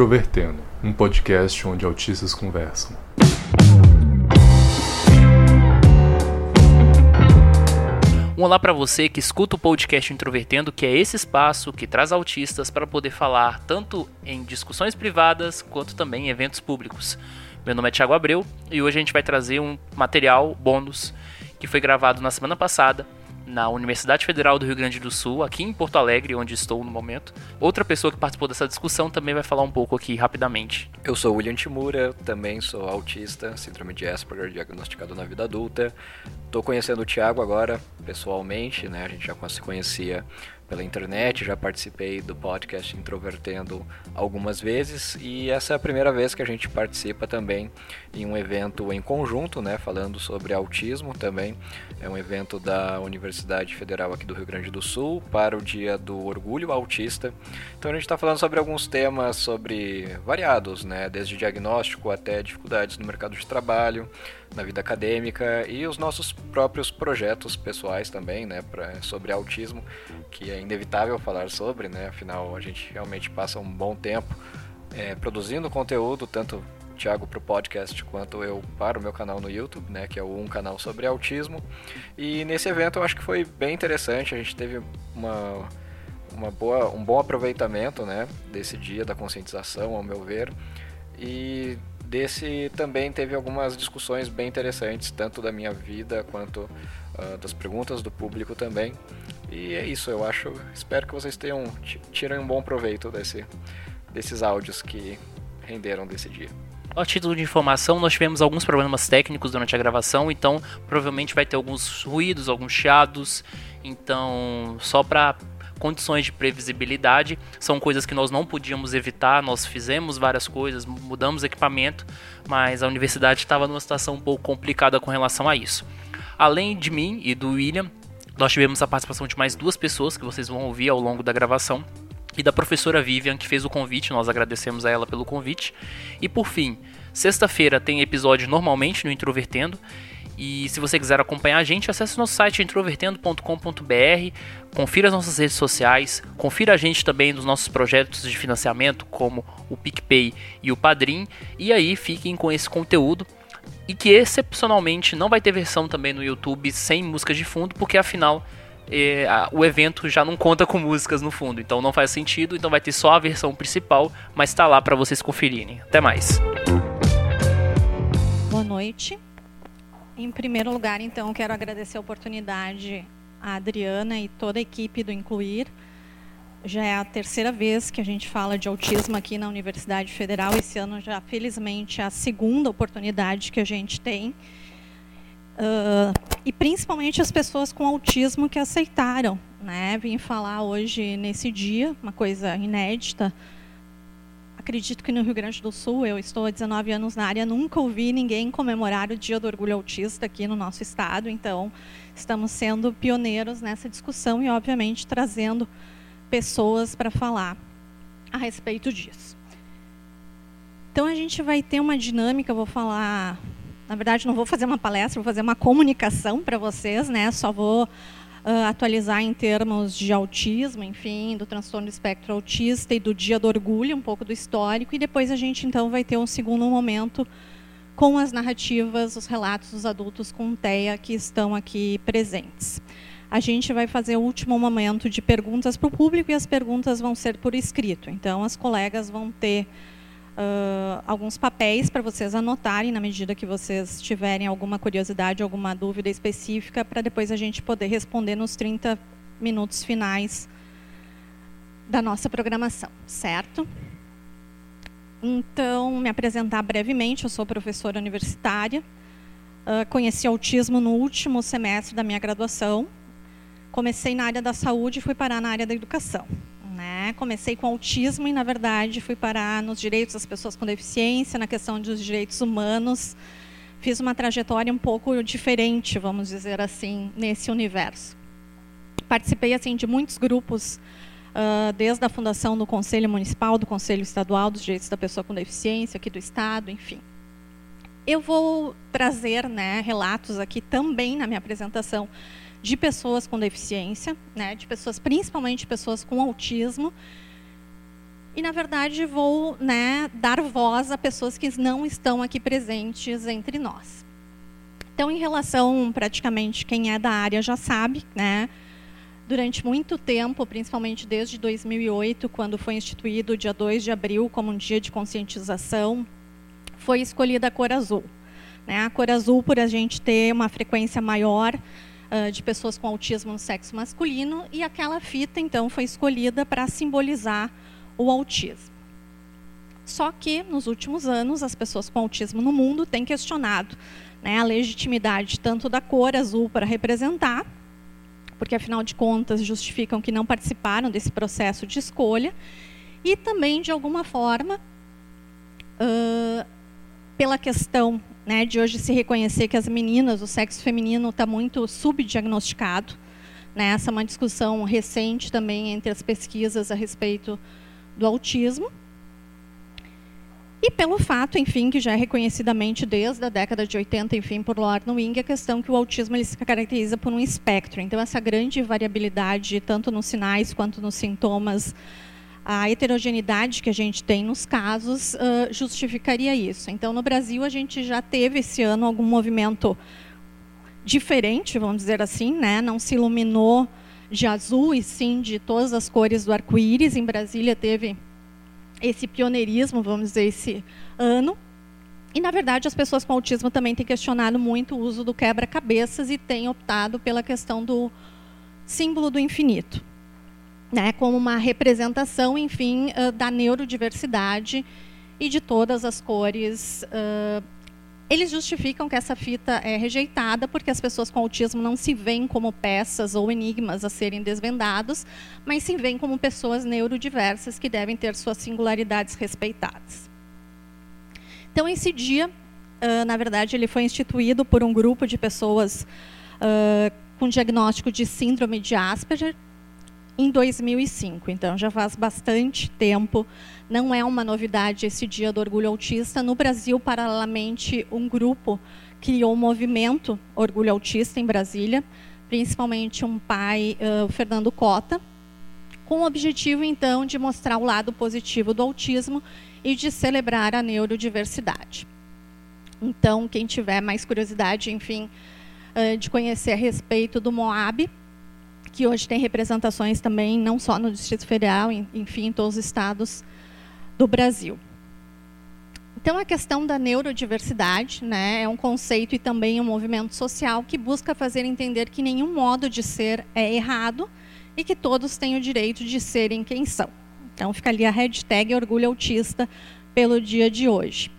Introvertendo, um podcast onde autistas conversam. Um olá para você que escuta o podcast Introvertendo, que é esse espaço que traz autistas para poder falar tanto em discussões privadas quanto também em eventos públicos. Meu nome é Thiago Abreu e hoje a gente vai trazer um material bônus que foi gravado na semana passada na Universidade Federal do Rio Grande do Sul, aqui em Porto Alegre, onde estou no momento. Outra pessoa que participou dessa discussão também vai falar um pouco aqui rapidamente. Eu sou William Timura, também sou autista, síndrome de Asperger, diagnosticado na vida adulta. Estou conhecendo o Thiago agora, pessoalmente, né? A gente já se conhecia pela internet, já participei do podcast Introvertendo algumas vezes e essa é a primeira vez que a gente participa também em um evento em conjunto, né, falando sobre autismo também. É um evento da Universidade Federal aqui do Rio Grande do Sul para o Dia do Orgulho Autista. Então a gente está falando sobre alguns temas sobre variados, né, desde diagnóstico até dificuldades no mercado de trabalho, na vida acadêmica e os nossos próprios projetos pessoais também, né, pra, sobre autismo, que é inevitável falar sobre, né, afinal a gente realmente passa um bom tempo é, produzindo conteúdo, tanto Thiago para o podcast quanto eu para o meu canal no YouTube, né, que é um canal sobre autismo. E nesse evento eu acho que foi bem interessante, a gente teve uma, uma boa, um bom aproveitamento, né, desse dia da conscientização, ao meu ver. E desse também teve algumas discussões bem interessantes, tanto da minha vida quanto uh, das perguntas do público também. E é isso, eu acho. Espero que vocês tenham tirem um bom proveito desse, desses áudios que renderam desse dia. A título de informação, nós tivemos alguns problemas técnicos durante a gravação, então provavelmente vai ter alguns ruídos, alguns chiados. Então, só para condições de previsibilidade são coisas que nós não podíamos evitar. Nós fizemos várias coisas, mudamos equipamento, mas a universidade estava numa situação um pouco complicada com relação a isso. Além de mim e do William, nós tivemos a participação de mais duas pessoas que vocês vão ouvir ao longo da gravação e da professora Vivian que fez o convite, nós agradecemos a ela pelo convite. E por fim, sexta-feira tem episódio normalmente no Introvertendo e se você quiser acompanhar a gente, acesse nosso site introvertendo.com.br, confira as nossas redes sociais, confira a gente também nos nossos projetos de financiamento, como o PicPay e o Padrim, e aí fiquem com esse conteúdo. E que excepcionalmente não vai ter versão também no YouTube sem músicas de fundo, porque afinal é, a, o evento já não conta com músicas no fundo, então não faz sentido, então vai ter só a versão principal, mas está lá para vocês conferirem. Até mais. Boa noite. Em primeiro lugar, então, quero agradecer a oportunidade à Adriana e toda a equipe do Incluir. Já é a terceira vez que a gente fala de autismo aqui na Universidade Federal. Esse ano já, felizmente, é a segunda oportunidade que a gente tem. Uh, e principalmente as pessoas com autismo que aceitaram. Né? Vim falar hoje nesse dia, uma coisa inédita, acredito que no Rio Grande do Sul, eu estou há 19 anos na área, nunca ouvi ninguém comemorar o Dia do Orgulho Autista aqui no nosso estado, então estamos sendo pioneiros nessa discussão e, obviamente, trazendo pessoas para falar a respeito disso. Então a gente vai ter uma dinâmica, vou falar, na verdade não vou fazer uma palestra, vou fazer uma comunicação para vocês, né? Só vou uh, atualizar em termos de autismo, enfim, do transtorno do espectro autista e do Dia do Orgulho, um pouco do histórico, e depois a gente então vai ter um segundo momento com as narrativas, os relatos dos adultos com TEA que estão aqui presentes. A gente vai fazer o último momento de perguntas para o público e as perguntas vão ser por escrito. Então, as colegas vão ter uh, alguns papéis para vocês anotarem na medida que vocês tiverem alguma curiosidade, alguma dúvida específica, para depois a gente poder responder nos 30 minutos finais da nossa programação, certo? Então, me apresentar brevemente, eu sou professora universitária, uh, conheci autismo no último semestre da minha graduação, comecei na área da saúde e fui parar na área da educação. Né? Comecei com autismo e, na verdade, fui parar nos direitos das pessoas com deficiência, na questão dos direitos humanos. Fiz uma trajetória um pouco diferente, vamos dizer assim, nesse universo. Participei assim de muitos grupos, uh, desde a fundação do Conselho Municipal, do Conselho Estadual dos Direitos da Pessoa com Deficiência, aqui do Estado, enfim. Eu vou trazer né, relatos aqui também na minha apresentação de pessoas com deficiência, né, de pessoas, principalmente pessoas com autismo, E, na verdade, vou né, dar voz a pessoas que não estão aqui presentes entre nós. Então, em relação, praticamente, quem é da área já sabe, né, durante muito tempo, principalmente desde 2008, quando foi instituído o dia 2 de abril como um dia de conscientização, foi escolhida a cor azul. Né? A cor azul, por a gente ter uma frequência maior uh, de pessoas com autismo no sexo masculino, e aquela fita, então, foi escolhida para simbolizar o autismo. Só que, nos últimos anos, as pessoas com autismo no mundo têm questionado né, a legitimidade tanto da cor azul para representar, porque, afinal de contas, justificam que não participaram desse processo de escolha, e também, de alguma forma, uh, pela questão né, de hoje se reconhecer que as meninas, o sexo feminino está muito subdiagnosticado. Né, essa é uma discussão recente também entre as pesquisas a respeito do autismo. E pelo fato, enfim, que já é reconhecidamente desde a década de 80, enfim, por Lorna Wing, a questão que o autismo ele se caracteriza por um espectro. Então, essa grande variabilidade, tanto nos sinais quanto nos sintomas, a heterogeneidade que a gente tem nos casos uh, justificaria isso. Então, no Brasil, a gente já teve esse ano algum movimento diferente, vamos dizer assim, né? não se iluminou de azul e sim de todas as cores do arco-íris. Em Brasília teve esse pioneirismo, vamos dizer, esse ano. E, na verdade, as pessoas com autismo também têm questionado muito o uso do quebra-cabeças e têm optado pela questão do símbolo do infinito, né, como uma representação, enfim, da neurodiversidade e de todas as cores uh, eles justificam que essa fita é rejeitada porque as pessoas com autismo não se veem como peças ou enigmas a serem desvendados, mas se veem como pessoas neurodiversas que devem ter suas singularidades respeitadas. Então, esse dia, uh, na verdade, ele foi instituído por um grupo de pessoas uh, com diagnóstico de síndrome de Asperger, em 2005. Então, já faz bastante tempo. Não é uma novidade esse Dia do Orgulho Autista. No Brasil, paralelamente, um grupo criou o um movimento Orgulho Autista em Brasília, principalmente um pai, uh, Fernando Cota, com o objetivo, então, de mostrar o lado positivo do autismo e de celebrar a neurodiversidade. Então, quem tiver mais curiosidade, enfim, uh, de conhecer a respeito do MOAB, que hoje tem representações também, não só no Distrito Federal, enfim, em todos os estados do Brasil. Então, a questão da neurodiversidade né, é um conceito e também um movimento social que busca fazer entender que nenhum modo de ser é errado e que todos têm o direito de serem quem são. Então, fica ali a hashtag Orgulho Autista pelo dia de hoje.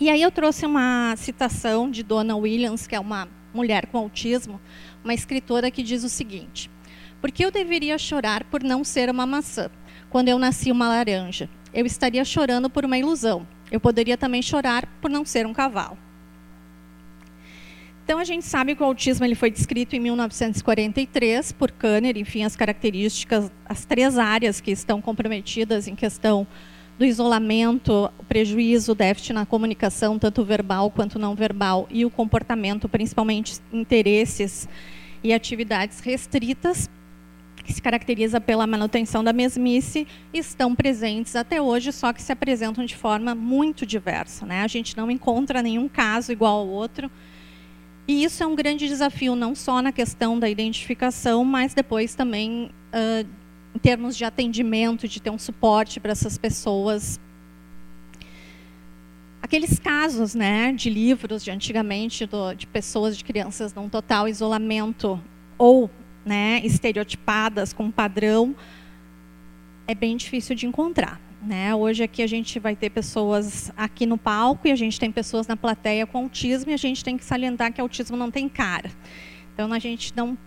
E aí eu trouxe uma citação de Donna Williams, que é uma mulher com autismo, uma escritora que diz o seguinte: por que eu deveria chorar por não ser uma maçã, quando eu nasci uma laranja? Eu estaria chorando por uma ilusão. Eu poderia também chorar por não ser um cavalo. Então a gente sabe que o autismo ele foi descrito em 1943 por Kanner, enfim, as características, as três áreas que estão comprometidas em questão do isolamento, o prejuízo, o déficit na comunicação, tanto verbal quanto não verbal, e o comportamento, principalmente interesses e atividades restritas, que se caracteriza pela manutenção da mesmice, estão presentes até hoje, só que se apresentam de forma muito diversa. Né? A gente não encontra nenhum caso igual ao outro. E isso é um grande desafio, não só na questão da identificação, mas depois também uh, em termos de atendimento, de ter um suporte para essas pessoas. Aqueles casos né, de livros de antigamente, do, de pessoas, de crianças num total isolamento ou né, estereotipadas com padrão, é bem difícil de encontrar. Né? Hoje aqui a gente vai ter pessoas aqui no palco e a gente tem pessoas na plateia com autismo e a gente tem que salientar que autismo não tem cara. Então a gente não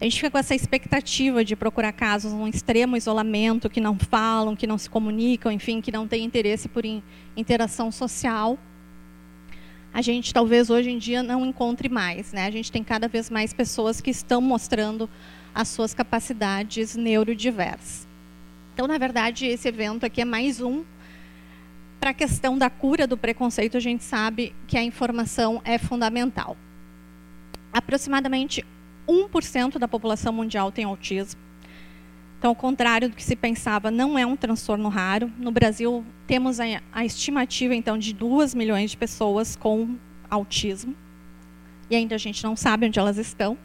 a gente fica com essa expectativa de procurar casos num extremo isolamento, que não falam, que não se comunicam, enfim, que não têm interesse por interação social a gente talvez hoje em dia não encontre mais. Né? A gente tem cada vez mais pessoas que estão mostrando as suas capacidades neurodiversas. Então, na verdade, esse evento aqui é mais um. Para a questão da cura do preconceito, a gente sabe que a informação é fundamental. Aproximadamente 1% da população mundial tem autismo. Então, ao contrário do que se pensava, não é um transtorno raro. No Brasil, temos a, a estimativa, então, de 2 milhões de pessoas com autismo. E ainda a gente não sabe onde elas estão.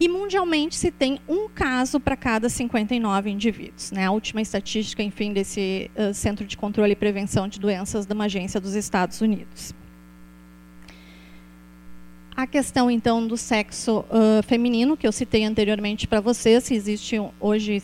E mundialmente se tem um caso para cada 59 indivíduos. Né? A última estatística, enfim, desse uh, Centro de Controle e Prevenção de Doenças de uma agência dos Estados Unidos. A questão, então, do sexo uh, feminino, que eu citei anteriormente para vocês, existe hoje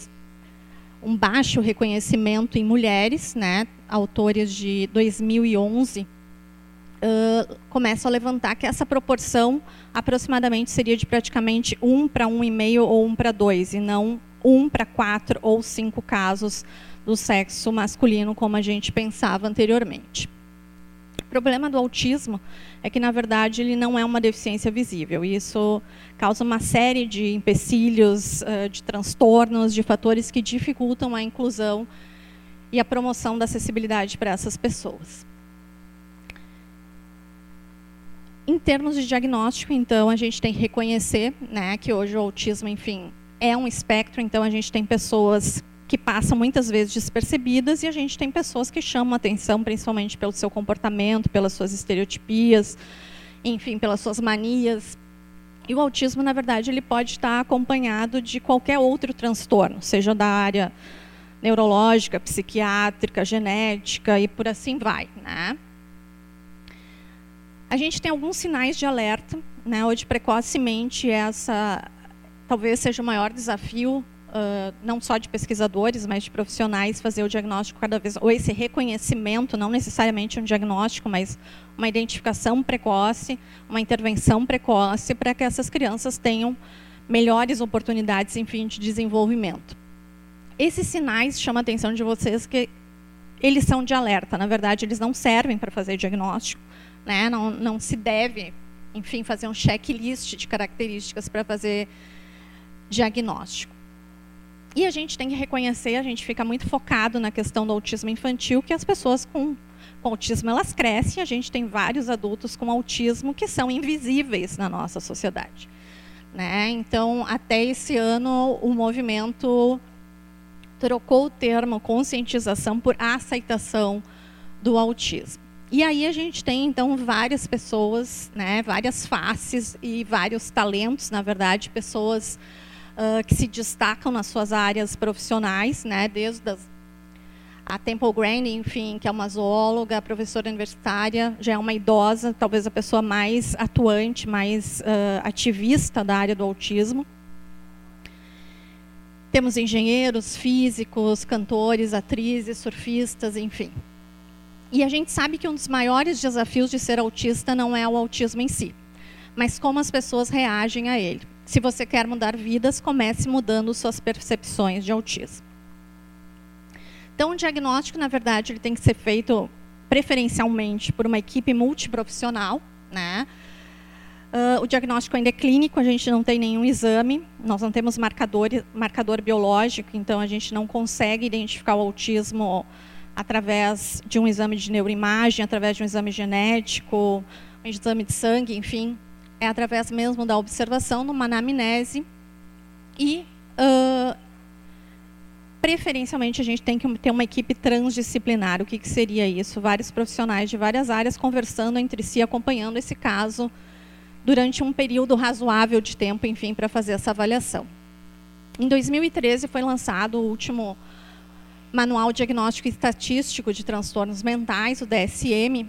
um baixo reconhecimento em mulheres, né? autores de 2011 uh, começam a levantar que essa proporção aproximadamente seria de praticamente 1 para 1,5 ou 1 para 2, e não 1 para 4 ou 5 casos do sexo masculino, como a gente pensava anteriormente. Problema do autismo é que, na verdade, ele não é uma deficiência visível. E isso causa uma série de empecilhos, uh, de transtornos, de fatores que dificultam a inclusão e a promoção da acessibilidade para essas pessoas. Em termos de diagnóstico, então, a gente tem que reconhecer né, que hoje o autismo, enfim, é um espectro, então a gente tem pessoas que passam muitas vezes despercebidas e a gente tem pessoas que chamam atenção, principalmente pelo seu comportamento, pelas suas estereotipias, enfim, pelas suas manias. E o autismo, na verdade, ele pode estar acompanhado de qualquer outro transtorno, seja da área neurológica, psiquiátrica, genética e por assim vai, né? A gente tem alguns sinais de alerta, né? Hoje precocemente essa talvez seja o maior desafio uh, não só de pesquisadores, mas de profissionais fazer o diagnóstico cada vez ou esse reconhecimento, não necessariamente um diagnóstico, mas uma identificação precoce, uma intervenção precoce para que essas crianças tenham melhores oportunidades, enfim, de desenvolvimento. Esses sinais chamam a atenção de vocês que eles são de alerta. Na verdade, eles não servem para fazer diagnóstico né? Não, não se deve, enfim, fazer um checklist de características para fazer diagnóstico. E a gente tem que reconhecer, a gente fica muito focado na questão do autismo infantil, que as pessoas com, com autismo elas crescem, a gente tem vários adultos com autismo que são invisíveis na nossa sociedade. Né? Então, até esse ano, o movimento trocou o termo conscientização por aceitação do autismo. E aí a gente tem então várias pessoas, né, várias faces e vários talentos, na verdade, pessoas uh, que se destacam nas suas áreas profissionais, né, desde as, a Temple Grandin, enfim, que é uma zoóloga, professora universitária, já é uma idosa, talvez a pessoa mais atuante, mais uh, ativista da área do autismo. Temos engenheiros, físicos, cantores, atrizes, surfistas, enfim. E a gente sabe que um dos maiores desafios de ser autista não é o autismo em si, mas como as pessoas reagem a ele. Se você quer mudar vidas, comece mudando suas percepções de autismo. Então, o diagnóstico, na verdade, ele tem que ser feito preferencialmente por uma equipe multiprofissional, né? Uh, o diagnóstico ainda é clínico, a gente não tem nenhum exame, nós não temos marcador, marcador biológico, então a gente não consegue identificar o autismo através de um exame de neuroimagem, através de um exame genético, um exame de sangue, enfim, é através mesmo da observação numa anamnese e uh, preferencialmente a gente tem que ter uma equipe transdisciplinar. O que, que seria isso? Vários profissionais de várias áreas conversando entre si, acompanhando esse caso durante um período razoável de tempo, enfim, para fazer essa avaliação. Em 2013 foi lançado o último Manual Diagnóstico Estatístico de Transtornos Mentais, o DSM,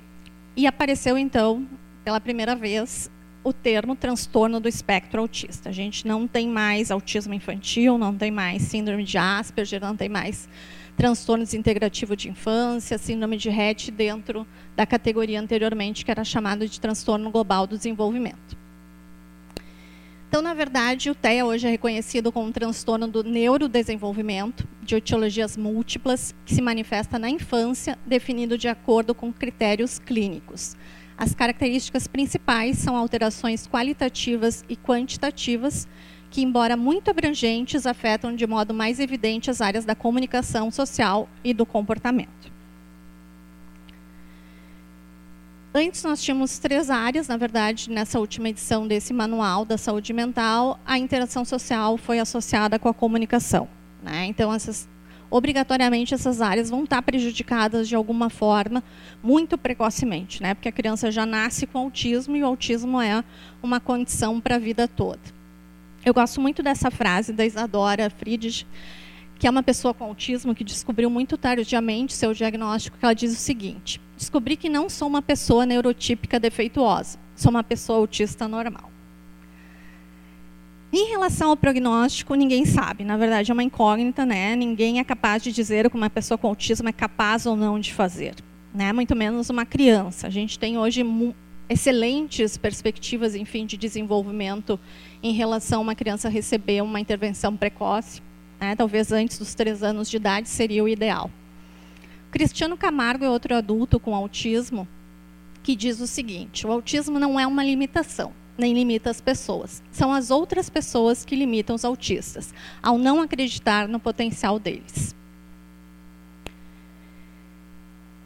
e apareceu então, pela primeira vez, o termo transtorno do espectro autista. A gente não tem mais autismo infantil, não tem mais síndrome de Asperger, não tem mais transtorno desintegrativo de infância, síndrome de Rett dentro da categoria anteriormente que era chamada de transtorno global do desenvolvimento. Então, na verdade, o TEA hoje é reconhecido como um transtorno do neurodesenvolvimento, de etiologias múltiplas, que se manifesta na infância, definido de acordo com critérios clínicos. As características principais são alterações qualitativas e quantitativas, que, embora muito abrangentes, afetam de modo mais evidente as áreas da comunicação social e do comportamento. Antes nós tínhamos três áreas, na verdade, nessa última edição desse manual da saúde mental, a interação social foi associada com a comunicação. Né? Então, essas, obrigatoriamente, essas áreas vão estar prejudicadas de alguma forma, muito precocemente, né? porque a criança já nasce com autismo e o autismo é uma condição para a vida toda. Eu gosto muito dessa frase da Isadora Friedrich, que é uma pessoa com autismo que descobriu muito tardiamente seu diagnóstico, que ela diz o seguinte: descobri que não sou uma pessoa neurotípica defeituosa, sou uma pessoa autista normal. Em relação ao prognóstico, ninguém sabe. Na verdade, é uma incógnita, né? Ninguém é capaz de dizer o que uma pessoa com autismo é capaz ou não de fazer, né? Muito menos uma criança. A gente tem hoje excelentes perspectivas, enfim, de desenvolvimento em relação a uma criança receber uma intervenção precoce, né? talvez antes dos três anos de idade seria o ideal. Cristiano Camargo é outro adulto com autismo que diz o seguinte: o autismo não é uma limitação, nem limita as pessoas. São as outras pessoas que limitam os autistas, ao não acreditar no potencial deles.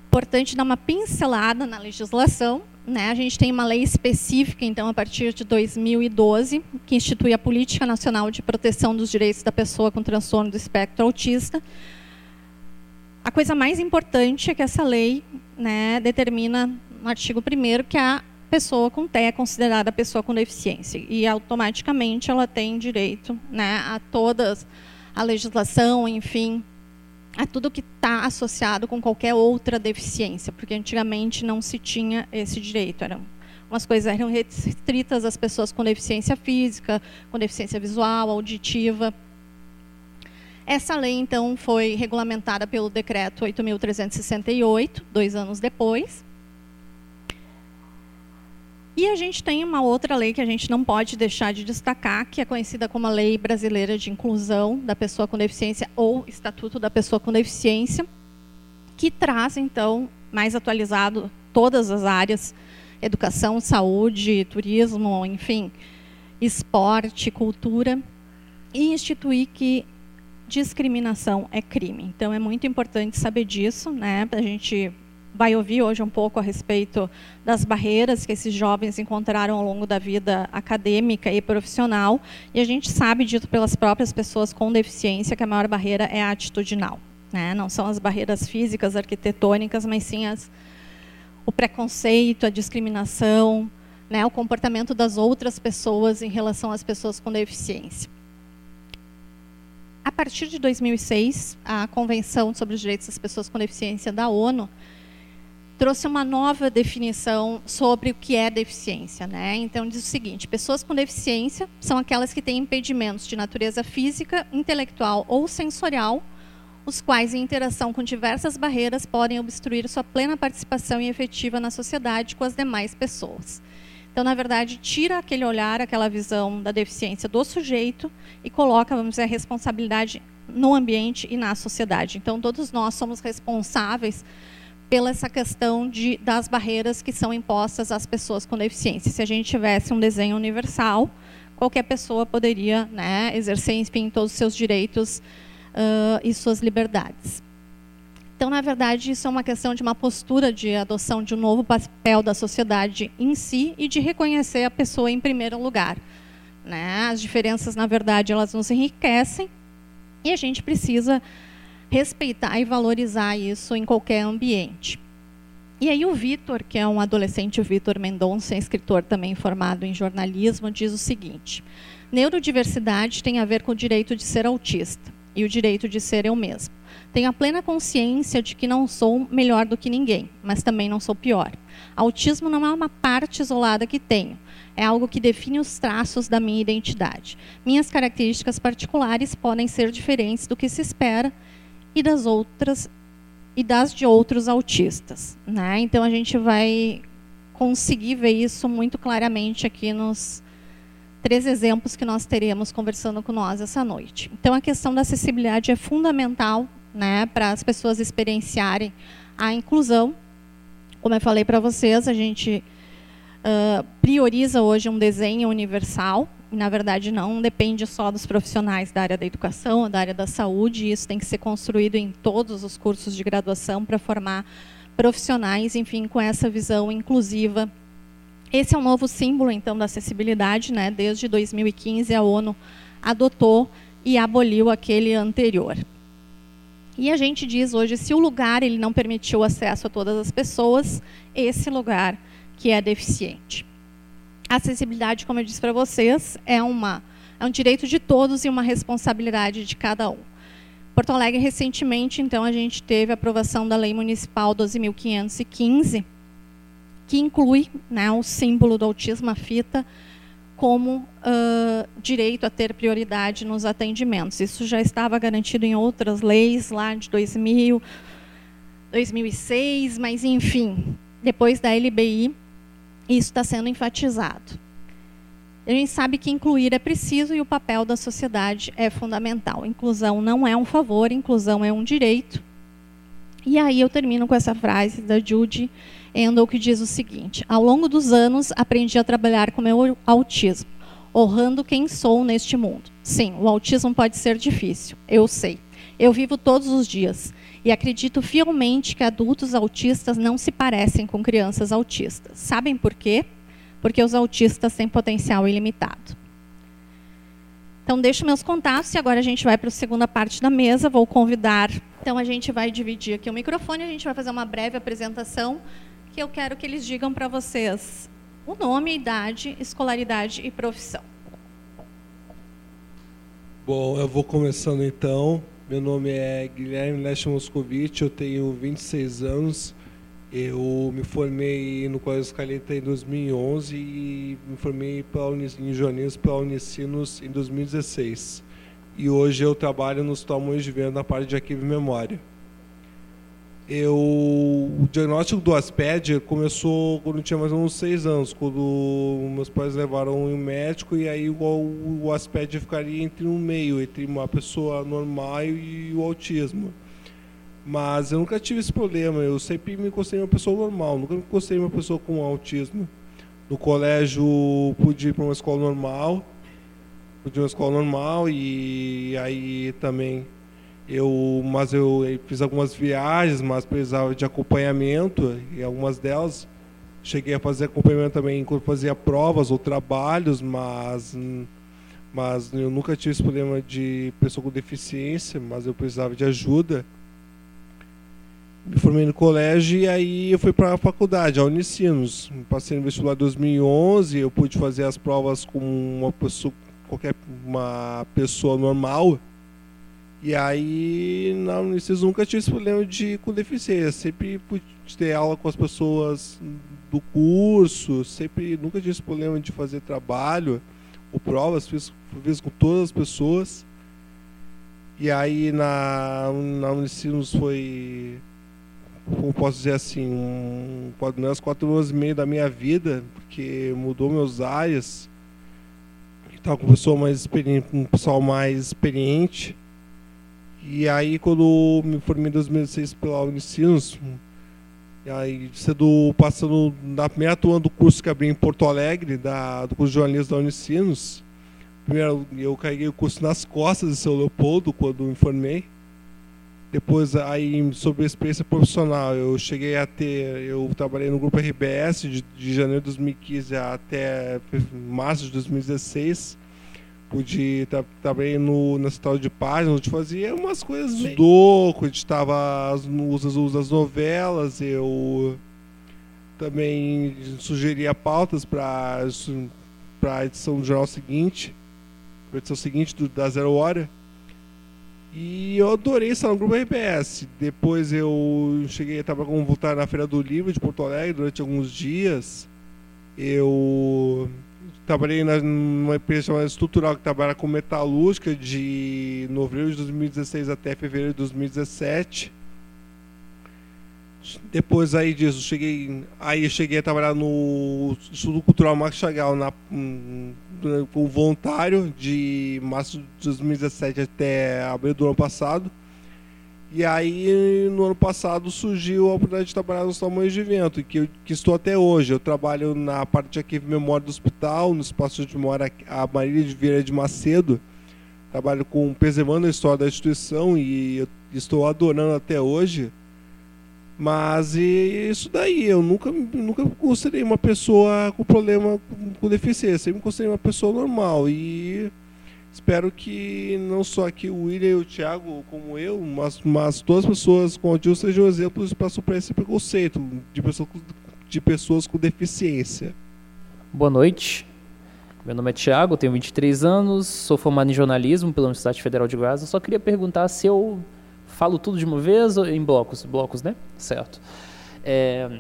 Importante dar uma pincelada na legislação. Né? A gente tem uma lei específica, então, a partir de 2012, que institui a Política Nacional de Proteção dos Direitos da Pessoa com Transtorno do Espectro Autista, a coisa mais importante é que essa lei né, determina no artigo 1 que a pessoa com TEA é considerada pessoa com deficiência e automaticamente ela tem direito né, a toda a legislação, enfim, a tudo que está associado com qualquer outra deficiência, porque antigamente não se tinha esse direito, eram umas coisas eram restritas às pessoas com deficiência física, com deficiência visual, auditiva, essa lei, então, foi regulamentada pelo decreto 8.368, dois anos depois. E a gente tem uma outra lei que a gente não pode deixar de destacar, que é conhecida como a Lei Brasileira de Inclusão da Pessoa com Deficiência ou Estatuto da Pessoa com Deficiência, que traz, então, mais atualizado todas as áreas, educação, saúde, turismo, enfim, esporte, cultura, e instituir que discriminação é crime. Então é muito importante saber disso, né? A gente vai ouvir hoje um pouco a respeito das barreiras que esses jovens encontraram ao longo da vida acadêmica e profissional, e a gente sabe dito pelas próprias pessoas com deficiência que a maior barreira é a atitudinal, né? Não são as barreiras físicas, arquitetônicas, mas sim as o preconceito, a discriminação, né, o comportamento das outras pessoas em relação às pessoas com deficiência. A partir de 2006, a Convenção sobre os Direitos das Pessoas com Deficiência da ONU trouxe uma nova definição sobre o que é deficiência. Né? Então, diz o seguinte: pessoas com deficiência são aquelas que têm impedimentos de natureza física, intelectual ou sensorial, os quais, em interação com diversas barreiras, podem obstruir sua plena participação e efetiva na sociedade com as demais pessoas. Então, na verdade, tira aquele olhar, aquela visão da deficiência do sujeito e coloca, vamos dizer, a responsabilidade no ambiente e na sociedade. Então, todos nós somos responsáveis pela essa questão de, das barreiras que são impostas às pessoas com deficiência. Se a gente tivesse um desenho universal, qualquer pessoa poderia né, exercer, enfim, todos os seus direitos uh, e suas liberdades. Então, na verdade, isso é uma questão de uma postura de adoção de um novo papel da sociedade em si e de reconhecer a pessoa em primeiro lugar. Né? As diferenças, na verdade, elas nos enriquecem e a gente precisa respeitar e valorizar isso em qualquer ambiente. E aí o Vitor, que é um adolescente, o Vitor Mendonça, escritor também formado em jornalismo, diz o seguinte: Neurodiversidade tem a ver com o direito de ser autista e o direito de ser eu mesmo. Tenho a plena consciência de que não sou melhor do que ninguém, mas também não sou pior. Autismo não é uma parte isolada que tenho, é algo que define os traços da minha identidade. Minhas características particulares podem ser diferentes do que se espera e das outras e das de outros autistas, né? Então a gente vai conseguir ver isso muito claramente aqui nos três exemplos que nós teremos conversando com nós essa noite. Então a questão da acessibilidade é fundamental né, para as pessoas experienciarem a inclusão. Como eu falei para vocês, a gente uh, prioriza hoje um desenho universal. Na verdade, não depende só dos profissionais da área da educação, da área da saúde. Isso tem que ser construído em todos os cursos de graduação para formar profissionais, enfim, com essa visão inclusiva. Esse é um novo símbolo, então, da acessibilidade. Né? Desde 2015, a ONU adotou e aboliu aquele anterior. E a gente diz hoje, se o lugar ele não permitiu acesso a todas as pessoas, esse lugar que é deficiente. A acessibilidade, como eu disse para vocês, é, uma, é um direito de todos e uma responsabilidade de cada um. Porto Alegre, recentemente, então, a gente teve a aprovação da Lei Municipal 12.515, que inclui né, o símbolo do autismo, a fita, como uh, direito a ter prioridade nos atendimentos. Isso já estava garantido em outras leis, lá de 2000, 2006, mas, enfim, depois da LBI, isso está sendo enfatizado. A gente sabe que incluir é preciso e o papel da sociedade é fundamental. Inclusão não é um favor, inclusão é um direito. E aí eu termino com essa frase da Judy Endel que diz o seguinte: Ao longo dos anos aprendi a trabalhar com meu autismo, honrando quem sou neste mundo. Sim, o autismo pode ser difícil, eu sei. Eu vivo todos os dias e acredito fielmente que adultos autistas não se parecem com crianças autistas. Sabem por quê? Porque os autistas têm potencial ilimitado. Então, deixo meus contatos e agora a gente vai para a segunda parte da mesa. Vou convidar. Então, a gente vai dividir aqui o microfone, a gente vai fazer uma breve apresentação que eu quero que eles digam para vocês o nome, idade, escolaridade e profissão. Bom, eu vou começando então. Meu nome é Guilherme Leste Moscovitch, eu tenho 26 anos. Eu me formei no Colégio Escaleta em 2011 e me formei pela em jornalismo pela Unicinos em 2016. E hoje eu trabalho no Hospital Moinhos de Venda na parte de arquivo e memória eu, o diagnóstico do Asped começou quando eu tinha mais ou menos seis anos, quando meus pais levaram um médico e aí o, o Asped ficaria entre um meio, entre uma pessoa normal e o autismo. Mas eu nunca tive esse problema, eu sempre me considerei uma pessoa normal, nunca me considerei uma pessoa com autismo. No colégio pude ir para uma escola normal, pude ir para uma escola normal e aí também eu, mas eu fiz algumas viagens, mas precisava de acompanhamento e algumas delas cheguei a fazer acompanhamento também enquanto fazia provas ou trabalhos, mas mas eu nunca tive esse problema de pessoa com deficiência, mas eu precisava de ajuda. Me formei no colégio e aí eu fui para a faculdade, a Unicinos. Passei no vestibular em 2011, eu pude fazer as provas com uma pessoa, qualquer uma pessoa normal e aí, na Unicef nunca tive esse problema de com deficiência. Sempre pude ter aula com as pessoas do curso, sempre nunca tive esse problema de fazer trabalho ou provas, fiz, fiz com todas as pessoas. E aí na, na Unicinos foi, como posso dizer assim, um, quatro, quatro anos e meio da minha vida, porque mudou meus áreas. Estava com mais experiente, um pessoal mais experiente e aí, quando me formei em 2006 pela Unicinos, e aí cedo passando na primeira turma do curso que abri em Porto Alegre, da, do curso de jornalismo da Unicinos, primeiro eu carreguei o curso nas costas de seu Leopoldo quando me formei. Depois, aí, sobre a experiência profissional, eu cheguei a ter, eu trabalhei no grupo RBS de, de janeiro de 2015 até março de 2016 pude também no na central de páginas, onde fazia umas coisas Sim. loucas, editava as, as, as novelas, eu também sugeria pautas para a edição do jornal seguinte, a edição seguinte do, da Zero Hora. E eu adorei estar no grupo RBS. Depois eu cheguei a trabalhar como voluntário na Feira do Livro de Porto Alegre durante alguns dias. Eu trabalhei na, numa empresa Estrutural, que trabalha com metalúrgica de novembro de 2016 até fevereiro de 2017. Depois aí disso, cheguei, aí eu cheguei a trabalhar no Estudo Cultural Max Chagall na, um, como voluntário de março de 2017 até abril do ano passado. E aí, no ano passado, surgiu a oportunidade de trabalhar nos tamanhos de evento, que, que estou até hoje. Eu trabalho na parte de arquivo memória do hospital, no espaço de memória a Marília de Vieira de Macedo. Trabalho com preservando a história da instituição e estou adorando até hoje. Mas e isso daí, eu nunca, nunca considerei uma pessoa com problema com, deficiência, sempre considerei uma pessoa normal. E espero que não só aqui o William e o Thiago, como eu, mas, mas todas as pessoas com autismo sejam exemplos para superar esse preconceito de pessoas, de pessoas com deficiência. Boa noite. Meu nome é Thiago, tenho 23 anos, sou formado em jornalismo pela Universidade Federal de Goiás. Eu só queria perguntar se eu Falo tudo de uma vez ou em blocos? Blocos, né? Certo. É,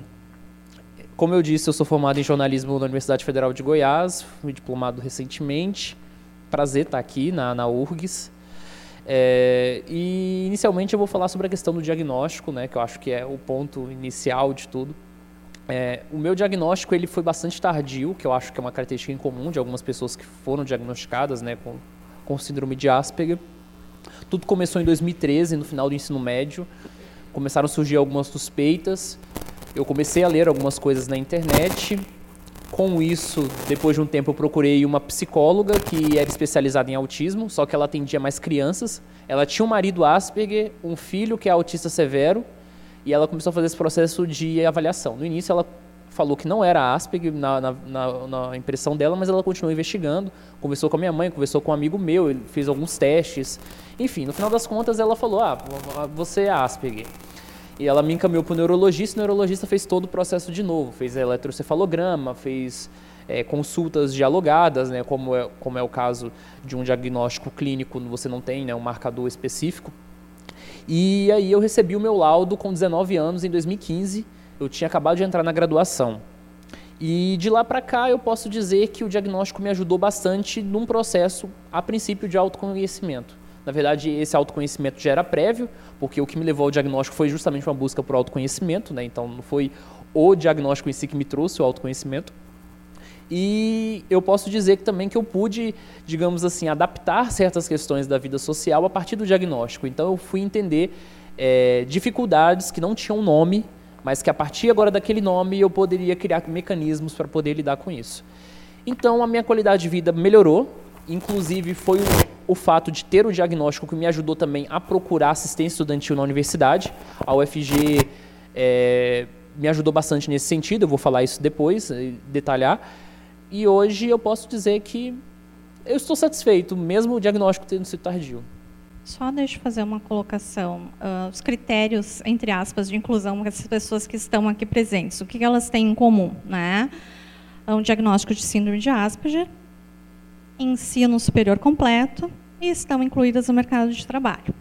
como eu disse, eu sou formado em jornalismo na Universidade Federal de Goiás, fui diplomado recentemente. Prazer estar aqui na, na URGS. É, e inicialmente eu vou falar sobre a questão do diagnóstico, né, que eu acho que é o ponto inicial de tudo. É, o meu diagnóstico ele foi bastante tardio, que eu acho que é uma característica incomum de algumas pessoas que foram diagnosticadas né, com, com síndrome de Asperger. Tudo começou em 2013, no final do ensino médio. Começaram a surgir algumas suspeitas. Eu comecei a ler algumas coisas na internet. Com isso, depois de um tempo, eu procurei uma psicóloga que era especializada em autismo, só que ela atendia mais crianças. Ela tinha um marido Asperger, um filho que é autista severo, e ela começou a fazer esse processo de avaliação. No início, ela falou que não era Asperger na, na, na, na, impressão dela, mas ela continuou investigando, conversou com a minha mãe, conversou com um amigo meu, ele fez alguns testes. Enfim, no final das contas ela falou, ah, você é Asperger. E ela me encaminhou para o neurologista, o neurologista fez todo o processo de novo, fez eletrocefalograma, fez é, consultas dialogadas, né, como, é, como é o caso de um diagnóstico clínico, você não tem né, um marcador específico. E aí eu recebi o meu laudo com 19 anos, em 2015, eu tinha acabado de entrar na graduação. E de lá para cá eu posso dizer que o diagnóstico me ajudou bastante num processo, a princípio, de autoconhecimento. Na verdade, esse autoconhecimento já era prévio, porque o que me levou ao diagnóstico foi justamente uma busca por autoconhecimento, né? então não foi o diagnóstico em si que me trouxe o autoconhecimento. E eu posso dizer que também que eu pude, digamos assim, adaptar certas questões da vida social a partir do diagnóstico. Então eu fui entender é, dificuldades que não tinham nome mas que a partir agora daquele nome eu poderia criar mecanismos para poder lidar com isso. Então a minha qualidade de vida melhorou, inclusive foi o, o fato de ter o diagnóstico que me ajudou também a procurar assistência estudantil na universidade. A UFG é, me ajudou bastante nesse sentido, eu vou falar isso depois, eh, detalhar. E hoje eu posso dizer que eu estou satisfeito, mesmo o diagnóstico tendo sido tardio. Só deixa eu fazer uma colocação. Uh, os critérios, entre aspas, de inclusão dessas pessoas que estão aqui presentes, o que elas têm em comum? Né? É um diagnóstico de síndrome de Asperger, ensino superior completo e estão incluídas no mercado de trabalho.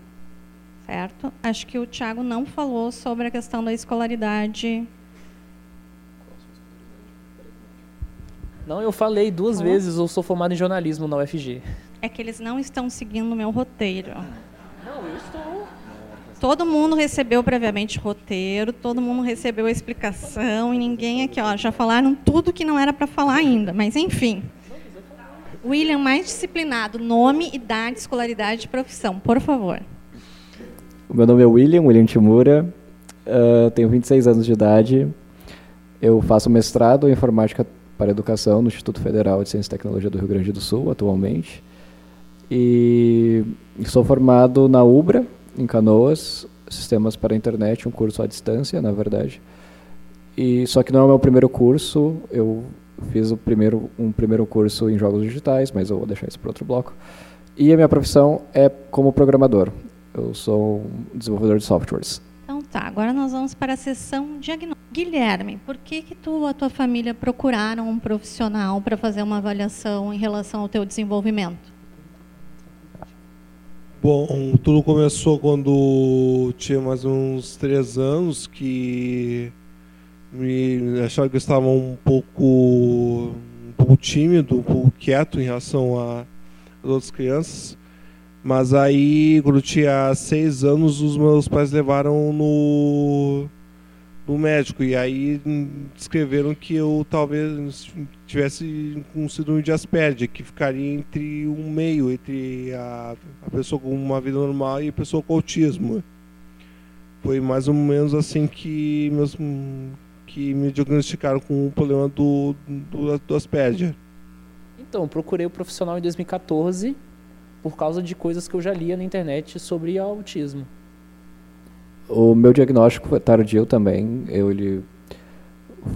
Certo? Acho que o Tiago não falou sobre a questão da escolaridade. Não, eu falei duas vezes, eu sou formado em jornalismo na UFG. É que eles não estão seguindo o meu roteiro. Não, eu estou. Todo mundo recebeu previamente roteiro, todo mundo recebeu a explicação e ninguém aqui, ó, já falaram tudo que não era para falar ainda, mas enfim. William, mais disciplinado, nome, idade, escolaridade e profissão, por favor. O meu nome é William, William Timura, uh, tenho 26 anos de idade, eu faço mestrado em informática para educação no Instituto Federal de Ciência e Tecnologia do Rio Grande do Sul, atualmente. E sou formado na UBRA, em Canoas, Sistemas para a Internet, um curso à distância, na verdade. E só que não é o meu primeiro curso, eu fiz o primeiro, um primeiro curso em jogos digitais, mas eu vou deixar isso para outro bloco. E a minha profissão é como programador. Eu sou um desenvolvedor de softwares. Então tá, agora nós vamos para a sessão diagnóstica. Guilherme, por que que tu ou a tua família procuraram um profissional para fazer uma avaliação em relação ao teu desenvolvimento? Bom, tudo começou quando tinha mais uns três anos que me achava que eu estava um pouco, um pouco tímido, um pouco quieto em relação às outras crianças. Mas aí, quando eu tinha seis anos, os meus pais levaram no no médico. E aí descreveram que eu talvez tivesse um síndrome de Asperger, que ficaria entre um meio, entre a, a pessoa com uma vida normal e a pessoa com autismo. Foi mais ou menos assim que, meus, que me diagnosticaram com o problema do, do, do Asperger. Então, procurei o profissional em 2014 por causa de coisas que eu já lia na internet sobre autismo. o meu diagnóstico foi tardio também. Eu ele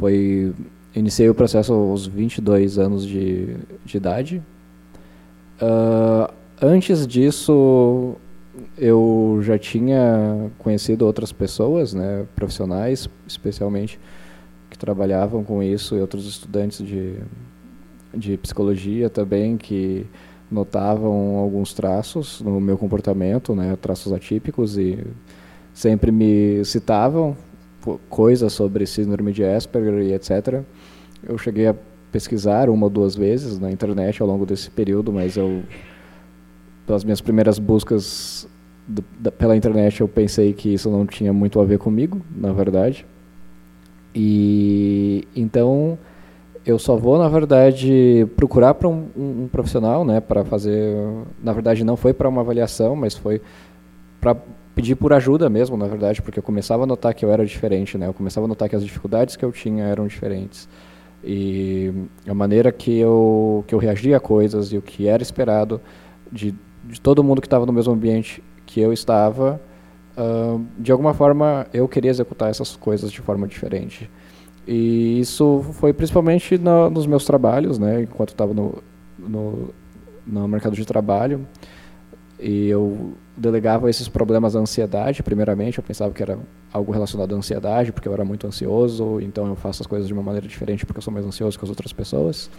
foi iniciei o processo aos 22 anos de, de idade. Uh, antes disso, eu já tinha conhecido outras pessoas, né, profissionais, especialmente, trabalhavam com isso, e outros estudantes de, de psicologia também, que notavam alguns traços no meu comportamento, né, traços atípicos, e sempre me citavam coisas sobre síndrome de Asperger e etc. Eu cheguei a pesquisar uma ou duas vezes na internet ao longo desse período, mas eu pelas minhas primeiras buscas do, da, pela internet eu pensei que isso não tinha muito a ver comigo, na verdade. E então eu só vou, na verdade, procurar para um, um, um, profissional, né, para fazer. Na verdade, não foi para uma avaliação, mas foi para pedir por ajuda mesmo, na verdade, porque eu começava a notar que eu era diferente, né? Eu começava a notar que as dificuldades que eu tinha eram diferentes. E a maneira que eu, que eu reagia a coisas e o que era esperado de, de todo mundo que estava no mesmo ambiente que eu estava, uh, de alguma forma eu queria executar essas coisas de forma diferente. E isso foi principalmente no, nos meus trabalhos, né, enquanto estava no, no, no mercado de trabalho. E eu delegava esses problemas à ansiedade, primeiramente. Eu pensava que era algo relacionado à ansiedade, porque eu era muito ansioso, então eu faço as coisas de uma maneira diferente porque eu sou mais ansioso que as outras pessoas.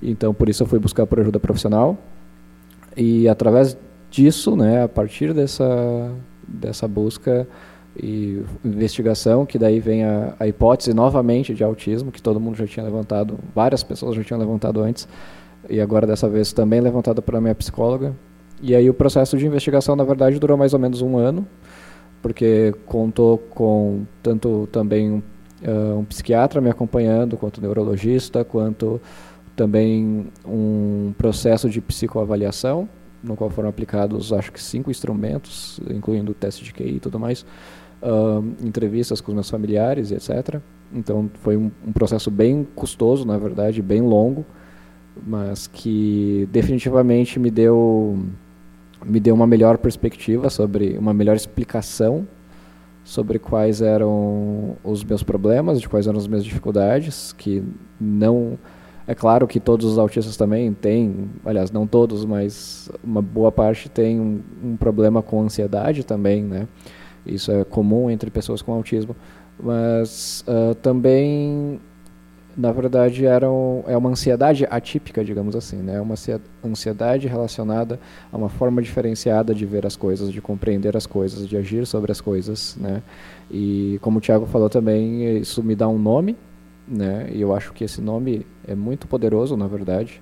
Então, por isso eu fui buscar por ajuda profissional. E através disso, né, a partir dessa, dessa busca e investigação, que daí vem a, a hipótese novamente de autismo, que todo mundo já tinha levantado, várias pessoas já tinham levantado antes, e agora dessa vez também levantada pela minha psicóloga, e aí o processo de investigação, na verdade, durou mais ou menos um ano, porque contou com tanto também um, uh, um psiquiatra me acompanhando, quanto um neurologista, quanto também um processo de psicoavaliação, no qual foram aplicados, acho que cinco instrumentos, incluindo o teste de QI e tudo mais, uh, entrevistas com os meus familiares, etc. Então foi um, um processo bem custoso, na verdade, bem longo, mas que definitivamente me deu me deu uma melhor perspectiva sobre, uma melhor explicação sobre quais eram os meus problemas, de quais eram as minhas dificuldades, que não é claro que todos os autistas também têm, aliás, não todos, mas uma boa parte tem um, um problema com ansiedade também, né? Isso é comum entre pessoas com autismo, mas uh, também na verdade era um, é uma ansiedade atípica, digamos assim, né? Uma ansiedade relacionada a uma forma diferenciada de ver as coisas, de compreender as coisas, de agir sobre as coisas, né? E como o Tiago falou também, isso me dá um nome, né? E eu acho que esse nome é muito poderoso, na verdade.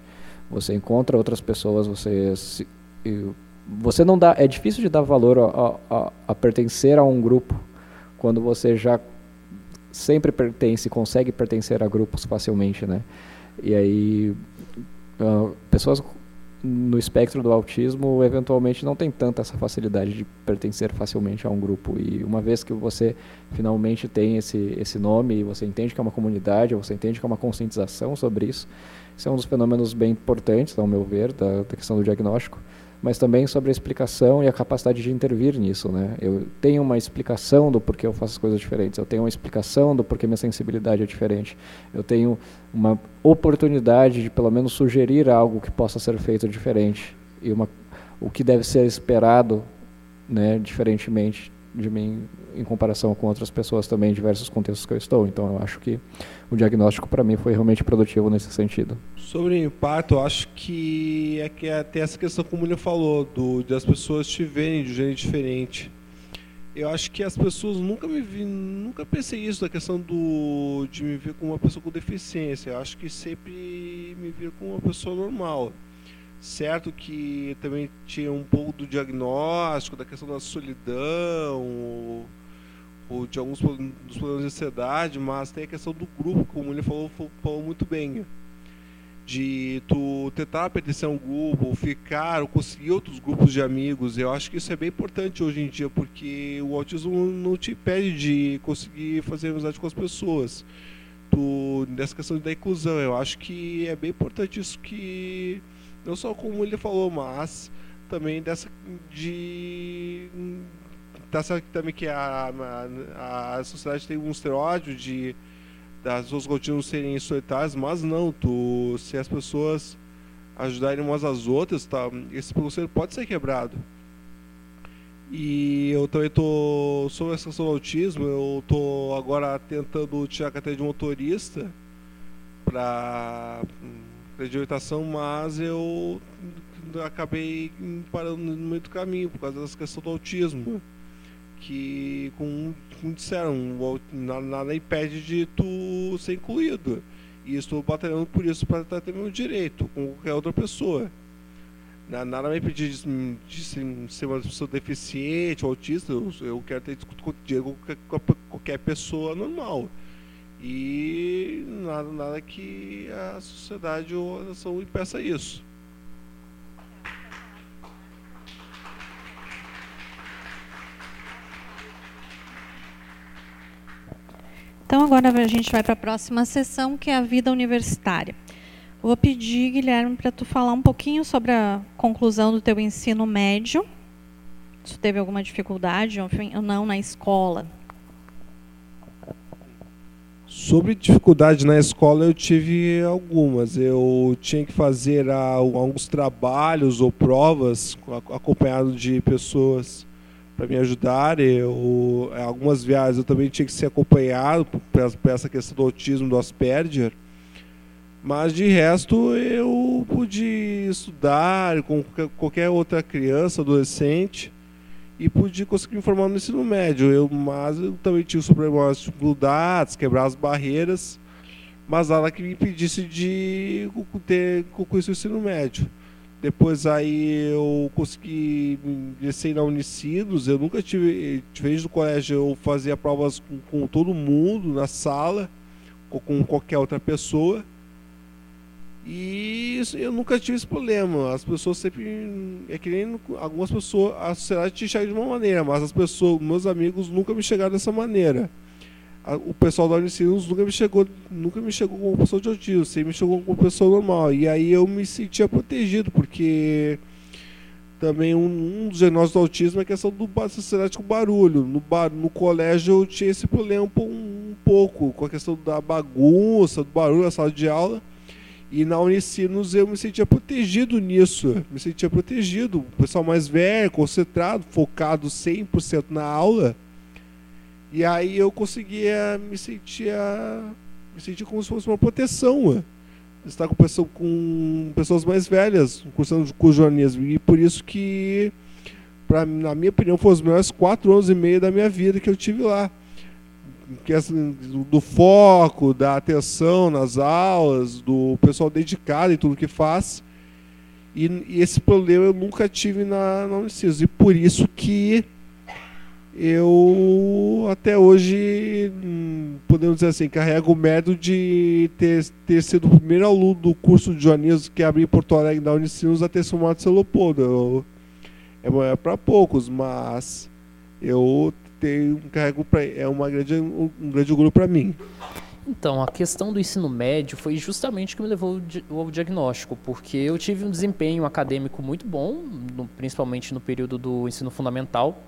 Você encontra outras pessoas, você se, você não dá, é difícil de dar valor a, a, a pertencer a um grupo quando você já sempre pertence, consegue pertencer a grupos facilmente, né? E aí, uh, pessoas no espectro do autismo eventualmente não tem tanta essa facilidade de pertencer facilmente a um grupo. E uma vez que você finalmente tem esse esse nome e você entende que é uma comunidade você entende que é uma conscientização sobre isso isso é um dos fenômenos bem importantes ao meu ver da, da questão do diagnóstico mas também sobre a explicação e a capacidade de intervir nisso, né? Eu tenho uma explicação do porquê eu faço as coisas diferentes, eu tenho uma explicação do porquê minha sensibilidade é diferente, eu tenho uma oportunidade de pelo menos sugerir algo que possa ser feito diferente e uma, o que deve ser esperado, né, diferentemente de mim em comparação com outras pessoas também em diversos contextos que eu estou. Então eu acho que o diagnóstico para mim foi realmente produtivo nesse sentido. Sobre o impacto, eu acho que é que é, tem essa questão como ele falou, do das pessoas te verem de um jeito diferente. Eu acho que as pessoas nunca me vi, nunca pensei isso da questão do de me ver como uma pessoa com deficiência. Eu acho que sempre me ver como uma pessoa normal. Certo que também tinha um pouco do diagnóstico, da questão da solidão, ou, ou de alguns dos problemas de ansiedade, mas tem a questão do grupo, como ele falou, falou muito bem. De tu tentar pertencer a um grupo, ou ficar, ou conseguir outros grupos de amigos. Eu acho que isso é bem importante hoje em dia, porque o autismo não te impede de conseguir fazer amizade com as pessoas. Tu, nessa questão da inclusão, eu acho que é bem importante isso que não só como ele falou, mas também dessa de tá certo também que a, a, a sociedade tem um estereótipo de das suas rotinas serem solitárias, mas não, tu, se as pessoas ajudarem umas às outras, tá, esse preconceito pode ser quebrado. E eu também tô sobre essa questão do autismo, eu tô agora tentando tirar a carteira de motorista para acreditação, mas eu acabei parando no meio do caminho por causa dessa questão do autismo. Que, como, como disseram, nada impede de tu ser incluído. E estou batalhando por isso para ter meu direito, com qualquer outra pessoa. Nada me impedir de, de, ser uma pessoa deficiente, autista, eu, eu quero ter direito com qualquer pessoa normal. E nada, nada que a sociedade ou a nação impeça isso. Então agora a gente vai para a próxima sessão, que é a vida universitária. Vou pedir, Guilherme, para tu falar um pouquinho sobre a conclusão do teu ensino médio. Se teve alguma dificuldade ou não na escola. Sobre dificuldade na escola, eu tive algumas. Eu tinha que fazer alguns trabalhos ou provas acompanhado de pessoas para me ajudar. Eu, algumas viagens eu também tinha que ser acompanhado por essa questão do autismo, do Asperger. Mas de resto eu pude estudar com qualquer outra criança, adolescente, e pude conseguir me formar no ensino médio. Eu, mas eu também tive problemas de dificuldades, quebrar as barreiras, mas nada que me impedisse de ter concluído o ensino médio. Depois aí eu consegui descer na Unicinos, eu nunca tive, diferente do colégio, eu fazia provas com, com todo mundo na sala, ou com qualquer outra pessoa. E isso, eu nunca tive esse problema. As pessoas sempre. É que nem algumas pessoas. A sociedade te enxerga de uma maneira, mas as pessoas, meus amigos, nunca me chegaram dessa maneira. O pessoal da Unicinos nunca me chegou, nunca me chegou como pessoa de autismo, sempre me chegou como pessoa normal. E aí eu me sentia protegido, porque também um, um dos diagnósticos do autismo é a questão do sociedade com barulho. No, bar, no colégio eu tinha esse problema um, um pouco, com a questão da bagunça, do barulho na sala de aula. E na Unicinos eu me sentia protegido nisso. Me sentia protegido. O pessoal mais velho, concentrado, focado 100% na aula. E aí eu conseguia me sentir me sentir como se fosse uma proteção. Estar com, pessoa, com pessoas mais velhas, cursando com jornalismo. E por isso que, pra, na minha opinião, foram os melhores quatro anos e meio da minha vida que eu tive lá que do foco, da atenção nas aulas, do pessoal dedicado em tudo que faz. E, e esse problema eu nunca tive na, na Unicisos. E por isso que eu até hoje, podemos dizer assim, carrego o mérito de ter, ter sido o primeiro aluno do curso de jornalismo que abriu em Porto Alegre da Unicinos a ter somado seu. É, é para poucos, mas eu ter um carrego pra, é uma grande, um, grande orgulho para mim. Então, a questão do ensino médio foi justamente que me levou ao diagnóstico, porque eu tive um desempenho acadêmico muito bom, no, principalmente no período do ensino fundamental,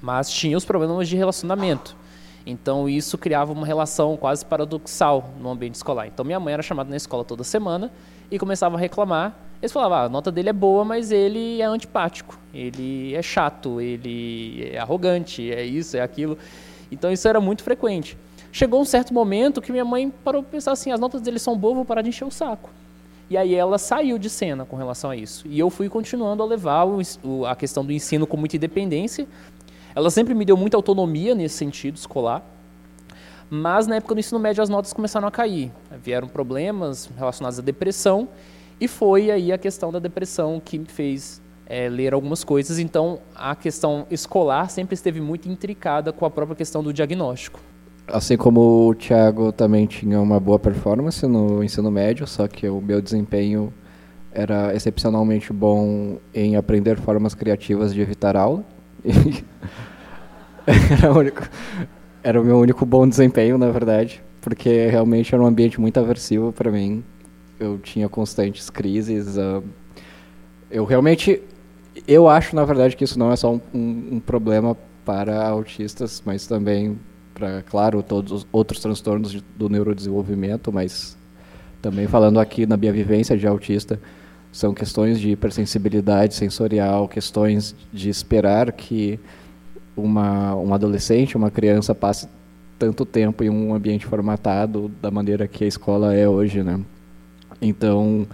mas tinha os problemas de relacionamento. Então, isso criava uma relação quase paradoxal no ambiente escolar. Então, minha mãe era chamada na escola toda semana e começava a reclamar eles falavam, ah, a nota dele é boa, mas ele é antipático, ele é chato, ele é arrogante, é isso, é aquilo. Então isso era muito frequente. Chegou um certo momento que minha mãe parou para pensar assim, as notas dele são boas, vou parar de encher o saco. E aí ela saiu de cena com relação a isso. E eu fui continuando a levar o, o, a questão do ensino com muita independência. Ela sempre me deu muita autonomia nesse sentido escolar. Mas na época do ensino médio as notas começaram a cair. Vieram problemas relacionados à depressão e foi aí a questão da depressão que me fez é, ler algumas coisas. Então, a questão escolar sempre esteve muito intricada com a própria questão do diagnóstico. Assim como o Thiago também tinha uma boa performance no ensino médio, só que o meu desempenho era excepcionalmente bom em aprender formas criativas de evitar aula. era, o único, era o meu único bom desempenho, na verdade, porque realmente era um ambiente muito aversivo para mim eu tinha constantes crises. Uh, eu realmente, eu acho na verdade que isso não é só um, um, um, problema para autistas, mas também para, claro, todos os outros transtornos de, do neurodesenvolvimento, mas também falando aqui na minha vivência de autista, são questões de hipersensibilidade sensorial, questões de esperar que uma, um adolescente, uma criança passe tanto tempo em um ambiente formatado da maneira que a escola é hoje, né? Então,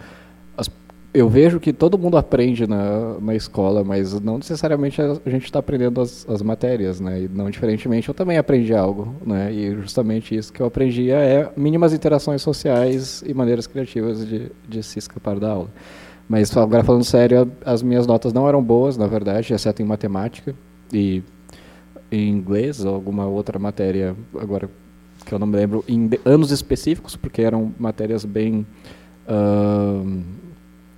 as, eu vejo que todo mundo aprende na, na escola, mas não necessariamente a, gente está aprendendo as, as matérias, né? E não diferentemente, eu também aprendi algo, né? E justamente isso que eu aprendi é mínimas interações sociais e maneiras criativas de, de se escapar da aula. Mas agora falando sério, as minhas notas não eram boas, na verdade, exceto em matemática e em inglês ou alguma outra matéria, agora que eu não me lembro, em anos específicos, porque eram matérias bem uh,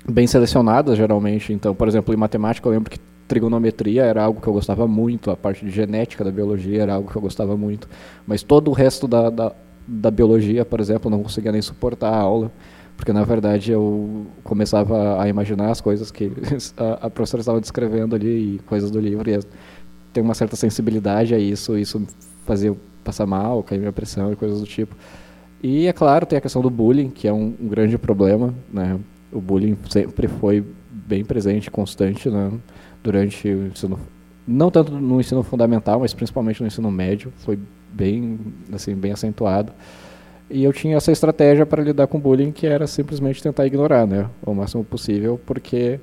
bem selecionadas geralmente. Então, por exemplo, em matemática eu lembro que trigonometria era algo que eu gostava muito, a parte de genética da biologia era algo que eu gostava muito, mas todo o resto da, da, da biologia, por exemplo, eu não conseguia nem suportar a aula, porque na verdade eu começava a imaginar as coisas que a, a professora estava descrevendo ali, e coisas do livro, e tem uma certa sensibilidade a isso, isso fazia passar mal, cair minha pressão e coisas do tipo. E é claro, tem a questão do bullying, que é um, um grande problema, né? O bullying sempre foi bem presente, constante, né? Durante o ensino, não tanto no ensino fundamental, mas principalmente no ensino médio, foi bem, assim, bem acentuado. E eu tinha essa estratégia para lidar com bullying, que era simplesmente tentar ignorar, né? O máximo possível, porque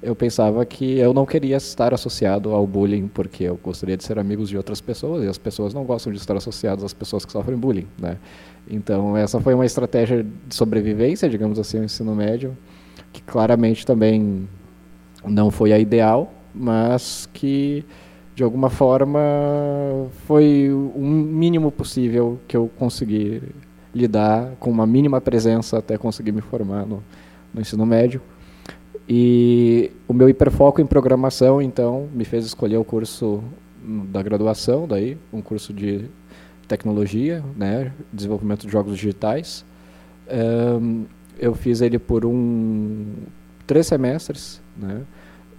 eu pensava que eu não queria estar associado ao bullying porque eu gostaria de ser amigos de outras pessoas e as pessoas não gostam de estar associadas às pessoas que sofrem bullying, né? Então essa foi uma estratégia de sobrevivência, digamos assim, no ensino médio, que claramente também não foi a ideal, mas que de alguma forma foi o mínimo possível que eu consegui lidar com uma mínima presença até conseguir me formar no, no ensino médio. E o meu hiperfoco em programação, então, me fez escolher o curso da graduação, daí, um curso de tecnologia, né, desenvolvimento de jogos digitais. Um, eu fiz ele por um três semestres, né,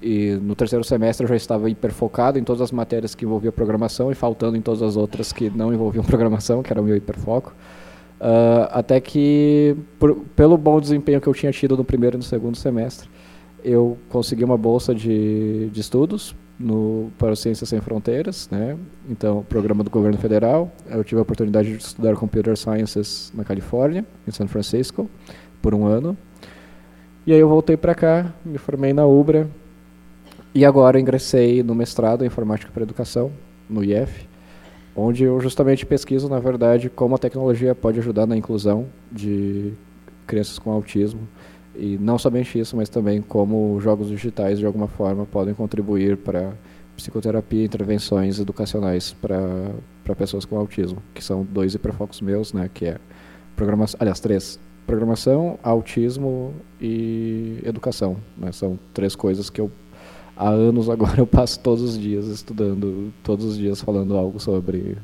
e no terceiro semestre eu já estava hiperfocado em todas as matérias que envolviam programação e faltando em todas as outras que não envolviam programação, que era o meu hiperfoco. Uh, até que, por, pelo bom desempenho que eu tinha tido no primeiro e no segundo semestre, eu consegui uma bolsa de, de estudos no, para Ciências Sem Fronteiras, né? então, programa do governo federal. Eu tive a oportunidade de estudar Computer Sciences na Califórnia, em San Francisco, por um ano. E aí eu voltei para cá, me formei na UBRA e agora ingressei no mestrado em Informática para Educação, no IF, onde eu justamente pesquiso, na verdade, como a tecnologia pode ajudar na inclusão de crianças com autismo e não somente isso, mas também como jogos digitais, de alguma forma, podem contribuir para psicoterapia intervenções educacionais para pessoas com autismo, que são dois hiperfocos meus, né, que é programação, aliás, três, programação, autismo e educação, né, são três coisas que eu há anos agora eu passo todos os dias estudando, todos os dias falando algo sobre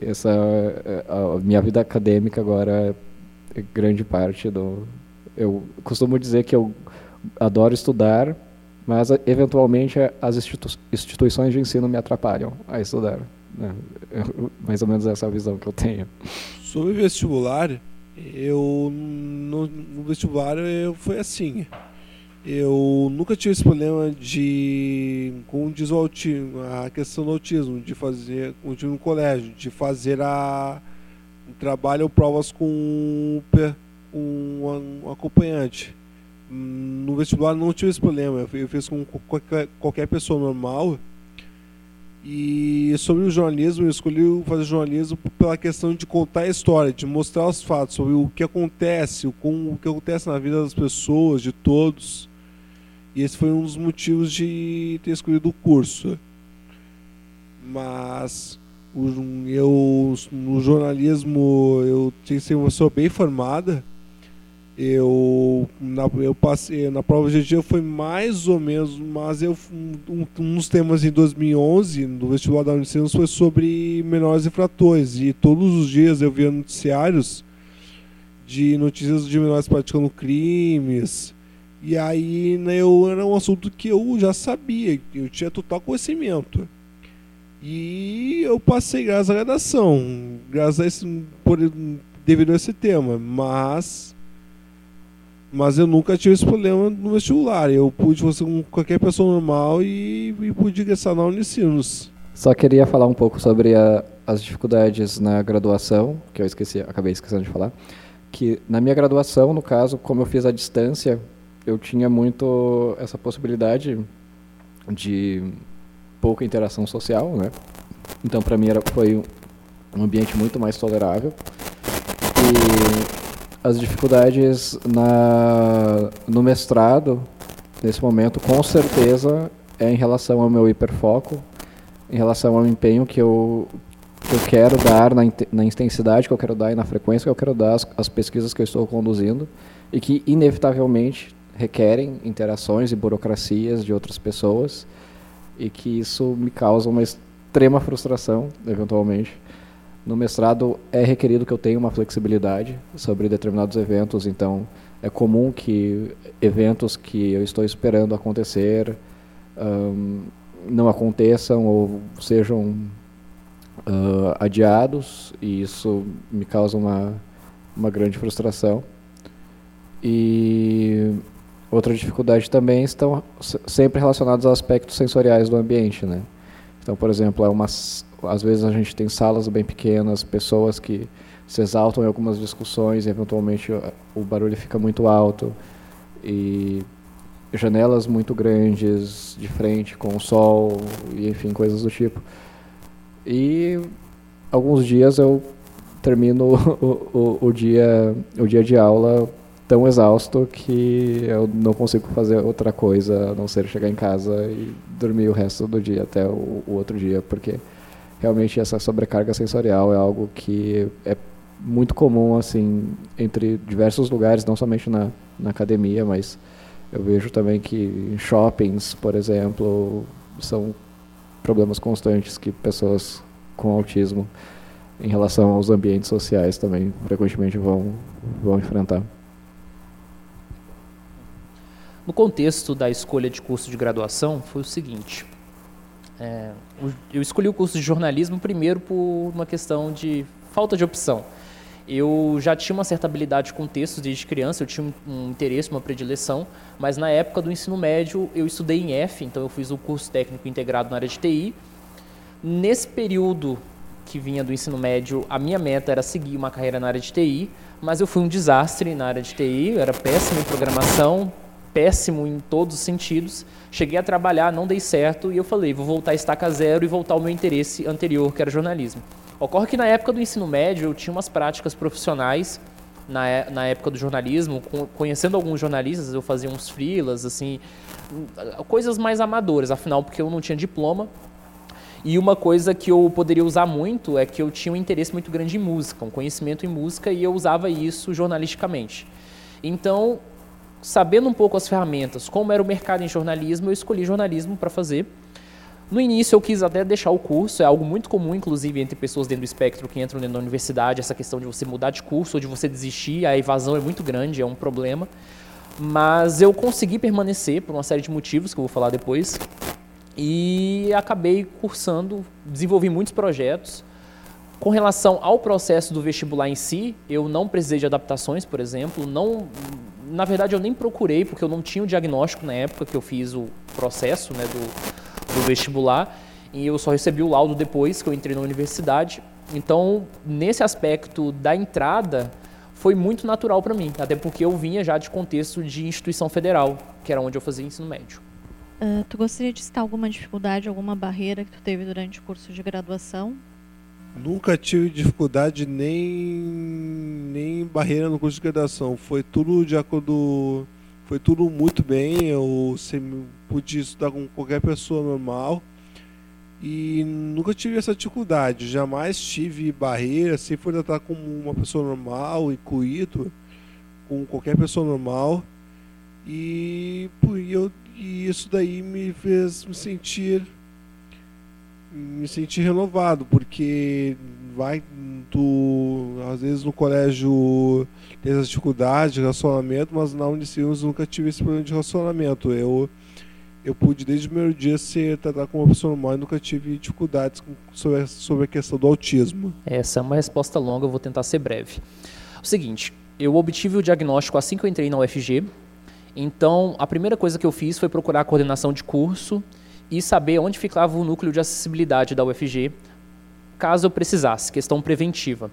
essa a minha vida acadêmica agora é grande parte do eu costumo dizer que eu adoro estudar, mas eventualmente as institu instituições de ensino me atrapalham a estudar. Né? mais ou menos essa é a visão que eu tenho. Sobre vestibular, eu no, no vestibular eu foi assim. Eu nunca tive esse problema de com diz autismo, a questão do autismo, de fazer no colégio, de fazer a trabalho ou provas com um, um acompanhante. No vestibular não tive esse problema, eu fiz com qualquer, pessoa normal. E sobre o jornalismo, eu escolhi fazer jornalismo pela questão de contar a história, de mostrar os fatos sobre o que acontece, o que acontece na vida das pessoas, de todos. E esse foi um dos motivos de ter escolhido o curso. Mas eu no jornalismo eu tinha que ser uma pessoa bem formada eu na, eu passei na prova de dia foi mais ou menos mas eu um, um dos temas em 2011 no vestibular da Unicinos foi sobre menores infratores. E todos os dias eu via noticiários de notícias de menores praticando crimes. E aí né, eu era um assunto que eu já sabia eu tinha total conhecimento. E eu passei graças à redação, graças a esse, por, devido a esse tema, mas mas eu nunca tive esse problema no vestibular. Eu pude fazer com qualquer pessoa normal e, e pude ingressar na Unicinos. Só queria falar um pouco sobre a, as dificuldades na graduação, que eu esqueci, acabei esquecendo de falar. Que na minha graduação, no caso, como eu fiz à distância, eu tinha muito essa possibilidade de pouca interação social, né? Então, para mim era foi um ambiente muito mais tolerável. E as dificuldades na, no mestrado, nesse momento, com certeza é em relação ao meu hiperfoco, em relação ao empenho que eu, que eu quero dar, na, na intensidade que eu quero dar e na frequência que eu quero dar as pesquisas que eu estou conduzindo e que, inevitavelmente, requerem interações e burocracias de outras pessoas e que isso me causa uma extrema frustração, eventualmente. No mestrado é requerido que eu tenha uma flexibilidade sobre determinados eventos, então é comum que eventos que eu estou esperando acontecer um, não aconteçam ou sejam uh, adiados, e isso me causa uma, uma grande frustração. E outra dificuldade também estão sempre relacionados aos aspectos sensoriais do ambiente, né? Então, por exemplo, é uma às vezes a gente tem salas bem pequenas, pessoas que se exaltam em algumas discussões e eventualmente o barulho fica muito alto e janelas muito grandes de frente com o sol e enfim coisas do tipo. E alguns dias eu termino o, o, o dia o dia de aula tão exausto que eu não consigo fazer outra coisa a não ser chegar em casa e dormir o resto do dia até o, o outro dia porque realmente essa sobrecarga sensorial é algo que é muito comum assim entre diversos lugares, não somente na, na academia, mas eu vejo também que em shoppings, por exemplo, são problemas constantes que pessoas com autismo em relação aos ambientes sociais também frequentemente vão, vão enfrentar. No contexto da escolha de curso de graduação, foi o seguinte: é, eu escolhi o curso de jornalismo primeiro por uma questão de falta de opção. Eu já tinha uma certa habilidade com textos desde criança, eu tinha um interesse, uma predileção, mas na época do ensino médio eu estudei em F, então eu fiz o curso técnico integrado na área de TI. Nesse período que vinha do ensino médio, a minha meta era seguir uma carreira na área de TI, mas eu fui um desastre na área de TI, eu era péssimo em programação, péssimo em todos os sentidos. Cheguei a trabalhar, não dei certo e eu falei, vou voltar a estaca zero e voltar ao meu interesse anterior, que era jornalismo. Ocorre que na época do ensino médio eu tinha umas práticas profissionais na, é, na época do jornalismo, conhecendo alguns jornalistas, eu fazia uns freelas, assim, coisas mais amadoras, afinal, porque eu não tinha diploma. E uma coisa que eu poderia usar muito é que eu tinha um interesse muito grande em música, um conhecimento em música, e eu usava isso jornalisticamente. Então, sabendo um pouco as ferramentas, como era o mercado em jornalismo, eu escolhi jornalismo para fazer. No início eu quis até deixar o curso, é algo muito comum, inclusive, entre pessoas dentro do espectro que entram dentro da universidade, essa questão de você mudar de curso ou de você desistir, a evasão é muito grande, é um problema. Mas eu consegui permanecer por uma série de motivos que eu vou falar depois. E acabei cursando, desenvolvi muitos projetos. Com relação ao processo do vestibular em si, eu não precisei de adaptações, por exemplo, não na verdade, eu nem procurei, porque eu não tinha o diagnóstico na época que eu fiz o processo né, do, do vestibular, e eu só recebi o laudo depois que eu entrei na universidade. Então, nesse aspecto da entrada, foi muito natural para mim, até porque eu vinha já de contexto de instituição federal, que era onde eu fazia ensino médio. Uh, tu gostaria de citar alguma dificuldade, alguma barreira que tu teve durante o curso de graduação Nunca tive dificuldade nem, nem barreira no curso de graduação. Foi tudo de acordo. Foi tudo muito bem. Eu sempre pude estudar com qualquer pessoa normal. E nunca tive essa dificuldade. Jamais tive barreira. Sempre fui tratar como uma pessoa normal, incluído com qualquer pessoa normal. E, eu, e isso daí me fez me sentir me sentir renovado, porque vai tu às vezes no colégio tem essa dificuldade de relacionamento, mas na Unicinos nunca tive esse problema de relacionamento. Eu eu pude desde o primeiro dia ser tratado como uma pessoa normal e nunca tive dificuldades com, sobre, sobre a questão do autismo. Essa é uma resposta longa, eu vou tentar ser breve. O seguinte, eu obtive o diagnóstico assim que eu entrei na UFG. Então, a primeira coisa que eu fiz foi procurar a coordenação de curso e saber onde ficava o núcleo de acessibilidade da UFG, caso eu precisasse, questão preventiva.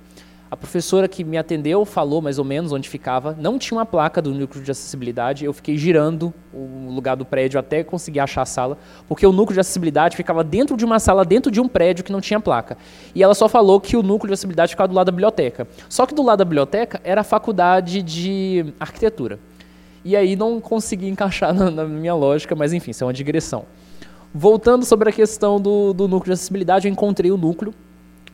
A professora que me atendeu falou mais ou menos onde ficava. Não tinha uma placa do núcleo de acessibilidade. Eu fiquei girando o lugar do prédio até conseguir achar a sala, porque o núcleo de acessibilidade ficava dentro de uma sala, dentro de um prédio que não tinha placa. E ela só falou que o núcleo de acessibilidade ficava do lado da biblioteca. Só que do lado da biblioteca era a faculdade de arquitetura. E aí não consegui encaixar na, na minha lógica, mas enfim, isso é uma digressão. Voltando sobre a questão do, do núcleo de acessibilidade, eu encontrei o núcleo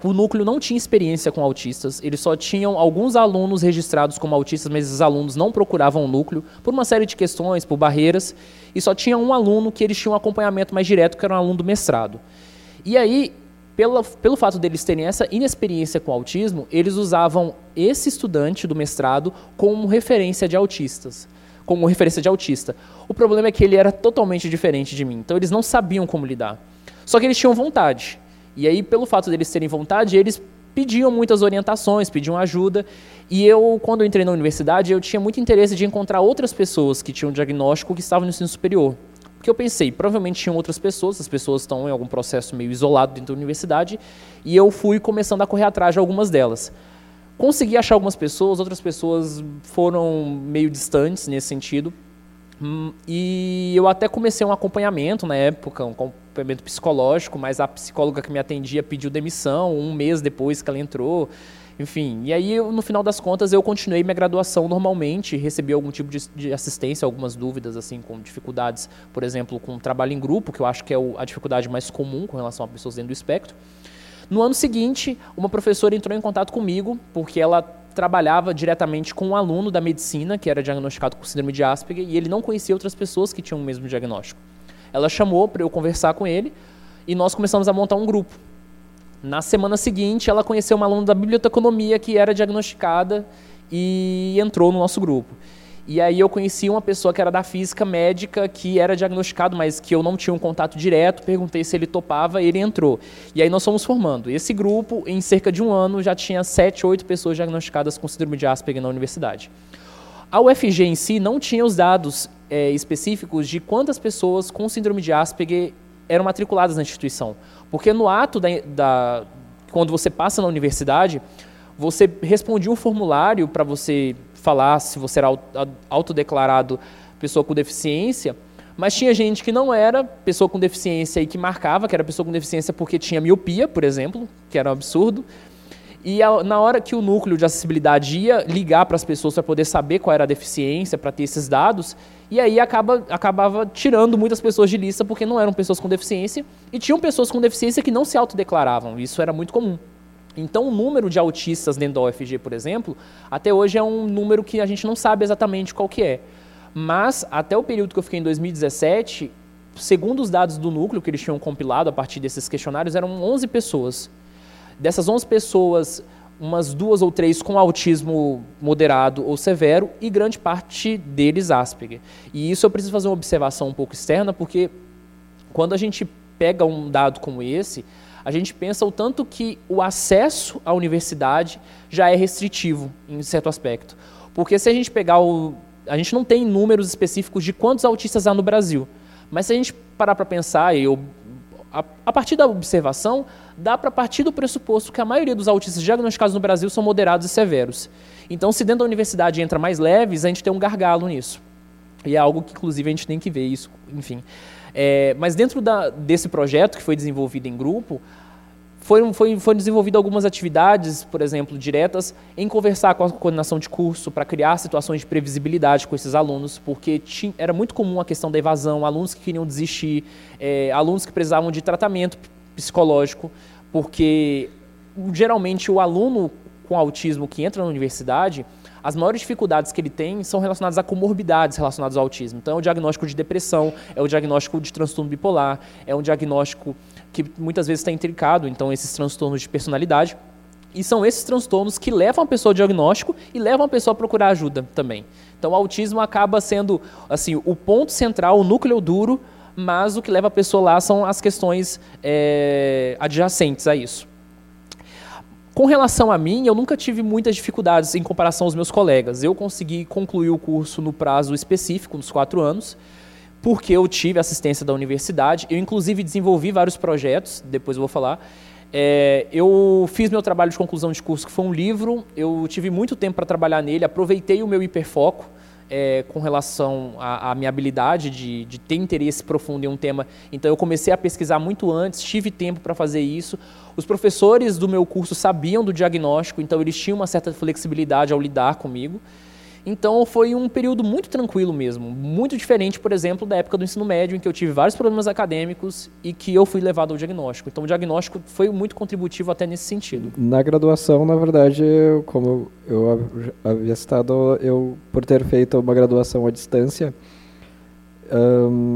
o núcleo não tinha experiência com autistas, eles só tinham alguns alunos registrados como autistas, mas esses alunos não procuravam o núcleo por uma série de questões, por barreiras, e só tinha um aluno que eles tinham um acompanhamento mais direto, que era um aluno do mestrado. E aí, pela, pelo fato deles terem essa inexperiência com autismo, eles usavam esse estudante do mestrado como referência de autistas como referência de autista. O problema é que ele era totalmente diferente de mim, então eles não sabiam como lidar. Só que eles tinham vontade. E aí, pelo fato deles terem vontade, eles pediam muitas orientações, pediam ajuda. E eu, quando eu entrei na universidade, eu tinha muito interesse de encontrar outras pessoas que tinham diagnóstico que estavam no ensino superior. Porque eu pensei, provavelmente tinham outras pessoas, as pessoas estão em algum processo meio isolado dentro da universidade, e eu fui começando a correr atrás de algumas delas. Consegui achar algumas pessoas, outras pessoas foram meio distantes nesse sentido, hum, e eu até comecei um acompanhamento na época, um acompanhamento psicológico, mas a psicóloga que me atendia pediu demissão um mês depois que ela entrou. Enfim, e aí no final das contas eu continuei minha graduação normalmente, recebi algum tipo de, de assistência, algumas dúvidas assim com dificuldades, por exemplo, com trabalho em grupo, que eu acho que é o, a dificuldade mais comum com relação a pessoas dentro do espectro. No ano seguinte, uma professora entrou em contato comigo porque ela trabalhava diretamente com um aluno da medicina que era diagnosticado com síndrome de Asperger e ele não conhecia outras pessoas que tinham o mesmo diagnóstico. Ela chamou para eu conversar com ele e nós começamos a montar um grupo. Na semana seguinte, ela conheceu uma aluna da biblioteconomia que era diagnosticada e entrou no nosso grupo. E aí eu conheci uma pessoa que era da física médica, que era diagnosticado, mas que eu não tinha um contato direto, perguntei se ele topava, ele entrou. E aí nós fomos formando. Esse grupo, em cerca de um ano, já tinha sete, oito pessoas diagnosticadas com síndrome de Asperger na universidade. A UFG em si não tinha os dados é, específicos de quantas pessoas com síndrome de Asperger eram matriculadas na instituição. Porque no ato da, da quando você passa na universidade, você respondia um formulário para você falar se você era autodeclarado pessoa com deficiência, mas tinha gente que não era pessoa com deficiência e que marcava que era pessoa com deficiência porque tinha miopia, por exemplo, que era um absurdo. E a, na hora que o núcleo de acessibilidade ia ligar para as pessoas para poder saber qual era a deficiência, para ter esses dados, e aí acaba, acabava tirando muitas pessoas de lista porque não eram pessoas com deficiência, e tinham pessoas com deficiência que não se autodeclaravam, isso era muito comum. Então, o número de autistas dentro da UFG, por exemplo, até hoje é um número que a gente não sabe exatamente qual que é. Mas, até o período que eu fiquei em 2017, segundo os dados do núcleo que eles tinham compilado a partir desses questionários, eram 11 pessoas. Dessas 11 pessoas, umas duas ou três com autismo moderado ou severo e grande parte deles Asperger. E isso eu preciso fazer uma observação um pouco externa, porque quando a gente pega um dado como esse, a gente pensa o tanto que o acesso à universidade já é restritivo em certo aspecto. Porque se a gente pegar o. A gente não tem números específicos de quantos autistas há no Brasil. Mas se a gente parar para pensar, eu a, a partir da observação, dá para partir do pressuposto que a maioria dos autistas diagnosticados no Brasil são moderados e severos. Então, se dentro da universidade entra mais leves, a gente tem um gargalo nisso. E é algo que, inclusive, a gente tem que ver isso, enfim. É, mas dentro da, desse projeto, que foi desenvolvido em grupo, foram, foi, foram desenvolvidas algumas atividades, por exemplo, diretas, em conversar com a coordenação de curso para criar situações de previsibilidade com esses alunos, porque tinha, era muito comum a questão da evasão, alunos que queriam desistir, é, alunos que precisavam de tratamento psicológico, porque geralmente o aluno com autismo que entra na universidade, as maiores dificuldades que ele tem são relacionadas a comorbidades relacionadas ao autismo. Então, é o diagnóstico de depressão, é o diagnóstico de transtorno bipolar, é um diagnóstico que muitas vezes está intricado, então esses transtornos de personalidade. E são esses transtornos que levam a pessoa ao diagnóstico e levam a pessoa a procurar ajuda também. Então o autismo acaba sendo assim o ponto central, o núcleo duro mas o que leva a pessoa lá são as questões é, adjacentes a isso. Com relação a mim, eu nunca tive muitas dificuldades em comparação aos meus colegas. Eu consegui concluir o curso no prazo específico, nos quatro anos, porque eu tive assistência da universidade. Eu, inclusive, desenvolvi vários projetos, depois eu vou falar. É, eu fiz meu trabalho de conclusão de curso, que foi um livro. Eu tive muito tempo para trabalhar nele, aproveitei o meu hiperfoco é, com relação à, minha habilidade de, de, ter interesse profundo em um tema. Então eu comecei a pesquisar muito antes, tive tempo para fazer isso. Os professores do meu curso sabiam do diagnóstico, então eles tinham uma certa flexibilidade ao lidar comigo. Então foi um período muito tranquilo mesmo, muito diferente, por exemplo, da época do ensino médio, em que eu tive vários problemas acadêmicos e que eu fui levado ao diagnóstico. Então o diagnóstico foi muito contributivo até nesse sentido. Na graduação, na verdade, como eu havia citado, eu por ter feito uma graduação à distância,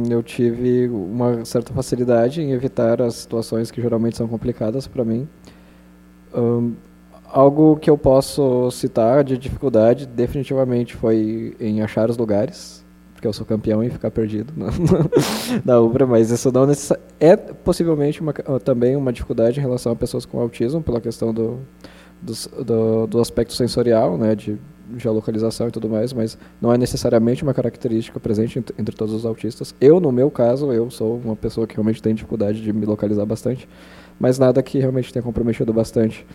eu tive uma certa facilidade em evitar as situações que geralmente são complicadas para mim. Algo que eu posso citar de dificuldade definitivamente foi em achar os lugares, porque eu sou campeão em ficar perdido na, na Ubra, mas isso não é possivelmente uma, também uma dificuldade em relação a pessoas com autismo, pela questão do, do, do, do aspecto sensorial, né, de geolocalização e tudo mais, mas não é necessariamente uma característica presente entre todos os autistas. Eu, no meu caso, eu sou uma pessoa que realmente tem dificuldade de me localizar bastante, mas nada que realmente tenha comprometido bastante.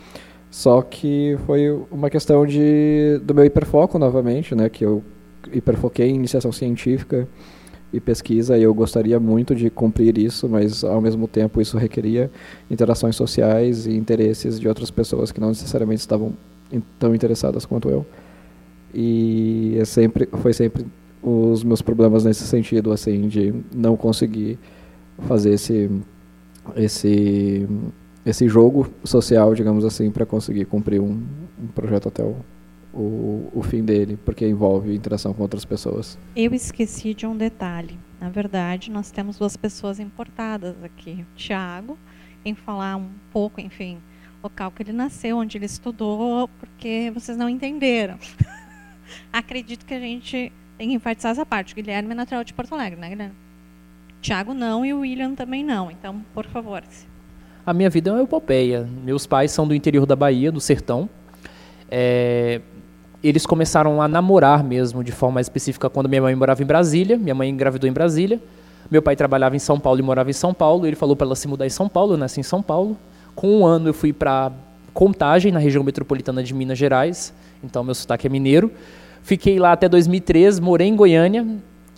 Só que foi uma questão de, do meu hiperfoco novamente, né, que eu hiperfoquei em iniciação científica e pesquisa e eu gostaria muito de cumprir isso, mas ao mesmo tempo isso requeria interações sociais e interesses de outras pessoas que não necessariamente estavam tão interessadas quanto eu. E é sempre, foi sempre os meus problemas nesse sentido, assim, de não conseguir fazer esse, esse esse jogo social, digamos assim, para conseguir cumprir um, um projeto até o, o, o, fim dele, porque envolve interação com outras pessoas. Eu esqueci de um detalhe. Na verdade, nós temos duas pessoas importadas aqui. Tiago, em falar um pouco, enfim, local que ele nasceu, onde ele estudou, porque vocês não entenderam. Acredito que a gente tem que enfatizar essa parte. O Guilherme é natural de Porto Alegre, né, Guilherme? Tiago não e o William também não. Então, por favor, a minha vida é uma epopeia. Meus pais são do interior da Bahia, do sertão. É, eles começaram a namorar mesmo, de forma específica, quando minha mãe morava em Brasília. Minha mãe engravidou em Brasília. Meu pai trabalhava em São Paulo e morava em São Paulo. Ele falou para ela se mudar em São Paulo. Eu nasci em São Paulo. Com um ano eu fui para Contagem, na região metropolitana de Minas Gerais. Então meu sotaque é mineiro. Fiquei lá até 2003, morei em Goiânia.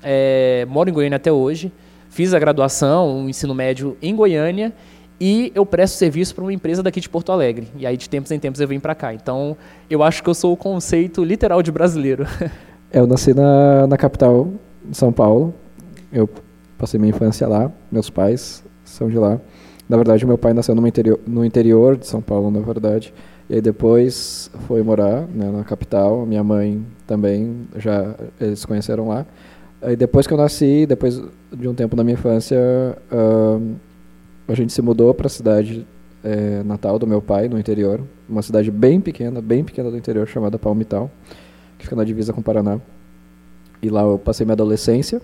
É, moro em Goiânia até hoje. Fiz a graduação, o ensino médio em Goiânia e eu presto serviço para uma empresa daqui de Porto Alegre. E aí, de tempos em tempos, eu venho para cá. Então, eu acho que eu sou o conceito literal de brasileiro. eu nasci na, na capital, São Paulo. Eu passei minha infância lá. Meus pais são de lá. Na verdade, meu pai nasceu no interior, no interior de São Paulo, na verdade. E aí depois foi morar né, na capital. Minha mãe também, já eles se conheceram lá. Aí depois que eu nasci, depois de um tempo na minha infância, uh, a gente se mudou para a cidade é, natal do meu pai, no interior, uma cidade bem pequena, bem pequena do interior, chamada Palmital, que fica na divisa com o Paraná. E lá eu passei minha adolescência.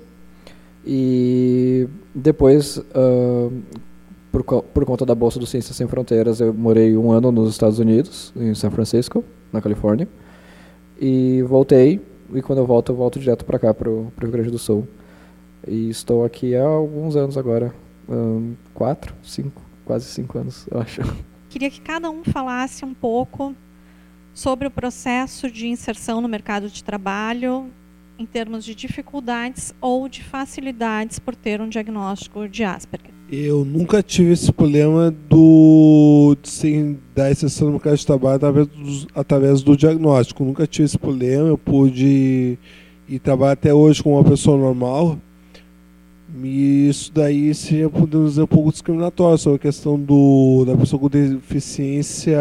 E depois, uh, por, por conta da Bolsa do Ciências Sem Fronteiras, eu morei um ano nos Estados Unidos, em São Francisco, na Califórnia. E voltei, e quando eu volto, eu volto direto para cá, para o Rio Grande do Sul. E estou aqui há alguns anos agora, um, quatro, cinco, quase cinco anos, eu acho. Queria que cada um falasse um pouco sobre o processo de inserção no mercado de trabalho em termos de dificuldades ou de facilidades por ter um diagnóstico de Asperger. Eu nunca tive esse problema do de sem da inserção no mercado de trabalho através do, através do diagnóstico. Nunca tive esse problema. Eu pude ir trabalhar até hoje com uma pessoa normal e isso daí seria, podemos dizer, um pouco discriminatório sobre a questão do, da pessoa com deficiência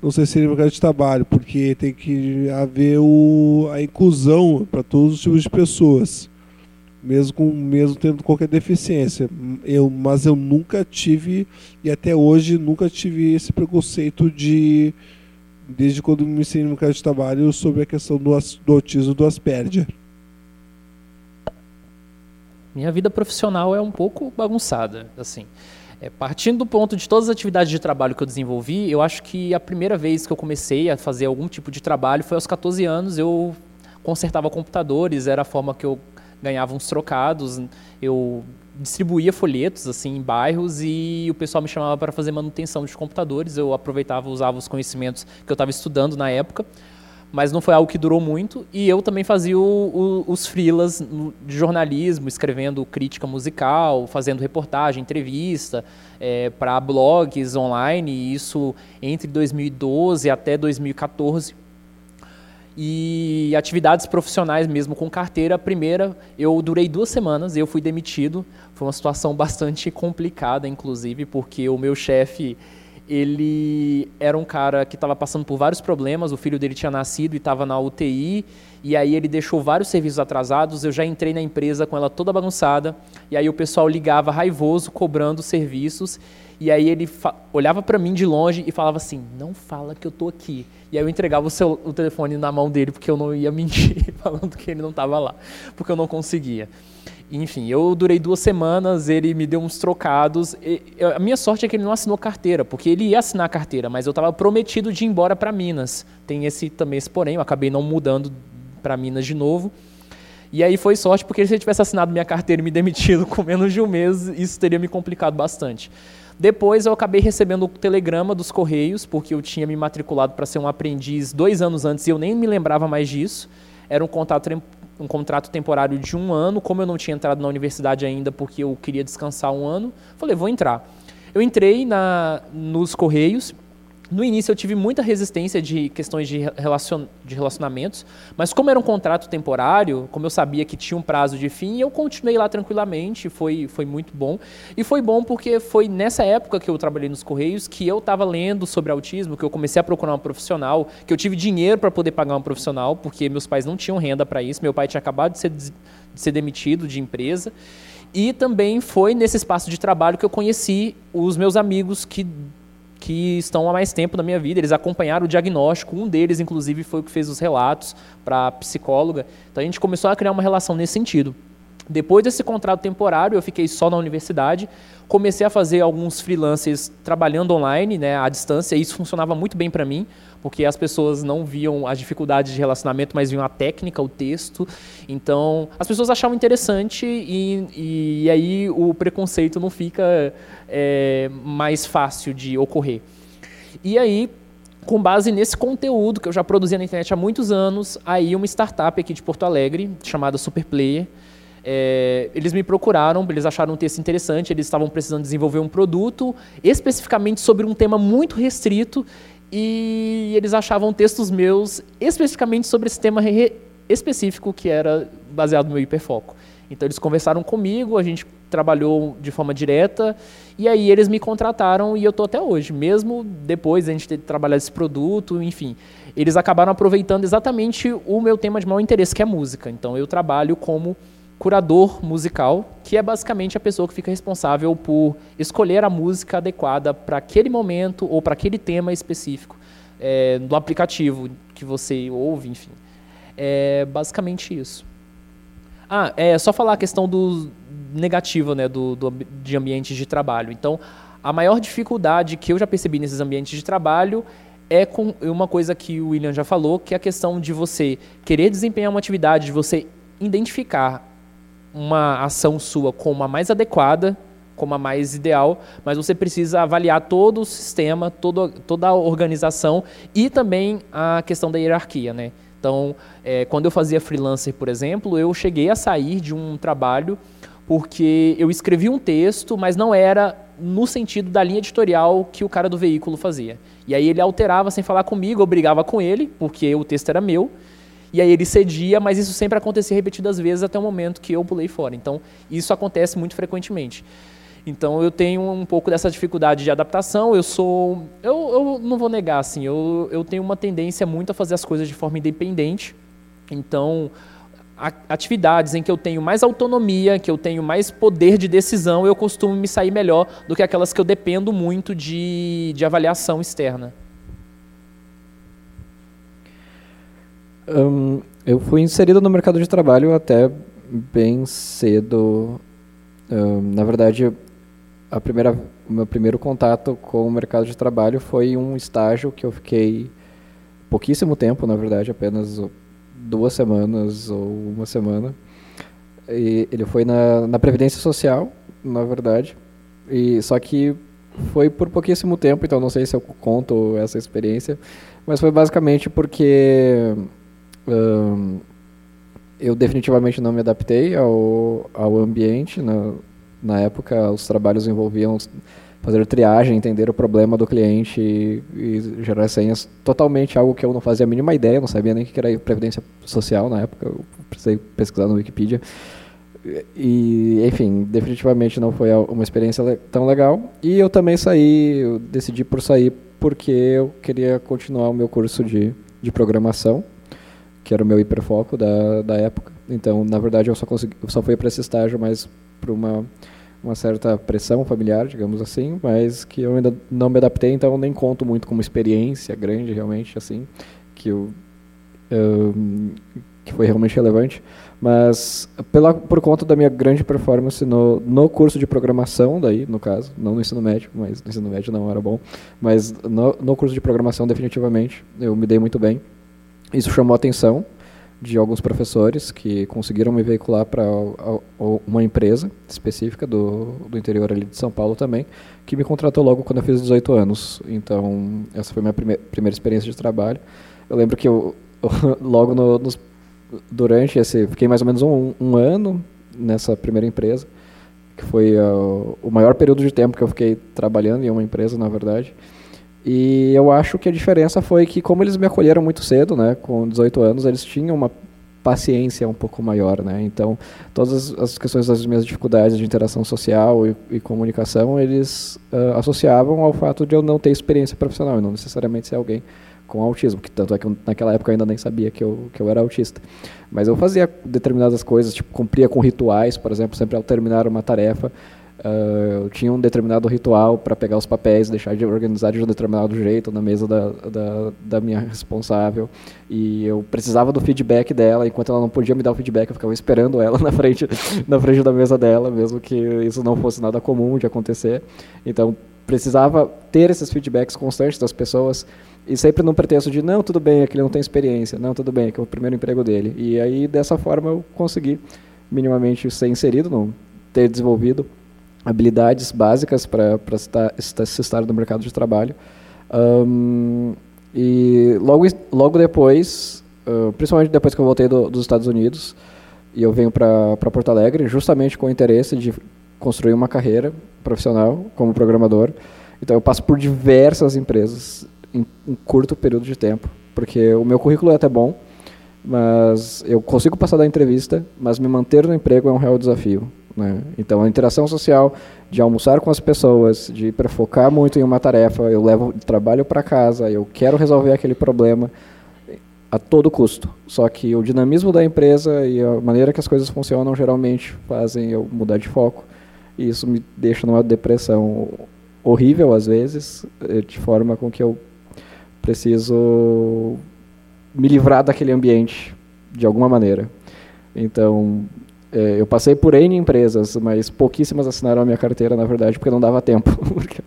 não sei se seria mercado de trabalho, porque tem que haver o, a inclusão para todos os tipos de pessoas, mesmo, com, mesmo tendo qualquer deficiência. Eu, mas eu nunca tive, e até hoje nunca tive esse preconceito de, desde quando me ensinei no mercado de trabalho, sobre a questão do, do autismo do Asperger. Minha vida profissional é um pouco bagunçada, assim. É, partindo do ponto de todas as atividades de trabalho que eu desenvolvi, eu acho que a primeira vez que eu comecei a fazer algum tipo de trabalho foi aos 14 anos. Eu consertava computadores, era a forma que eu ganhava uns trocados. Eu distribuía folhetos assim em bairros e o pessoal me chamava para fazer manutenção de computadores. Eu aproveitava, usava os conhecimentos que eu estava estudando na época mas não foi algo que durou muito. E eu também fazia o, o, os freelas de jornalismo, escrevendo crítica musical, fazendo reportagem, entrevista é, para blogs online, e isso entre 2012 até 2014. E atividades profissionais mesmo com carteira, a primeira eu durei duas semanas, eu fui demitido. Foi uma situação bastante complicada, inclusive, porque o meu chefe ele era um cara que estava passando por vários problemas, o filho dele tinha nascido e estava na UTI, e aí ele deixou vários serviços atrasados, eu já entrei na empresa com ela toda bagunçada, e aí o pessoal ligava raivoso, cobrando serviços, e aí ele olhava para mim de longe e falava assim, não fala que eu tô aqui. E aí eu entregava o, seu, o telefone na mão dele, porque eu não ia mentir, falando que ele não estava lá, porque eu não conseguia. Enfim, eu durei duas semanas, ele me deu uns trocados. E, a minha sorte é que ele não assinou carteira, porque ele ia assinar a carteira, mas eu estava prometido de ir embora para Minas. Tem esse também esse porém, eu acabei não mudando para Minas de novo. E aí foi sorte, porque se ele tivesse assinado minha carteira e me demitido com menos de um mês, isso teria me complicado bastante. Depois eu acabei recebendo o telegrama dos Correios, porque eu tinha me matriculado para ser um aprendiz dois anos antes e eu nem me lembrava mais disso. Era um contrato um contrato temporário de um ano. Como eu não tinha entrado na universidade ainda porque eu queria descansar um ano, falei, vou entrar. Eu entrei na, nos Correios no início eu tive muita resistência de questões de, relacion, de relacionamentos, mas como era um contrato temporário, como eu sabia que tinha um prazo de fim, eu continuei lá tranquilamente, foi, foi muito bom. E foi bom porque foi nessa época que eu trabalhei nos Correios que eu estava lendo sobre autismo, que eu comecei a procurar um profissional, que eu tive dinheiro para poder pagar um profissional, porque meus pais não tinham renda para isso, meu pai tinha acabado de ser, de ser demitido de empresa. E também foi nesse espaço de trabalho que eu conheci os meus amigos que que estão há mais tempo na minha vida. Eles acompanharam o diagnóstico, um deles, inclusive, foi o que fez os relatos para a psicóloga. Então a gente começou a criar uma relação nesse sentido. Depois desse contrato temporário, eu fiquei só na universidade, comecei a fazer alguns freelancers trabalhando online, né, à distância, e isso funcionava muito bem para mim, porque as pessoas não viam as dificuldades de relacionamento, mas viam a técnica, o texto. Então, as pessoas achavam interessante e, e aí o preconceito não fica é, mais fácil de ocorrer. E aí, com base nesse conteúdo que eu já produzia na internet há muitos anos, aí uma startup aqui de Porto Alegre, chamada Superplayer, é, eles me procuraram, eles acharam um texto interessante, eles estavam precisando desenvolver um produto especificamente sobre um tema muito restrito e eles achavam textos meus especificamente sobre esse tema específico que era baseado no meu hiperfoco. Então eles conversaram comigo, a gente trabalhou de forma direta e aí eles me contrataram e eu estou até hoje, mesmo depois de a gente ter trabalhado esse produto, enfim, eles acabaram aproveitando exatamente o meu tema de maior interesse, que é música. Então eu trabalho como curador musical, que é basicamente a pessoa que fica responsável por escolher a música adequada para aquele momento ou para aquele tema específico é, do aplicativo que você ouve, enfim. É basicamente isso. Ah, é só falar a questão do negativo, né, do, do, de ambientes de trabalho. Então, a maior dificuldade que eu já percebi nesses ambientes de trabalho é com uma coisa que o William já falou, que é a questão de você querer desempenhar uma atividade, de você identificar uma ação sua como a mais adequada, como a mais ideal, mas você precisa avaliar todo o sistema, todo, toda a organização e também a questão da hierarquia, né? Então, é, quando eu fazia freelancer, por exemplo, eu cheguei a sair de um trabalho porque eu escrevi um texto, mas não era no sentido da linha editorial que o cara do veículo fazia. E aí ele alterava sem falar comigo, eu brigava com ele, porque o texto era meu, e aí ele cedia, mas isso sempre acontecia repetidas vezes até o momento que eu pulei fora. Então, isso acontece muito frequentemente. Então, eu tenho um pouco dessa dificuldade de adaptação. Eu sou. Eu, eu não vou negar, assim, eu, eu tenho uma tendência muito a fazer as coisas de forma independente. Então, atividades em que eu tenho mais autonomia, que eu tenho mais poder de decisão, eu costumo me sair melhor do que aquelas que eu dependo muito de, de avaliação externa. Um, eu fui inserido no mercado de trabalho até bem cedo. Uh, na verdade, a primeira, o meu primeiro contato com o mercado de trabalho foi um estágio que eu fiquei pouquíssimo tempo, na verdade, apenas duas semanas ou uma semana. E ele foi na, na Previdência Social, na verdade. E, só que foi por pouquíssimo tempo, então não sei se eu conto essa experiência, mas foi basicamente porque eu definitivamente não me adaptei ao, ao ambiente. Na, na época, os trabalhos envolviam fazer triagem, entender o problema do cliente e, e, gerar senhas. Totalmente algo que eu não fazia a mínima ideia, não sabia nem o que era previdência social na época. Eu precisei pesquisar no Wikipedia. E, enfim, definitivamente não foi uma experiência tão legal. E eu também saí, eu decidi por sair porque eu queria continuar o meu curso de, de programação, que era o meu hiperfoco da, da época. Então, na verdade, eu só, consegui, eu só fui para esse estágio, mas por uma, uma certa pressão familiar, digamos assim, mas que eu ainda não me adaptei, então nem conto muito como experiência grande, realmente, assim, que eu, que foi realmente relevante, mas pela, por conta da minha grande performance no, no curso de programação, daí, no caso, não no ensino médio, mas no ensino médio não era bom, mas no, no curso de programação, definitivamente, eu me dei muito bem. Isso chamou a atenção de alguns professores que conseguiram me veicular para uma empresa específica do, do interior ali de São Paulo também, que me contratou logo quando eu fiz 18 anos. Então, essa foi minha primeira, primeira experiência de trabalho. Eu lembro que eu, logo no, nos durante esse. Fiquei mais ou menos um, um ano nessa primeira empresa, que foi uh, o maior período de tempo que eu fiquei trabalhando em uma empresa, na verdade. E eu acho que a diferença foi que, como eles me acolheram muito cedo, né, com 18 anos, eles tinham uma paciência um pouco maior, né? Então, todas as questões das minhas dificuldades de interação social e, e comunicação, eles uh, associavam ao fato de eu não ter experiência profissional, e não necessariamente ser alguém com autismo, que tanto é que eu, naquela época eu ainda nem sabia que eu, que eu era autista. Mas eu fazia determinadas coisas, tipo, cumpria com rituais, por exemplo, sempre ao terminar uma tarefa, uh, tinha um determinado ritual para pegar os papéis, deixar de organizar de um determinado jeito na mesa da, da, da, minha responsável, e eu precisava do feedback dela, enquanto ela não podia me dar o feedback, eu ficava esperando ela na frente, na frente da mesa dela, mesmo que isso não fosse nada comum de acontecer. Então, precisava ter esses feedbacks constantes das pessoas, e sempre no pretexto de, não, tudo bem, é que ele não tem experiência, não, tudo bem, é que é o primeiro emprego dele. E aí, dessa forma, eu consegui minimamente ser inserido, não ter desenvolvido habilidades básicas para se estar no mercado de trabalho. Um, e logo, logo depois, uh, principalmente depois que eu voltei do, dos Estados Unidos, e eu venho para Porto Alegre, justamente com o interesse de construir uma carreira profissional como programador. Então eu passo por diversas empresas, em um curto período de tempo, porque o meu currículo é até bom, mas eu consigo passar da entrevista, mas me manter no emprego é um real desafio. Né? Então, a interação social, de almoçar com as pessoas, de focar muito em uma tarefa, eu levo trabalho para casa, eu quero resolver aquele problema a todo custo. Só que o dinamismo da empresa e a maneira que as coisas funcionam geralmente fazem eu mudar de foco. E isso me deixa numa depressão horrível às vezes, eh, de forma com que eu preciso me livrar daquele ambiente de alguma maneira. Então, é, eu passei por N empresas, mas pouquíssimas assinaram a minha carteira, na verdade, porque não dava tempo. Porque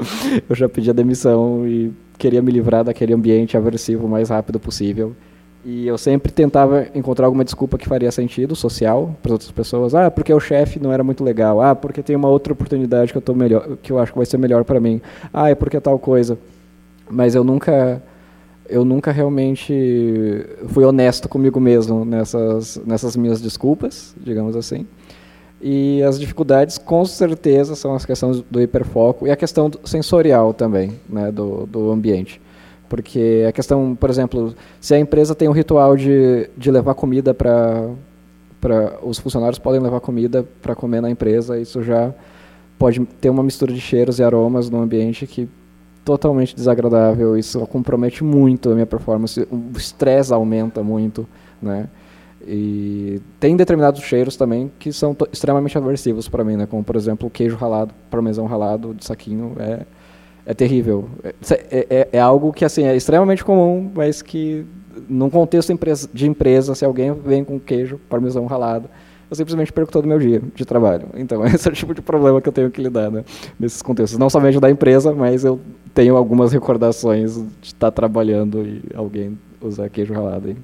eu já pedi a demissão e queria me livrar daquele ambiente aversivo o mais rápido possível. E eu sempre tentava encontrar alguma desculpa que faria sentido social para outras pessoas. Ah, porque o chefe não era muito legal. Ah, porque tem uma outra oportunidade que eu tô melhor, que eu acho que vai ser melhor para mim. Ah, é porque tal coisa. Mas eu nunca eu nunca realmente fui honesto comigo mesmo nessas, nessas minhas desculpas, digamos assim. E as dificuldades, com certeza, são as questões do hiperfoco e a questão sensorial também, né, do, do ambiente. Porque a questão, por exemplo, se a empresa tem um ritual de, de levar comida para. Os funcionários podem levar comida para comer na empresa, isso já pode ter uma mistura de cheiros e aromas no ambiente que totalmente desagradável, isso compromete muito a minha performance, o estresse aumenta muito, né? E tem determinados cheiros também que são extremamente aversivos para mim, né? Como por exemplo queijo ralado, parmesão ralado de saquinho é é terrível. É, é, é algo que assim é extremamente comum, mas que num contexto de empresa, se alguém vem com queijo parmesão ralado, eu simplesmente perco todo o meu dia de trabalho. Então, esse é o tipo de problema que eu tenho que lidar né, nesses contextos. Não somente da empresa, mas eu tenho algumas recordações de estar trabalhando e alguém usar queijo ralado. Hein?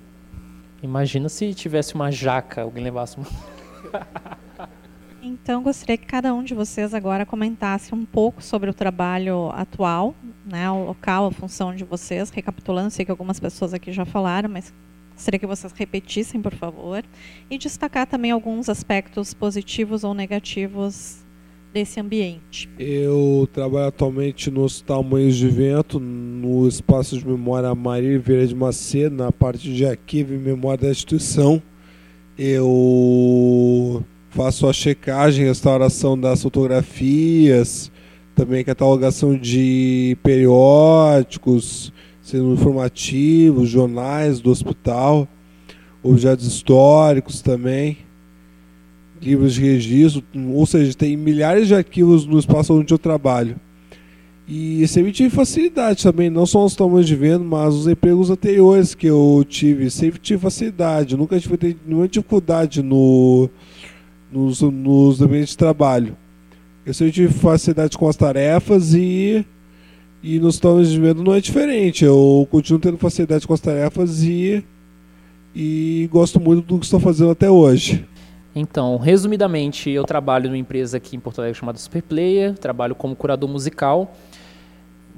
Imagina se tivesse uma jaca, alguém levasse uma. Então, gostaria que cada um de vocês agora comentasse um pouco sobre o trabalho atual, né, o local, a função de vocês, recapitulando, sei que algumas pessoas aqui já falaram, mas gostaria que vocês repetissem, por favor, e destacar também alguns aspectos positivos ou negativos desse ambiente. Eu trabalho atualmente no Hospital Moinhos de Vento, no espaço de memória Maria Vieira de Macedo, na parte de arquivo e memória da instituição. Eu faço a checagem restauração das fotografias, também catalogação de periódicos, sendo informativos, jornais do hospital, objetos históricos também, livros de registro, ou seja, tem milhares de arquivos no espaço onde eu trabalho. E sempre tive facilidade também, não só nos tamanhos de venda, mas os empregos anteriores que eu tive, sempre tive facilidade, nunca tive nenhuma dificuldade no, nos, nos ambientes de trabalho. Eu sempre tive facilidade com as tarefas e, e nos de venda não é diferente. Eu continuo tendo facilidade com as tarefas e, e gosto muito do que estou fazendo até hoje. Então, resumidamente, eu trabalho numa empresa aqui em Porto Alegre chamada Superplayer, trabalho como curador musical.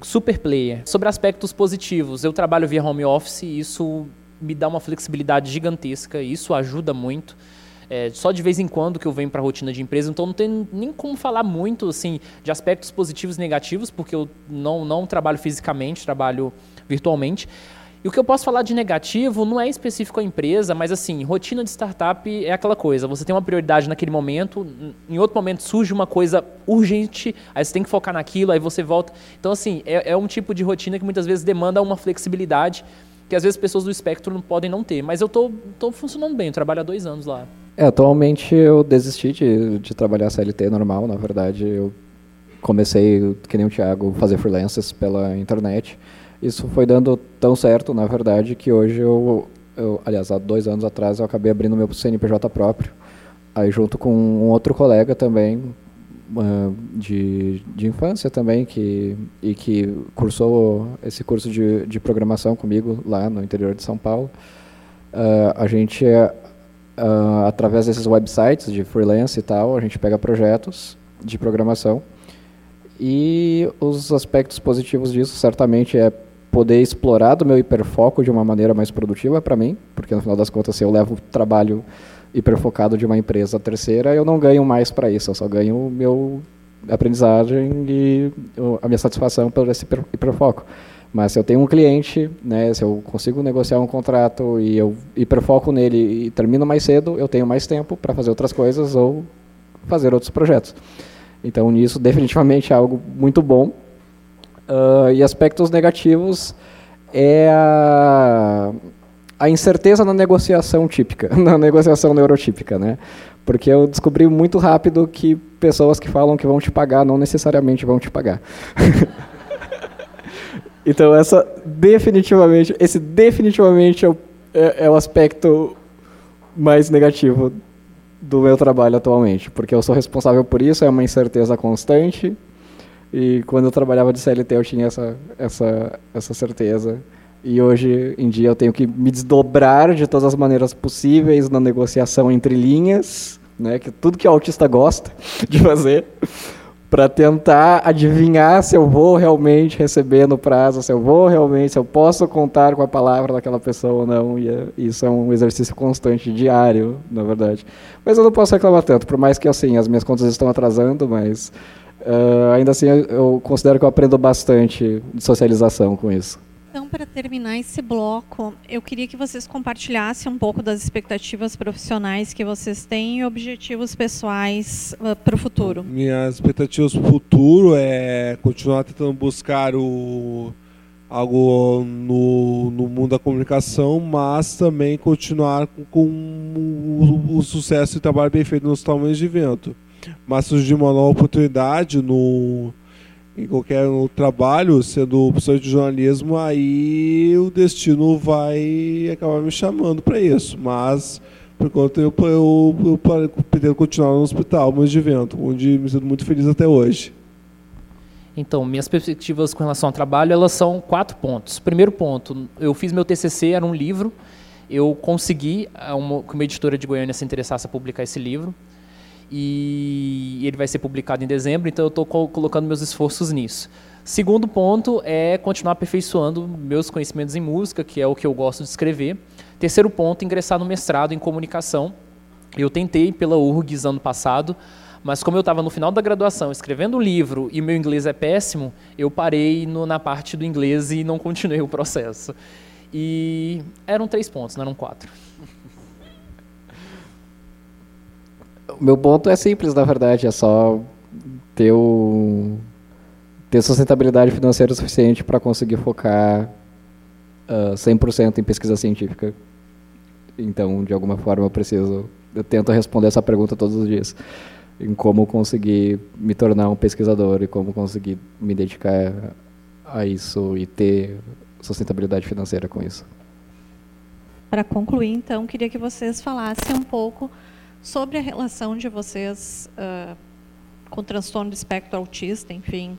Superplayer. Sobre aspectos positivos, eu trabalho via home office e isso me dá uma flexibilidade gigantesca, isso ajuda muito. É, só de vez em quando que eu venho para a rotina de empresa, então não tem nem como falar muito assim de aspectos positivos e negativos, porque eu não, não trabalho fisicamente, trabalho virtualmente. E o que eu posso falar de negativo não é específico à empresa, mas assim, rotina de startup é aquela coisa. Você tem uma prioridade naquele momento, em outro momento surge uma coisa urgente, aí você tem que focar naquilo, aí você volta. Então, assim, é, é um tipo de rotina que muitas vezes demanda uma flexibilidade que às vezes pessoas do espectro não podem não ter. Mas eu tô, tô funcionando bem, eu trabalho há dois anos lá. É, atualmente eu desisti de, de trabalhar CLT normal, na verdade. Eu comecei, que nem o Thiago, fazer freelances pela internet isso foi dando tão certo, na verdade, que hoje eu, eu, aliás, há dois anos atrás eu acabei abrindo meu CNPJ próprio, aí junto com um outro colega também, uh, de, de infância também, que, e que cursou esse curso de, de programação comigo lá no interior de São Paulo. Uh, a gente, uh, através desses websites de freelance e tal, a gente pega projetos de programação e os aspectos positivos disso certamente é poder explorar do meu hiperfoco de uma maneira mais produtiva para mim, porque no final das contas, se eu levo o trabalho hiperfocado de uma empresa terceira, eu não ganho mais para isso, eu só ganho o meu aprendizagem e a minha satisfação pelo esse hiperfoco. Mas se eu tenho um cliente, né, se eu consigo negociar um contrato e eu hiperfoco nele e termino mais cedo, eu tenho mais tempo para fazer outras coisas ou fazer outros projetos. Então, nisso, definitivamente é algo muito bom Uh, e aspectos negativos é a, a, incerteza na negociação típica, na negociação neurotípica, né? Porque eu descobri muito rápido que pessoas que falam que vão te pagar não necessariamente vão te pagar. então essa definitivamente, esse definitivamente é o, é, é o aspecto mais negativo do meu trabalho atualmente, porque eu sou responsável por isso, é uma incerteza constante e quando eu trabalhava de CLT eu tinha essa, essa, essa certeza. E hoje em dia eu tenho que me desdobrar de todas as maneiras possíveis na negociação entre linhas, né, que tudo que o autista gosta de fazer, para tentar adivinhar se eu vou realmente receber no prazo, se eu vou realmente, se eu posso contar com a palavra daquela pessoa ou não. E é, isso é um exercício constante, diário, na verdade. Mas eu não posso reclamar tanto, por mais que assim as minhas contas estão atrasando, mas Uh, ainda assim, eu considero que eu aprendo bastante de socialização com isso. Então, para terminar esse bloco, eu queria que vocês compartilhassem um pouco das expectativas profissionais que vocês têm e objetivos pessoais uh, para o futuro. Minhas expectativas para o futuro é continuar tentando buscar o, algo no, no mundo da comunicação, mas também continuar com, com o, o, sucesso e trabalho bem feito nos tamanhos de evento mas surgir uma nova oportunidade no em qualquer trabalho, sendo professor de jornalismo, aí o destino vai acabar me chamando para isso. Mas por enquanto eu, eu, eu, eu pretendo continuar no hospital, mas de vento, onde me sinto muito feliz até hoje. Então, minhas perspectivas com relação ao trabalho, elas são quatro pontos. Primeiro ponto, eu fiz meu TCC, era um livro, eu consegui uma, que uma editora de Goiânia se interessasse a publicar esse livro, e ele vai ser publicado em dezembro, então eu estou colocando meus esforços nisso. Segundo ponto é continuar aperfeiçoando meus conhecimentos em música, que é o que eu gosto de escrever. Terceiro ponto, ingressar no mestrado em comunicação. Eu tentei pela URGS ano passado, mas como eu estava no final da graduação escrevendo um livro e meu inglês é péssimo, eu parei no, na parte do inglês e não continuei o processo. E eram três pontos, não eram quatro. O meu ponto é simples, na verdade, é só ter, o, ter sustentabilidade financeira suficiente para conseguir focar uh, ah, 100% em pesquisa científica. Então, de alguma forma, eu preciso, eu tento responder essa pergunta todos os dias em como conseguir me tornar um pesquisador e como conseguir me dedicar a isso e ter sustentabilidade financeira com isso. Para concluir, então, queria que vocês falassem um pouco sobre a relação de vocês uh, com transtorno do espectro autista, enfim.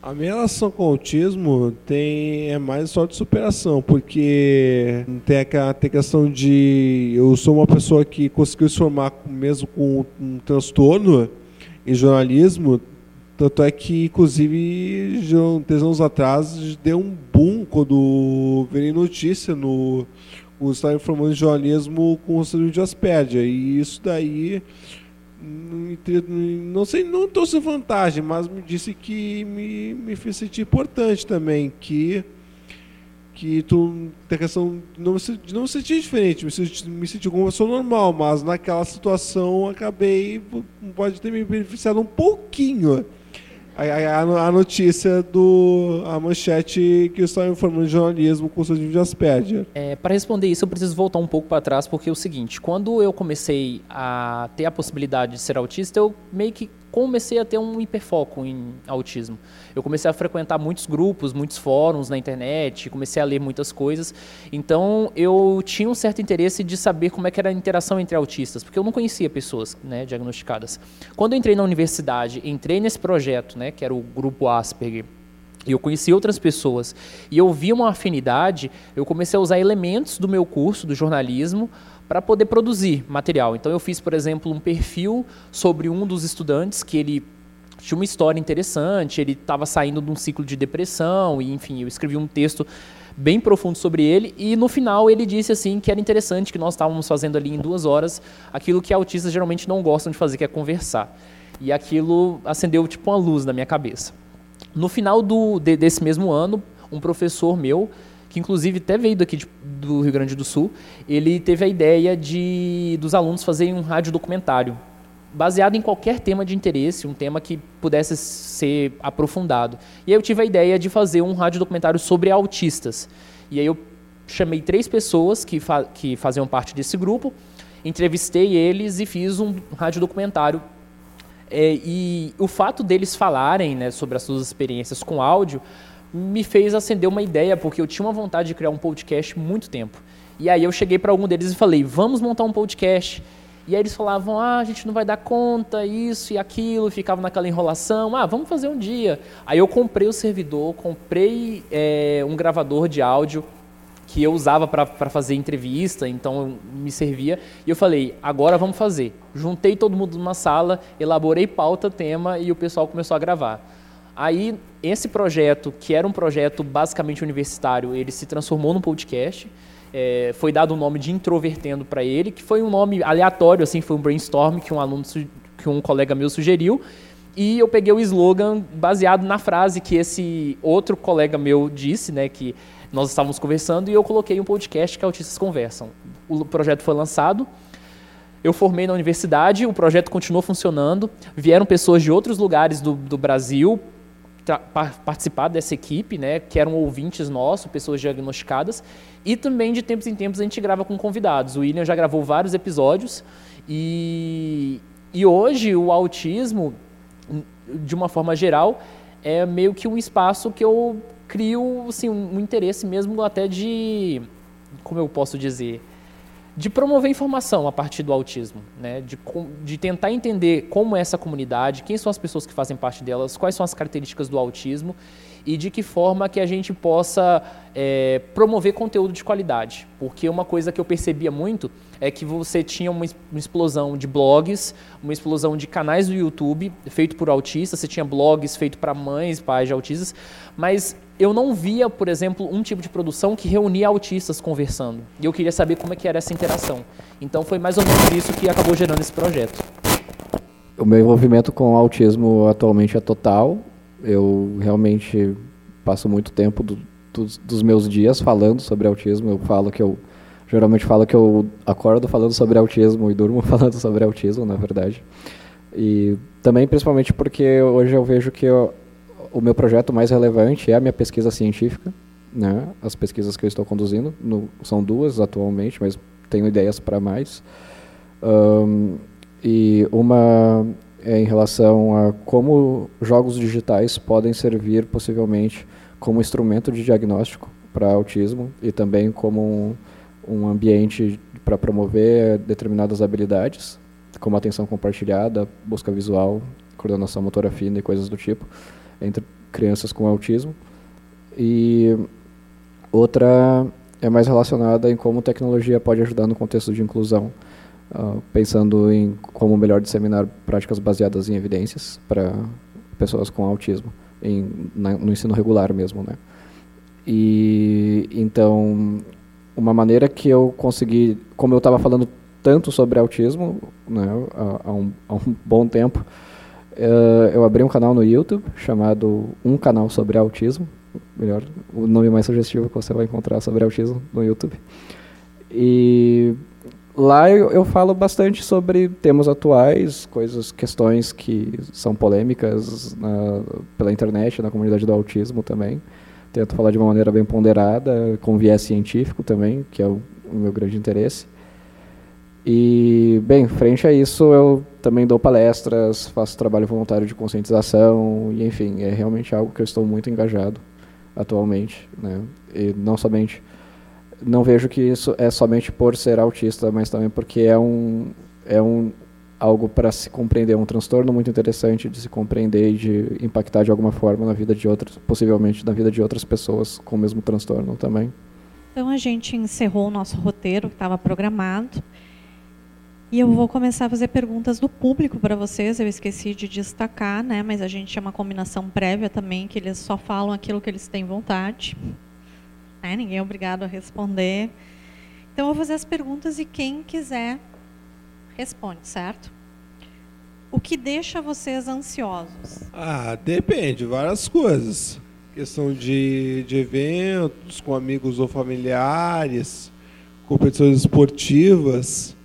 A minha relação com o autismo tem, é mais só de superação, porque tem a, tem questão de. Eu sou uma pessoa que conseguiu se formar mesmo com um transtorno em jornalismo, tanto é que, inclusive, três anos atrás, deu um boom quando veio notícia no, o estar informando de jornalismo com o síndrome de Asperger. E isso daí não sei, não sem vantagem, mas me disse que me, me fez sentir importante também, que que tu tem a questão de não, de não me sentir diferente, me sentir, me sentir como uma pessoa normal, mas naquela situação acabei, pode ter me beneficiado um pouquinho a, a, notícia do a manchete que está informando de jornalismo com o seu de Asperger. É, para responder isso, eu preciso voltar um pouco para trás, porque é o seguinte: quando eu comecei a ter a possibilidade de ser autista, eu meio que comecei a ter um hiperfoco em autismo. Eu comecei a frequentar muitos grupos, muitos fóruns na internet, comecei a ler muitas coisas. Então eu tinha um certo interesse de saber como é que era a interação entre autistas, porque eu não conhecia pessoas né, diagnosticadas. Quando eu entrei na universidade, entrei nesse projeto, né, que era o grupo Asperger, e eu conheci outras pessoas e eu vi uma afinidade, eu comecei a usar elementos do meu curso, do jornalismo, para poder produzir material. Então eu fiz, por exemplo, um perfil sobre um dos estudantes que ele tinha uma história interessante, ele estava saindo de um ciclo de depressão e enfim, eu escrevi um texto bem profundo sobre ele e no final ele disse assim que era interessante que nós estávamos fazendo ali em duas horas aquilo que autistas geralmente não gostam de fazer, que é conversar. E aquilo acendeu tipo uma luz na minha cabeça. No final do, de, desse mesmo ano, um professor meu inclusive até veio daqui de, do Rio Grande do Sul, ele teve a ideia de dos alunos fazerem um rádio documentário baseado em qualquer tema de interesse, um tema que pudesse ser aprofundado. E aí eu tive a ideia de fazer um rádio documentário sobre autistas. E aí eu chamei três pessoas que, fa que faziam parte desse grupo, entrevistei eles e fiz um rádio documentário. É, e o fato deles falarem né, sobre as suas experiências com áudio me fez acender uma ideia, porque eu tinha uma vontade de criar um podcast muito tempo. E aí eu cheguei para algum deles e falei: vamos montar um podcast. E aí eles falavam: ah, a gente não vai dar conta, isso e aquilo, ficava naquela enrolação, ah, vamos fazer um dia. Aí eu comprei o servidor, comprei é, um gravador de áudio que eu usava para fazer entrevista, então me servia. E eu falei: agora vamos fazer. Juntei todo mundo numa sala, elaborei pauta, tema e o pessoal começou a gravar. Aí, esse projeto, que era um projeto basicamente universitário, ele se transformou num podcast. É, foi dado o um nome de Introvertendo para ele, que foi um nome aleatório, assim, foi um brainstorm que um aluno, que um colega meu sugeriu. E eu peguei o slogan baseado na frase que esse outro colega meu disse, né, que nós estávamos conversando, e eu coloquei um podcast que Autistas Conversam. O projeto foi lançado, eu formei na universidade, o projeto continuou funcionando, vieram pessoas de outros lugares do, do Brasil participar dessa equipe, né, que eram ouvintes nossos, pessoas diagnosticadas, e também de tempos em tempos a gente grava com convidados. O William já gravou vários episódios e, e hoje o autismo, de uma forma geral, é meio que um espaço que eu crio assim, um interesse mesmo até de, como eu posso dizer, de promover informação a partir do autismo, né? de, de tentar entender como é essa comunidade, quem são as pessoas que fazem parte delas, quais são as características do autismo e de que forma que a gente possa é, promover conteúdo de qualidade. Porque uma coisa que eu percebia muito é que você tinha uma, explosão de blogs, uma explosão de canais do YouTube feito por autistas, você tinha blogs feitos para mães, pais de autistas, mas eu não via, por exemplo, um tipo de produção que reunia autistas conversando. E eu queria saber como é que era essa interação. Então foi mais ou menos isso que acabou gerando esse projeto. O meu envolvimento com o autismo atualmente é total. Eu realmente passo muito tempo do, dos, dos meus dias falando sobre autismo. Eu falo que eu geralmente falo que eu acordo falando sobre autismo e durmo falando sobre autismo, na verdade. E também principalmente porque hoje eu vejo que eu, o meu projeto mais relevante é a minha pesquisa científica, né? As pesquisas que eu estou conduzindo no, são duas atualmente, mas tenho ideias para mais. Um, e uma em relação a como jogos digitais podem servir possivelmente como instrumento de diagnóstico para autismo e também como um, um ambiente para promover determinadas habilidades, como atenção compartilhada, busca visual, coordenação motora fina e coisas do tipo entre crianças com autismo. E outra é mais relacionada em como tecnologia pode ajudar no contexto de inclusão, uh, pensando em como melhor disseminar práticas baseadas em evidências para pessoas com autismo, em, na, no ensino regular mesmo, né? E então uma maneira que eu consegui, como eu estava falando tanto sobre autismo, né, há, há, um, há um bom tempo, Uh, eu abri um canal no YouTube chamado Um Canal sobre Autismo. Melhor, o nome mais sugestivo que você vai encontrar sobre autismo no YouTube. E lá eu, eu falo bastante sobre temas atuais, coisas, questões que são polêmicas na, pela internet, na comunidade do autismo também. Tento falar de uma maneira bem ponderada, com viés científico também, que é o, o meu grande interesse. E, bem, frente a isso, eu também dou palestras, faço trabalho voluntário de conscientização, e enfim, é realmente algo que eu estou muito engajado atualmente, né? E não somente não vejo que isso é somente por ser autista, mas também porque é um é um algo para se compreender, um transtorno muito interessante de se compreender e de impactar de alguma forma na vida de outras, possivelmente na vida de outras pessoas com o mesmo transtorno também. Então a gente encerrou o nosso roteiro que estava programado. E eu vou começar a fazer perguntas do público para vocês. Eu esqueci de destacar, né? Mas a gente tinha uma combinação prévia também, que eles só falam aquilo que eles têm vontade. Né? Ninguém é obrigado a responder. Então eu vou fazer as perguntas e quem quiser responde, certo? O que deixa vocês ansiosos? Ah, depende, várias coisas. Questão de, de eventos com amigos ou familiares, competições esportivas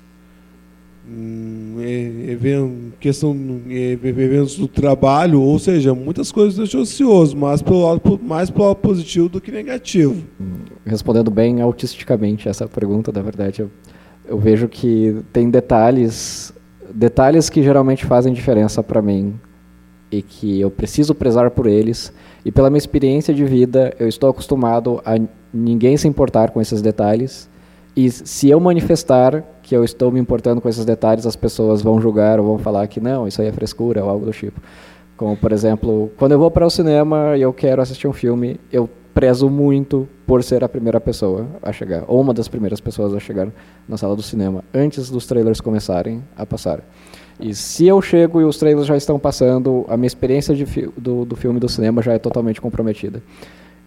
questão eventos do trabalho, ou seja, muitas coisas deixam ansioso, mas pelo lado mais pelo lado positivo do que negativo. Respondendo bem autisticamente essa pergunta, na verdade, eu, eu vejo que tem detalhes, detalhes que geralmente fazem diferença para mim e que eu preciso prezar por eles. E pela minha experiência de vida, eu estou acostumado a ninguém se importar com esses detalhes. E se eu manifestar que eu estou me importando com esses detalhes, as pessoas vão julgar ou vão falar que não, isso aí é frescura ou algo do tipo. Como, por exemplo, quando eu vou para o cinema e eu quero assistir um filme, eu prezo muito por ser a primeira pessoa a chegar, ou uma das primeiras pessoas a chegar na sala do cinema, antes dos trailers começarem a passar. E se eu chego e os trailers já estão passando, a minha experiência fi do, do filme do cinema já é totalmente comprometida.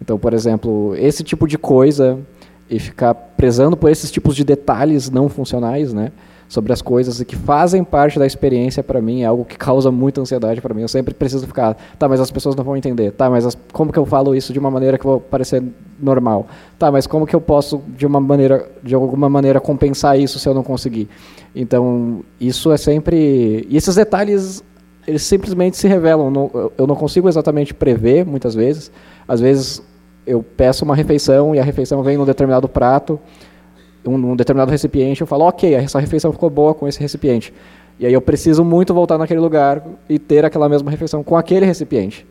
Então, por exemplo, esse tipo de coisa e ficar prezando por esses tipos de detalhes não funcionais, né? Sobre as coisas que fazem parte da experiência para mim é algo que causa muita ansiedade para mim. Eu sempre preciso ficar, tá, mas as pessoas não vão entender. Tá, mas as, como que eu falo isso de uma maneira que vai parecer normal? Tá, mas como que eu posso de uma maneira, de alguma maneira compensar isso se eu não conseguir? Então, isso é sempre, e esses detalhes eles simplesmente se revelam. eu não consigo exatamente prever muitas vezes. Às vezes eu peço uma refeição e a refeição vem num determinado prato, um, num determinado recipiente, eu falo, ok, essa refeição ficou boa com esse recipiente. E aí eu preciso muito voltar naquele lugar e ter aquela mesma refeição com aquele recipiente.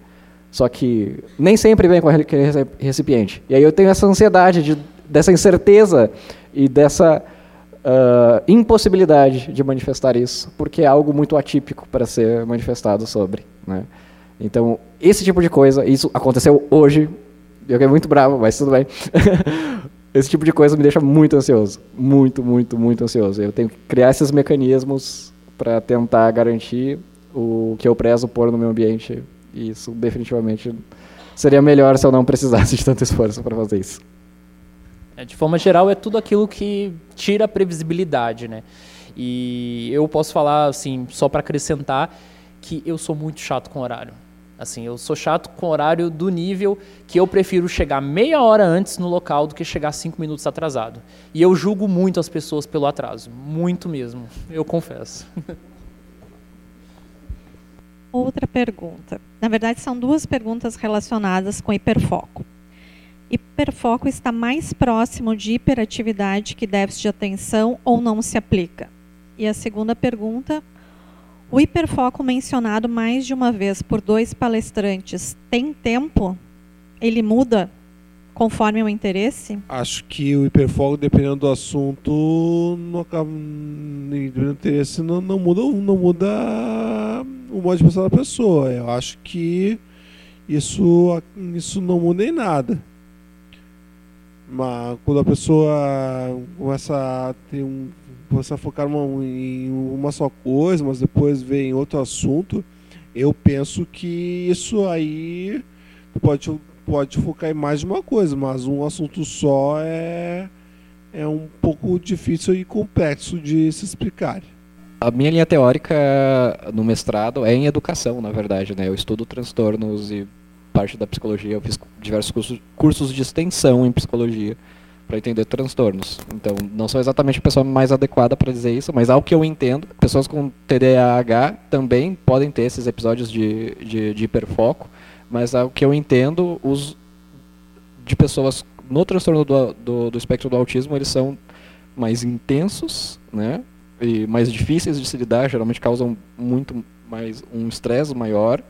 Só que nem sempre vem com aquele recipiente. E aí eu tenho essa ansiedade de, dessa incerteza e dessa uh, impossibilidade de manifestar isso, porque é algo muito atípico para ser manifestado sobre. Né? Então, esse tipo de coisa, isso aconteceu hoje, eu fiquei muito bravo, mas tudo bem. esse tipo de coisa me deixa muito ansioso, muito, muito, muito ansioso. Eu tenho que criar esses mecanismos para tentar garantir o que eu prezo pôr no meu ambiente, e isso definitivamente seria melhor se eu não precisasse de tanto esforço para fazer isso. É, de forma geral, é tudo aquilo que tira a previsibilidade, né? E eu posso falar, assim, só para acrescentar, que eu sou muito chato com horário. Assim, eu sou chato com horário do nível que eu prefiro chegar meia hora antes no local do que chegar cinco minutos atrasado. E eu julgo muito as pessoas pelo atraso, muito mesmo, eu confesso. Outra pergunta. Na verdade, são duas perguntas relacionadas com hiperfoco. Hiperfoco está mais próximo de hiperatividade que déficit de atenção ou não se aplica? E a segunda pergunta, o hiperfoco mencionado mais de uma vez por dois palestrantes tem tempo? Ele muda conforme o interesse? Acho que o hiperfoco, dependendo do assunto, não acaba, do interesse, não, não, muda, não muda o modo de pensar da pessoa. Eu acho que isso, isso não muda em nada. Mas quando a pessoa começa a ter um. A focar uma, em uma só coisa, mas depois vem outro assunto, eu penso que isso aí pode, pode focar em mais de uma coisa, mas um assunto só é, é um pouco difícil e complexo de se explicar. A minha linha teórica no mestrado é em educação, na verdade, né? Eu estudo transtornos e parte da psicologia, eu fiz diversos cursos, cursos de extensão em psicologia para entender transtornos. Então, não sou exatamente a pessoa mais adequada para dizer isso, mas ao que eu entendo, pessoas com TDAH também podem ter esses episódios de, de, de hiperfoco, mas ao que eu entendo, os de pessoas no transtorno do, do, do espectro do autismo, eles são mais intensos, né? E mais difíceis de se lidar, geralmente causam muito mais um estresse maior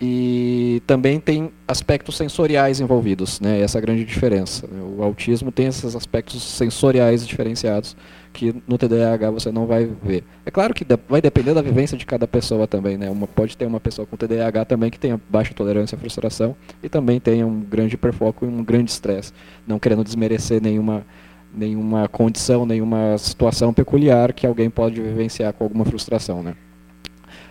e também tem aspectos sensoriais envolvidos, né? Essa é a grande diferença. O autismo tem esses aspectos sensoriais diferenciados que no TDAH você não vai ver. É claro que vai depender da vivência de cada pessoa também, né? Uma, pode ter uma pessoa com TDAH também que tenha baixa tolerância à frustração e também tenha um grande hiperfoco e um grande estresse, não querendo desmerecer nenhuma nenhuma condição, nenhuma situação peculiar que alguém pode vivenciar com alguma frustração, né?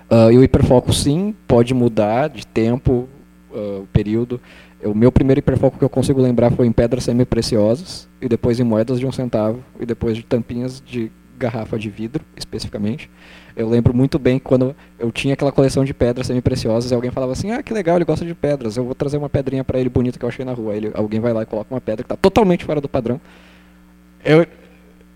Uh, e o hiperfoco, sim, pode mudar de tempo, uh, período. O meu primeiro hiperfoco que eu consigo lembrar foi em pedras semi-preciosas, e depois em moedas de um centavo, e depois de tampinhas de garrafa de vidro, especificamente. Eu lembro muito bem quando eu tinha aquela coleção de pedras semi-preciosas e alguém falava assim: Ah, que legal, ele gosta de pedras, eu vou trazer uma pedrinha para ele bonita que eu achei na rua. Ele, alguém vai lá e coloca uma pedra que está totalmente fora do padrão. Eu,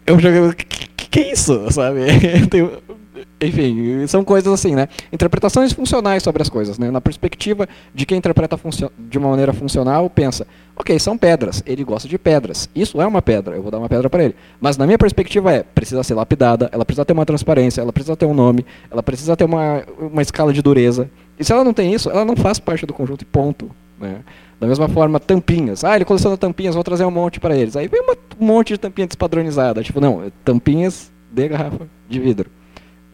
eu joguei. Que, que é isso, sabe? enfim, são coisas assim, né? Interpretações funcionais sobre as coisas, né? Na perspectiva de quem interpreta de uma maneira funcional, pensa, ok, são pedras, ele gosta de pedras, isso é uma pedra, eu vou dar uma pedra para ele. Mas na minha perspectiva é, precisa ser lapidada, ela precisa ter uma transparência, ela precisa ter um nome, ela precisa ter uma, uma escala de dureza. E se ela não tem isso, ela não faz parte do conjunto e ponto, né? Da mesma forma, tampinhas. Ah, ele coleciona tampinhas, vou trazer um monte para eles. Aí vem um monte de tampinha despadronizada. Tipo, não, tampinhas de garrafa de vidro.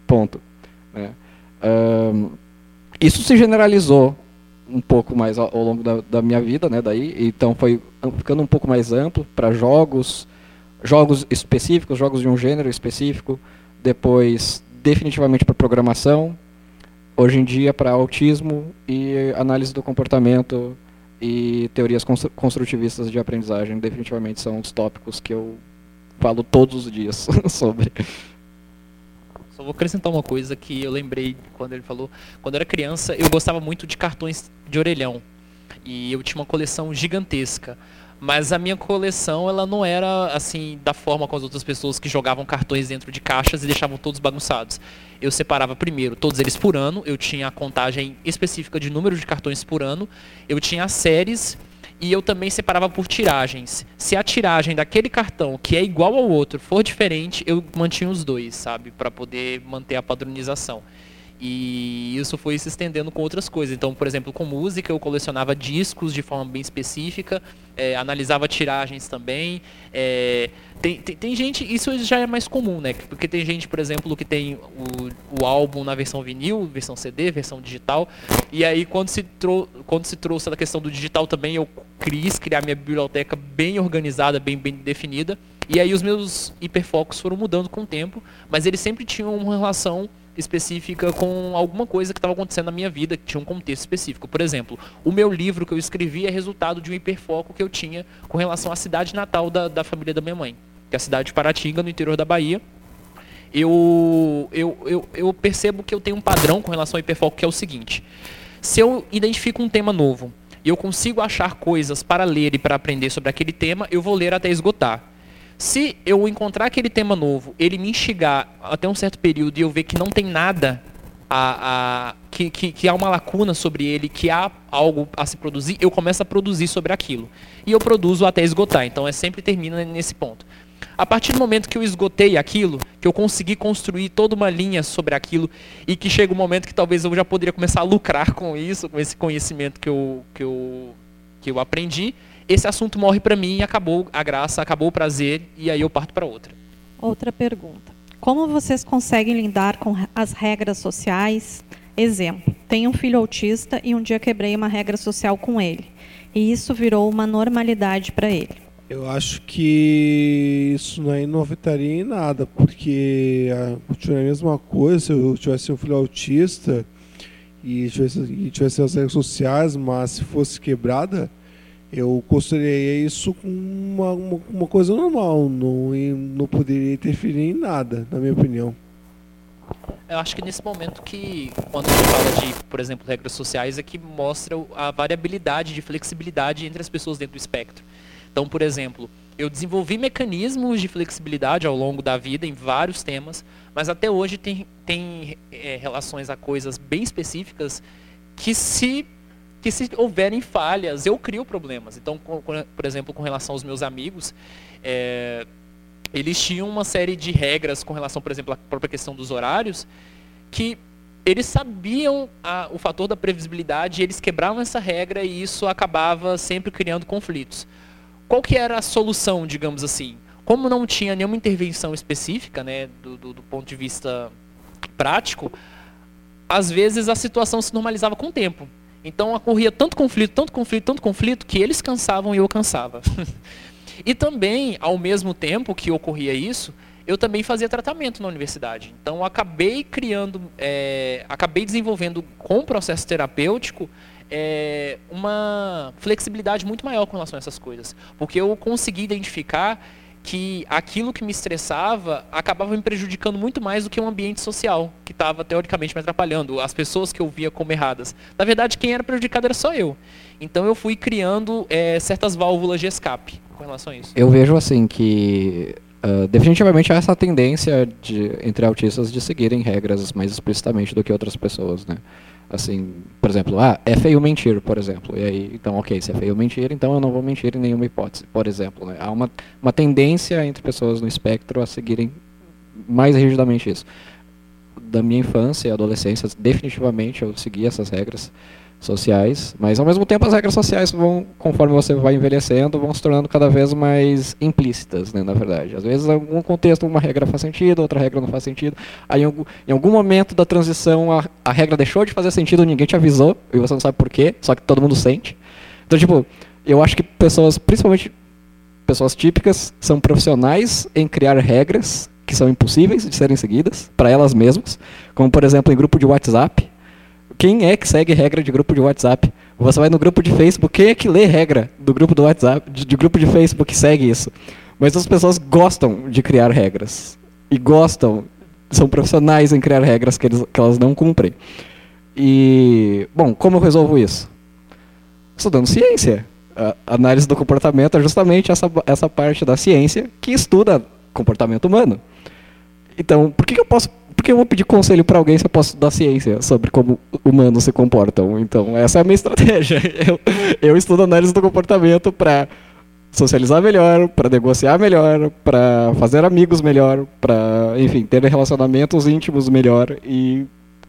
Ponto. Né? Um, isso se generalizou um pouco mais ao, longo da, da, minha vida, né? Daí, então foi ficando um pouco mais amplo para jogos, jogos específicos, jogos de um gênero específico, depois definitivamente para programação, hoje em dia para autismo e análise do comportamento e teorias construtivistas de aprendizagem, definitivamente são os tópicos que eu falo todos os dias sobre. Só vou acrescentar uma coisa que eu lembrei quando ele falou. Quando eu era criança, eu gostava muito de cartões de orelhão. E eu tinha uma coleção gigantesca. Mas a minha coleção, ela não era assim, da forma com as outras pessoas que jogavam cartões dentro de caixas e deixavam todos bagunçados. Eu separava primeiro todos eles por ano, eu tinha a contagem específica de número de cartões por ano, eu tinha as séries e eu também separava por tiragens. Se a tiragem daquele cartão, que é igual ao outro, for diferente, eu mantinha os dois, sabe? para poder manter a padronização. E isso foi se estendendo com outras coisas. Então, por exemplo, com música, eu colecionava discos de forma bem específica, é, analisava tiragens também. É, tem, tem, tem, gente, isso já é mais comum, né? Porque tem gente, por exemplo, que tem o, o álbum na versão vinil, versão CD, versão digital. E aí, quando se, trou quando se trouxe a questão do digital também, eu quis criar minha biblioteca bem organizada, bem, bem definida. E aí, os meus hiperfocos foram mudando com o tempo, mas eles sempre tinham uma relação específica com alguma coisa que estava acontecendo na minha vida, que tinha um contexto específico. Por exemplo, o meu livro que eu escrevi é resultado de um hiperfoco que eu tinha com relação à cidade natal da, da família da minha mãe, que é a cidade de Paratinga, no interior da Bahia. Eu, eu, eu, eu percebo que eu tenho um padrão com relação ao hiperfoco que é o seguinte: se eu identifico um tema novo e eu consigo achar coisas para ler e para aprender sobre aquele tema, eu vou ler até esgotar. Se eu encontrar aquele tema novo, ele me instigar até um certo período e eu ver que não tem nada, a, a que, que, que, há uma lacuna sobre ele, que há algo a se produzir, eu começo a produzir sobre aquilo. E eu produzo até esgotar. Então é sempre termina nesse ponto. A partir do momento que eu esgotei aquilo, que eu consegui construir toda uma linha sobre aquilo, e que chega um momento que talvez eu já poderia começar a lucrar com isso, com esse conhecimento que eu, que eu, que eu aprendi, esse assunto morre para mim e acabou a graça, acabou o prazer e aí eu parto para outra. Outra pergunta. Como vocês conseguem lidar com as regras sociais? Exemplo, tenho um filho autista e um dia quebrei uma regra social com ele. E isso virou uma normalidade para ele. Eu acho que isso não, não afetaria em nada, porque continua a mesma coisa se eu tivesse um filho autista e tivesse, e tivesse as regras sociais, mas se fosse quebrada, eu consideraria isso uma, uma, uma, coisa normal, não, não poderia interferir em nada, na minha opinião. Eu acho que nesse momento que, quando gente fala de, por exemplo, regras sociais, é que mostra a variabilidade de flexibilidade entre as pessoas dentro do espectro. Então, por exemplo, eu desenvolvi mecanismos de flexibilidade ao longo da vida em vários temas, mas até hoje tem, tem é, relações a coisas bem específicas que se que se houverem falhas, eu crio problemas. Então, por exemplo, com relação aos meus amigos, é, eles tinham uma série de regras com relação, por exemplo, à própria questão dos horários, que eles sabiam a, o fator da previsibilidade, eles quebravam essa regra e isso acabava sempre criando conflitos. Qual que era a solução, digamos assim? Como não tinha nenhuma intervenção específica, né, do, do, do ponto de vista prático, às vezes a situação se normalizava com o tempo. Então ocorria tanto conflito, tanto conflito, tanto conflito, que eles cansavam e eu cansava. e também, ao mesmo tempo que ocorria isso, eu também fazia tratamento na universidade. Então acabei criando, é, acabei desenvolvendo com o processo terapêutico é, uma flexibilidade muito maior com relação a essas coisas. Porque eu consegui identificar que aquilo que me estressava acabava me prejudicando muito mais do que um ambiente social, que estava teoricamente me atrapalhando, as pessoas que eu via como erradas. Na verdade, quem era prejudicado era só eu. Então eu fui criando é, certas válvulas de escape com relação a isso. Eu vejo assim que uh, definitivamente há essa tendência de, entre autistas de seguirem regras mais explicitamente do que outras pessoas, né? Assim, por exemplo, ah, é feio mentir, por exemplo. E aí, então, ok, se é feio mentir, então eu não vou mentir em nenhuma hipótese, por exemplo. Né? Há uma, uma tendência entre pessoas no espectro a seguirem mais rigidamente isso. Da minha infância e adolescência, definitivamente eu segui essas regras sociais, mas ao mesmo tempo as regras sociais vão, conforme você vai envelhecendo, vão se tornando cada vez mais implícitas, né, na verdade. Às vezes, em algum contexto, uma regra faz sentido, outra regra não faz sentido. Aí, em algum, em algum momento da transição, a, a regra deixou de fazer sentido, ninguém te avisou, e você não sabe por quê, só que todo mundo sente. Então, tipo, eu acho que pessoas, principalmente pessoas típicas, são profissionais em criar regras que são impossíveis de serem seguidas para elas mesmas, como, por exemplo, em grupo de WhatsApp, quem é que segue regra de grupo de WhatsApp? Você vai no grupo de Facebook, quem é que lê regra do grupo do WhatsApp, de, de grupo de Facebook segue isso? Mas as pessoas gostam de criar regras. E gostam, são profissionais em criar regras que, eles, que elas não cumprem. E, bom, como eu resolvo isso? Estudando ciência. A análise do comportamento é justamente essa, essa parte da ciência que estuda comportamento humano. Então, por que, que eu posso por que eu vou pedir conselho para alguém se eu posso dar ciência sobre como humanos se comportam? Então, essa é a minha estratégia. Eu, eu estudo análise do comportamento para socializar melhor, para negociar melhor, para fazer amigos melhor, para, enfim, ter relacionamentos íntimos melhor e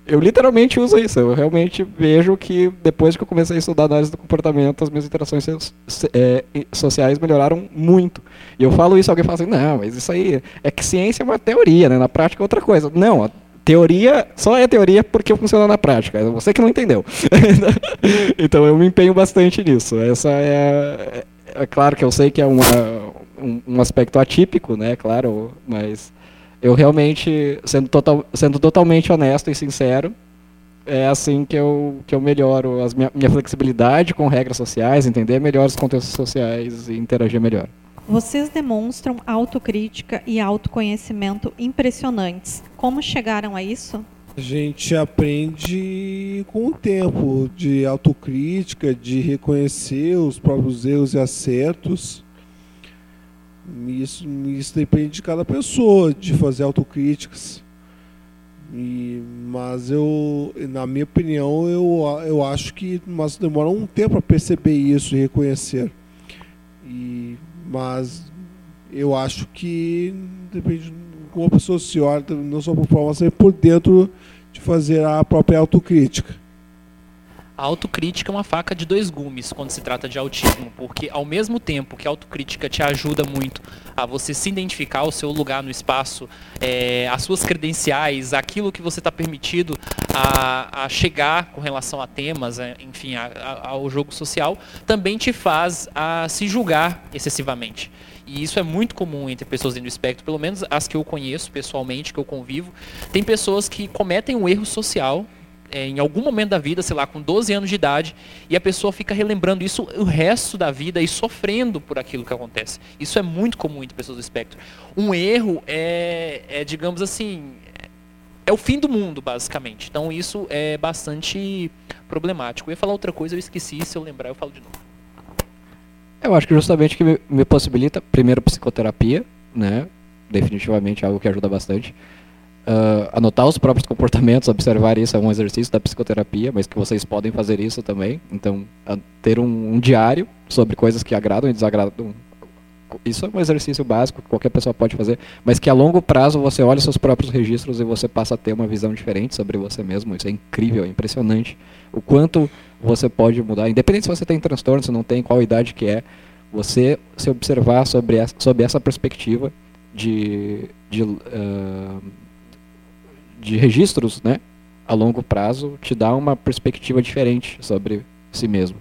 eu literalmente uso isso. Eu realmente vejo que depois que eu comecei a estudar análise do comportamento, as minhas interações é, sociais melhoraram muito. E eu falo isso, alguém fala assim, não, mas isso aí é que ciência é uma teoria, né? Na prática é outra coisa. Não, a teoria só é teoria porque funciona na prática. É você que não entendeu. então eu me empenho bastante nisso. Essa é, é, é claro que eu sei que é uma, um, um aspecto atípico, né? Claro, mas eu realmente, sendo, total, sendo totalmente honesto e sincero, é assim que eu, que eu melhoro a minha, minha flexibilidade com regras sociais, entender melhor os contextos sociais e interagir melhor. Vocês demonstram autocrítica e autoconhecimento impressionantes. Como chegaram a isso? A gente aprende com o tempo de autocrítica, de reconhecer os próprios erros e acertos isso, isso depende de cada pessoa, de fazer autocríticas. E, mas eu, na minha opinião, eu, eu acho que mas demora um tempo para perceber isso e reconhecer. E, mas eu acho que depende de como a pessoa se olha, não só por fora, mas por dentro de fazer a própria autocrítica. A autocrítica é uma faca de dois gumes quando se trata de autismo, porque ao mesmo tempo que a autocrítica te ajuda muito a você se identificar o seu lugar no espaço, é, as suas credenciais, aquilo que você está permitido a, a, chegar com relação a temas, é, enfim, a, a, ao jogo social, também te faz a se julgar excessivamente. E isso é muito comum entre pessoas dentro do espectro, pelo menos as que eu conheço pessoalmente, que eu convivo. Tem pessoas que cometem um erro social é, em algum momento da vida, sei lá, com 12 anos de idade, e a pessoa fica relembrando isso o resto da vida e sofrendo por aquilo que acontece. Isso é muito comum entre pessoas do espectro. Um erro é, é digamos assim, é o fim do mundo, basicamente. Então isso é bastante problemático. Eu ia falar outra coisa, eu esqueci, se eu lembrar eu falo de novo. Eu acho que justamente que me, me possibilita, primeiro, psicoterapia, né? Definitivamente é algo que ajuda bastante uh, anotar os próprios comportamentos, observar isso é um exercício da psicoterapia, mas que vocês podem fazer isso também. Então, uh, ter um, um, diário sobre coisas que agradam e desagradam. Isso é um exercício básico que qualquer pessoa pode fazer, mas que a longo prazo você olha seus próprios registros e você passa a ter uma visão diferente sobre você mesmo. Isso é incrível, é impressionante. O quanto você pode mudar, independente se você tem transtorno, se não tem, qual idade que é, você se observar sobre essa, sobre essa perspectiva de, de uh, de registros, né, a longo prazo, te dá uma perspectiva diferente sobre si mesmo.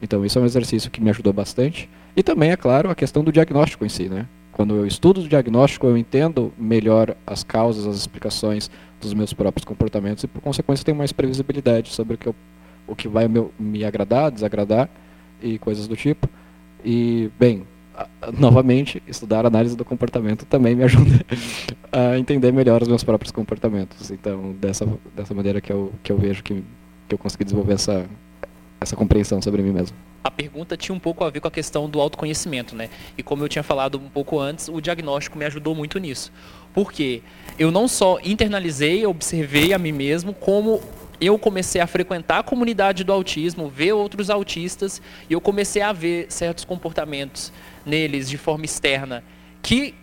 Então isso é um exercício que me ajudou bastante. E também, é claro, a questão do diagnóstico em si, né? Quando eu estudo o diagnóstico, eu entendo melhor as causas, as explicações dos meus próprios comportamentos e, por consequência, tenho mais previsibilidade sobre o que, eu, o que vai me, me agradar, desagradar e coisas do tipo. E, bem, novamente, estudar análise do comportamento também me ajuda a entender melhor os meus próprios comportamentos. Então, dessa, dessa maneira que eu, que eu vejo que, que eu consegui desenvolver essa, essa compreensão sobre mim mesmo. A pergunta tinha um pouco a ver com a questão do autoconhecimento, né? E como eu tinha falado um pouco antes, o diagnóstico me ajudou muito nisso. Porque eu não só internalizei, observei a mim mesmo, como eu comecei a frequentar a comunidade do autismo, ver outros autistas, e eu comecei a ver certos comportamentos neles de forma externa que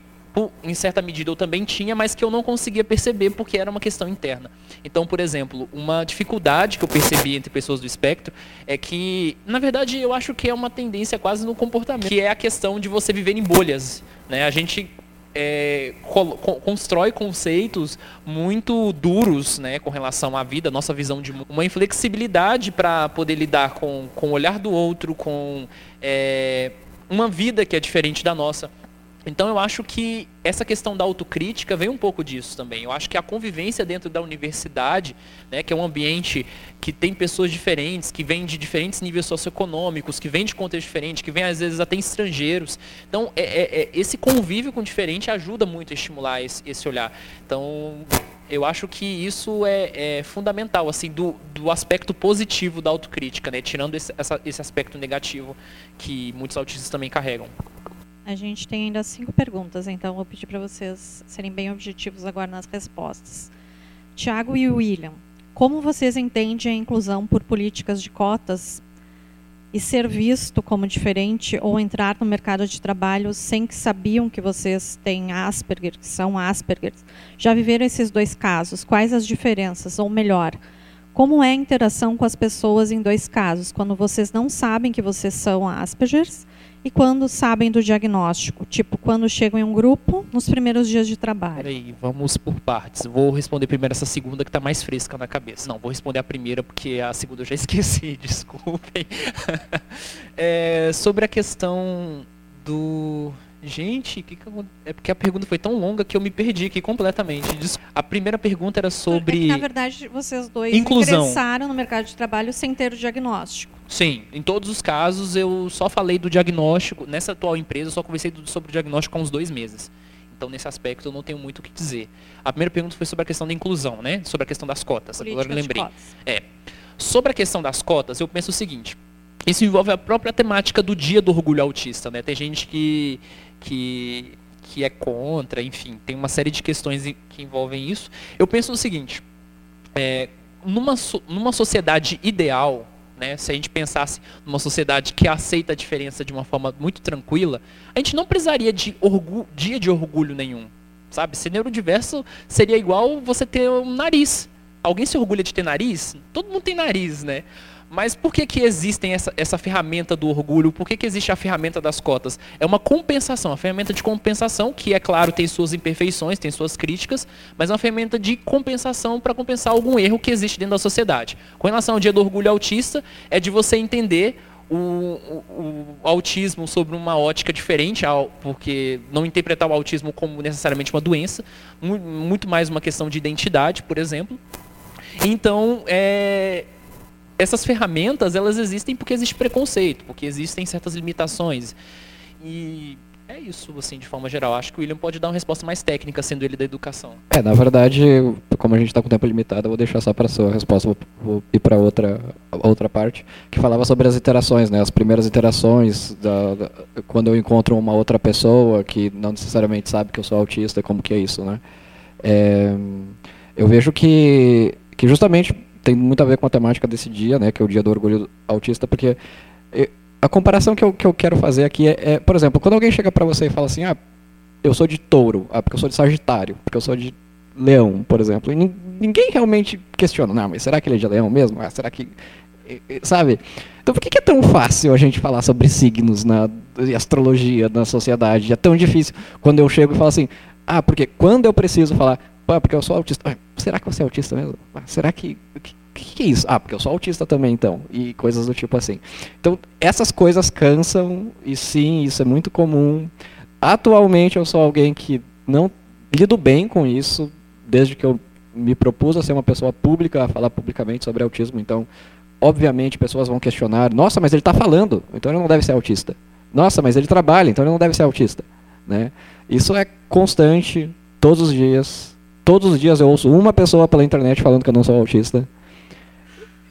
em certa medida eu também tinha, mas que eu não conseguia perceber porque era uma questão interna. Então, por exemplo, uma dificuldade que eu percebi entre pessoas do espectro é que, na verdade, eu acho que é uma tendência quase no comportamento, que é a questão de você viver em bolhas. Né? A gente é, constrói conceitos muito duros né, com relação à vida, nossa visão de uma inflexibilidade para poder lidar com, com o olhar do outro, com é, uma vida que é diferente da nossa. Então eu acho que essa questão da autocrítica vem um pouco disso também. Eu acho que a convivência dentro da universidade, né, que é um ambiente que tem pessoas diferentes, que vêm de diferentes níveis socioeconômicos, que vêm de contextos diferentes, que vêm às vezes até estrangeiros. Então é, é, é, esse convívio com diferente ajuda muito a estimular esse, esse olhar. Então eu acho que isso é, é fundamental, assim, do, do, aspecto positivo da autocrítica, né? Tirando esse, essa, esse aspecto negativo que muitos autistas também carregam. A gente tem ainda cinco perguntas, então vou pedir para vocês serem bem objetivos agora nas respostas. Tiago e William, como vocês entendem a inclusão por políticas de cotas e ser visto como diferente ou entrar no mercado de trabalho sem que sabiam que vocês têm Asperger, que são Asperger. Já viveram esses dois casos? Quais as diferenças? Ou melhor, como é a interação com as pessoas em dois casos? Quando vocês não sabem que vocês são Aspergers e quando sabem do diagnóstico? Tipo, quando chegam em um grupo, nos primeiros dias de trabalho. Peraí, vamos por partes. Vou responder primeiro essa segunda que está mais fresca na cabeça. Não, vou responder a primeira porque a segunda eu já esqueci, desculpem. é, sobre a questão do Gente, que que eu... é porque a pergunta foi tão longa que eu me perdi aqui completamente. A primeira pergunta era sobre. É que, na verdade, vocês dois Inclusão. ingressaram no mercado de trabalho sem ter o diagnóstico. Sim, em todos os casos eu só falei do diagnóstico. Nessa atual empresa eu só conversei sobre o diagnóstico há uns dois meses. Então, nesse aspecto, eu não tenho muito o que dizer. A primeira pergunta foi sobre a questão da inclusão, né? Sobre a questão das cotas. Política Agora eu lembrei. É. Sobre a questão das cotas, eu penso o seguinte. Isso envolve a própria temática do dia do orgulho autista, né? Tem gente que, que, que é contra, enfim, tem uma série de questões que envolvem isso. Eu penso o seguinte, é, numa, numa sociedade ideal, né, se a gente pensasse numa sociedade que aceita a diferença de uma forma muito tranquila, a gente não precisaria de orgulho, dia de orgulho nenhum. Sabe? Ser neurodiverso seria igual você ter um nariz. Alguém se orgulha de ter nariz? Todo mundo tem nariz, né? Mas por que, que existem essa, essa ferramenta do orgulho? Por que, que existe a ferramenta das cotas? É uma compensação, a ferramenta de compensação, que é claro, tem suas imperfeições, tem suas críticas, mas é uma ferramenta de compensação para compensar algum erro que existe dentro da sociedade. Com relação ao dia do orgulho autista, é de você entender o, o, o, autismo sobre uma ótica diferente, porque não interpretar o autismo como necessariamente uma doença, muito mais uma questão de identidade, por exemplo. Então, é, essas ferramentas elas existem porque existe preconceito, porque existem certas limitações. E é isso, assim, de forma geral. Acho que o William pode dar uma resposta mais técnica, sendo ele da educação. É, na verdade, como a gente está com tempo limitado, eu vou deixar só para sua resposta, vou, vou ir para outra, outra parte, que falava sobre as interações, né? As primeiras interações, da, da, quando eu encontro uma outra pessoa que não necessariamente sabe que eu sou autista, como que é isso, né? É, eu vejo que, que justamente tem muito a ver com a temática desse dia, né, que é o dia do orgulho autista, porque a comparação que eu, que eu quero fazer aqui é, é por exemplo, quando alguém chega para você e fala assim, ah, eu sou de touro, ah, porque eu sou de sagitário, porque eu sou de leão, por exemplo, e ninguém realmente questiona, não, mas será que ele é de leão mesmo? Ah, será que sabe? Então por que, é tão fácil a gente falar sobre signos na e astrologia na sociedade? É tão difícil quando eu chego e falo assim, ah, porque quando eu preciso falar, porque eu sou autista. Ah, será que você é autista mesmo? Ah, será que. O que, que, é isso? Ah, porque eu sou autista também, então. E coisas do tipo assim. Então, essas coisas cansam, e sim, isso é muito comum. Atualmente, eu sou alguém que não lido bem com isso, desde que eu me propus a ser uma pessoa pública, a falar publicamente sobre autismo. Então, obviamente, pessoas vão questionar: nossa, mas ele está falando, então ele não deve ser autista. Nossa, mas ele trabalha, então ele não deve ser autista. Né? Isso é constante, todos os dias, todos os dias eu ouço uma pessoa pela internet falando que eu não sou autista.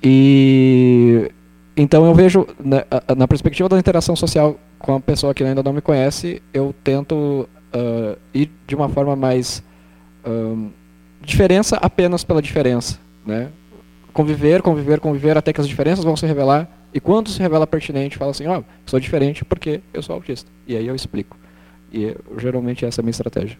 E então eu vejo na, na perspectiva da interação social com a pessoa que ainda não me conhece, eu tento uh, ir de uma forma mais um, diferença apenas pela diferença, né? Conviver, conviver, conviver até que as diferenças vão se revelar e quando se revela pertinente, fala assim, ó, oh, sou diferente porque eu sou autista. E aí eu explico. E geralmente essa é a minha estratégia.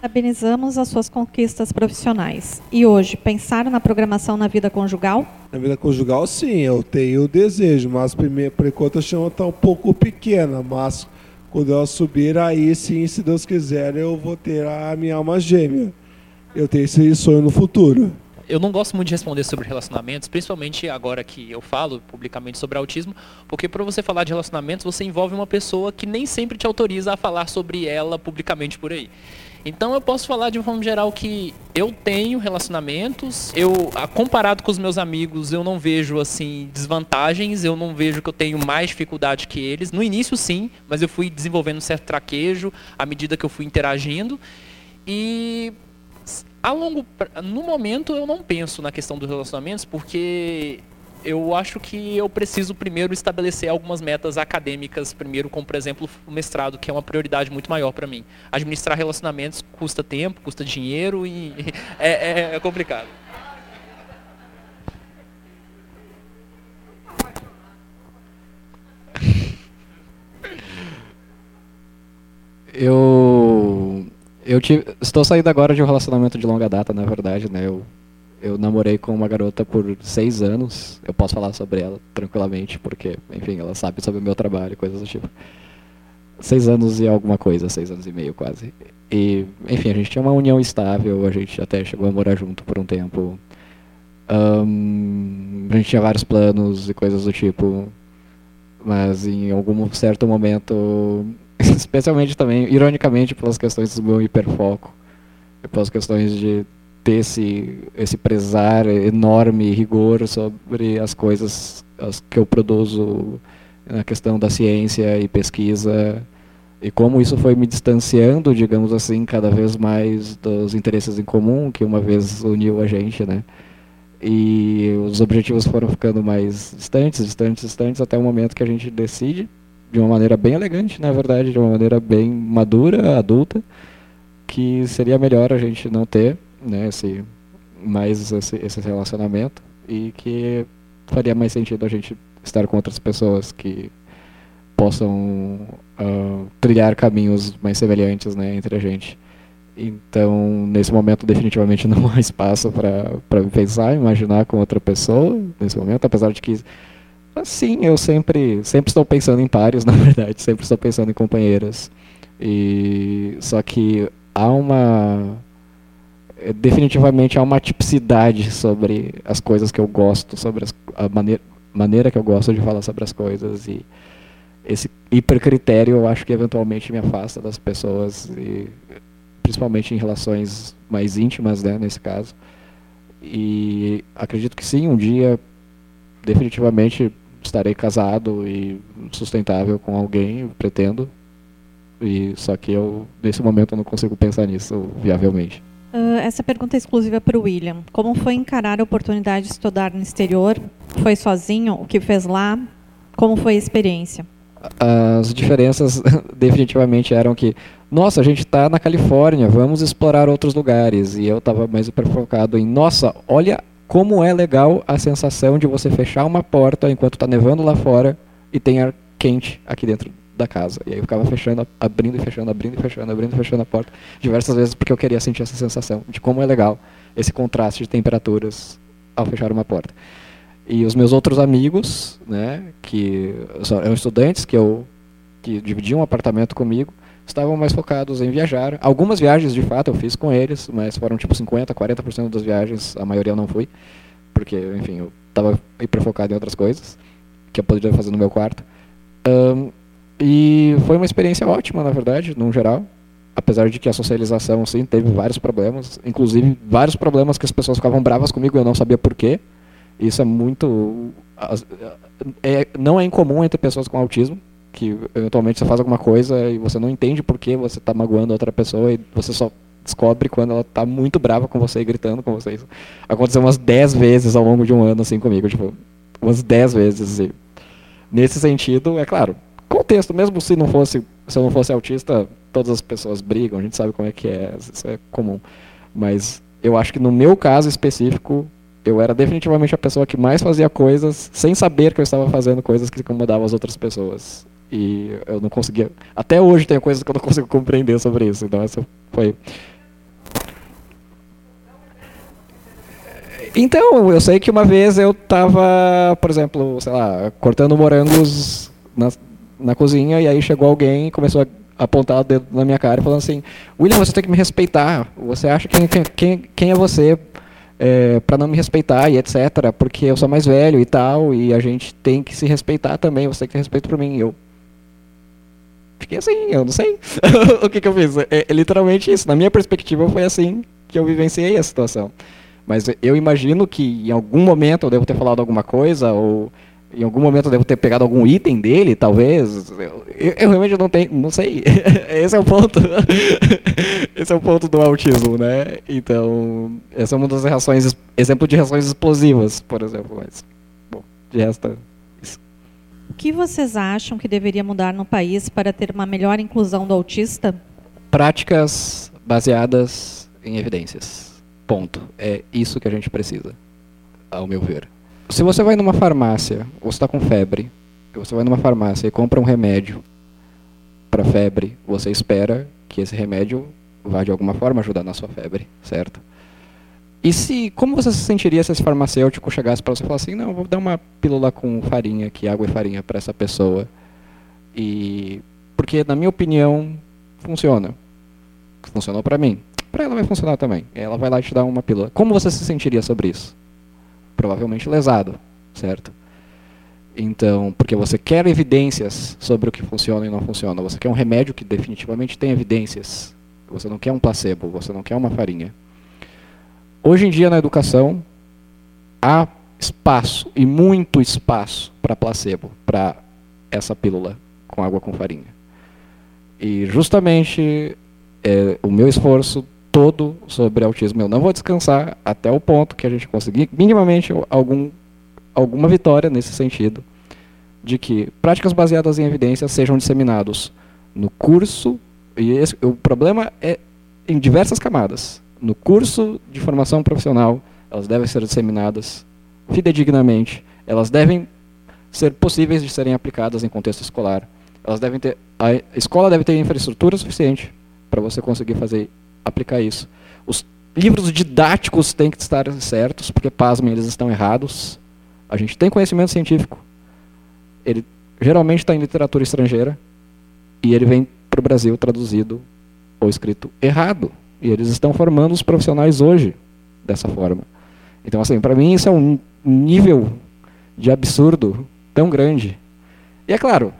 Parabenizamos as suas conquistas profissionais. E hoje, pensar na programação na vida conjugal? Na vida conjugal, sim, eu tenho o desejo, mas primeiro, por enquanto a chama está um pouco pequena, mas quando ela subir, aí sim, se Deus quiser, eu vou ter a minha alma gêmea. Eu tenho esse sonho no futuro. Eu não gosto muito de responder sobre relacionamentos, principalmente agora que eu falo publicamente sobre autismo, porque para você falar de relacionamentos, você envolve uma pessoa que nem sempre te autoriza a falar sobre ela publicamente por aí. Então eu posso falar de uma forma geral que eu tenho relacionamentos, eu comparado com os meus amigos, eu não vejo assim desvantagens, eu não vejo que eu tenho mais dificuldade que eles. No início sim, mas eu fui desenvolvendo um certo traquejo à medida que eu fui interagindo. E a longo no momento eu não penso na questão dos relacionamentos porque eu acho que eu preciso primeiro estabelecer algumas metas acadêmicas, primeiro, como por exemplo o mestrado, que é uma prioridade muito maior para mim. Administrar relacionamentos custa tempo, custa dinheiro e é, é, é complicado. Eu eu tive, estou saindo agora de um relacionamento de longa data, na verdade, né? Eu eu namorei com uma garota por seis anos. Eu posso falar sobre ela tranquilamente, porque, enfim, ela sabe sobre o meu trabalho, coisas do tipo. Seis anos e alguma coisa, seis anos e meio quase. E, enfim, a gente tinha uma união estável, a gente até chegou a morar junto por um tempo. Um, a gente tinha vários planos e coisas do tipo. Mas em algum certo momento, especialmente também, ironicamente, pelas questões do meu hiperfoco, pelas questões de ter esse, esse prezar enorme rigor sobre as coisas as que eu produzo na questão da ciência e pesquisa e como isso foi me distanciando, digamos assim, cada vez mais dos interesses em comum que uma vez uniu a gente, né? E os objetivos foram ficando mais distantes, distantes, distantes, até o momento que a gente decide, de uma maneira bem elegante, na verdade, de uma maneira bem madura, adulta, que seria melhor a gente não ter né, esse, mais esse, esse relacionamento e que faria mais sentido a gente estar com outras pessoas que possam uh, trilhar caminhos mais semelhantes né, entre a gente. Então, nesse momento, definitivamente não há espaço para pensar, imaginar com outra pessoa, nesse momento, apesar de que, assim, eu sempre, sempre estou pensando em pares, na verdade, sempre estou pensando em companheiras. E, só que há uma. É, definitivamente há uma tipicidade sobre as coisas que eu gosto, sobre as, a maneira, maneira que eu gosto de falar sobre as coisas. E esse hipercritério eu acho que eventualmente me afasta das pessoas. E, principalmente em relações mais íntimas, né, nesse caso. E acredito que sim, um dia definitivamente estarei casado e sustentável com alguém, pretendo. E só que eu nesse momento eu não consigo pensar nisso viavelmente. Uh, essa pergunta é exclusiva para o William. Como foi encarar a oportunidade de estudar no exterior? Foi sozinho? O que fez lá? Como foi a experiência? As diferenças definitivamente eram que nossa, a gente está na Califórnia, vamos explorar outros lugares. E eu estava mais focado em, nossa, olha como é legal a sensação de você fechar uma porta enquanto está nevando lá fora e tem ar quente aqui dentro da casa. E aí eu ficava fechando, abrindo e fechando, abrindo e fechando, abrindo e fechando a porta diversas vezes porque eu queria sentir essa sensação de como é legal esse contraste de temperaturas ao fechar uma porta. E os meus outros amigos, né, que eram estudantes que eu que dividiam um apartamento comigo, estavam mais focados em viajar. Algumas viagens, de fato, eu fiz com eles, mas foram tipo 50%, 40% das viagens, a maioria eu não fui, porque, enfim, eu estava hiper focado em outras coisas, que eu poderia fazer no meu quarto. Um, e foi uma experiência ótima, na verdade, no geral. Apesar de que a socialização, sim, teve vários problemas, inclusive vários problemas que as pessoas ficavam bravas comigo e eu não sabia porquê. Isso é muito. É, não é incomum entre pessoas com autismo, que eventualmente você faz alguma coisa e você não entende por que você está magoando outra pessoa e você só descobre quando ela está muito brava com você e gritando com você. Isso aconteceu umas 10 vezes ao longo de um ano assim comigo, tipo, umas 10 vezes. E nesse sentido, é claro, contexto, mesmo se não fosse, se eu não fosse autista, todas as pessoas brigam, a gente sabe como é que é, isso é comum. Mas eu acho que no meu caso específico, eu era definitivamente a pessoa que mais fazia coisas sem saber que eu estava fazendo coisas que incomodavam as outras pessoas. E eu não conseguia. Até hoje tem coisas que eu não consigo compreender sobre isso. Então essa foi. Então, eu sei que uma vez eu estava, por exemplo, sei lá, cortando morangos na, na cozinha e aí chegou alguém e começou a apontar o dedo na minha cara falando assim: William, você tem que me respeitar. Você acha quem, quem, quem é você é, para não me respeitar e etc. Porque eu sou mais velho e tal e a gente tem que se respeitar também. Você tem que ter respeito por mim. Eu fiquei assim, eu não sei o que, que eu fiz. É, é, literalmente isso. Na minha perspectiva, foi assim que eu vivenciei a situação. Mas eu imagino que em algum momento eu devo ter falado alguma coisa, ou em algum momento eu devo ter pegado algum item dele, talvez. Eu, eu realmente não tenho, não sei. Esse é o ponto. Esse é o ponto do autismo, né? Então, essa é uma das reações, exemplo de reações explosivas, por exemplo. Mas, bom, de resto, o que vocês acham que deveria mudar no país para ter uma melhor inclusão do autista? Práticas baseadas em evidências. Ponto. É isso que a gente precisa, ao meu ver. Se você vai numa farmácia, ou está com febre, você vai numa farmácia e compra um remédio para febre, você espera que esse remédio vá de alguma forma ajudar na sua febre, certo? E se, como você se sentiria se esse farmacêutico chegasse para você e falasse assim, não, vou dar uma pílula com farinha, que água e farinha para essa pessoa. E porque na minha opinião funciona. Funcionou para mim. Para ela vai funcionar também. Ela vai lá te dar uma pílula. Como você se sentiria sobre isso? Provavelmente lesado, certo? Então, porque você quer evidências sobre o que funciona e não funciona. Você quer um remédio que definitivamente tem evidências. Você não quer um placebo, você não quer uma farinha. Hoje em dia na educação há espaço e muito espaço para placebo, para essa pílula com água com farinha. E justamente é, o meu esforço todo sobre autismo eu não vou descansar até o ponto que a gente conseguir minimamente algum alguma vitória nesse sentido, de que práticas baseadas em evidências sejam disseminados no curso, e esse, o problema é em diversas camadas. No curso de formação profissional, elas devem ser disseminadas fidedignamente, elas devem ser possíveis de serem aplicadas em contexto escolar. Elas devem ter a escola deve ter infraestrutura suficiente para você conseguir fazer aplicar isso. Os livros didáticos têm que estar certos, porque pasmem, eles estão errados. A gente tem conhecimento científico. Ele geralmente está em literatura estrangeira e ele vem para o Brasil traduzido ou escrito errado. E eles estão formando os profissionais hoje dessa forma. Então, assim, para mim isso é um nível de absurdo tão grande. E é claro,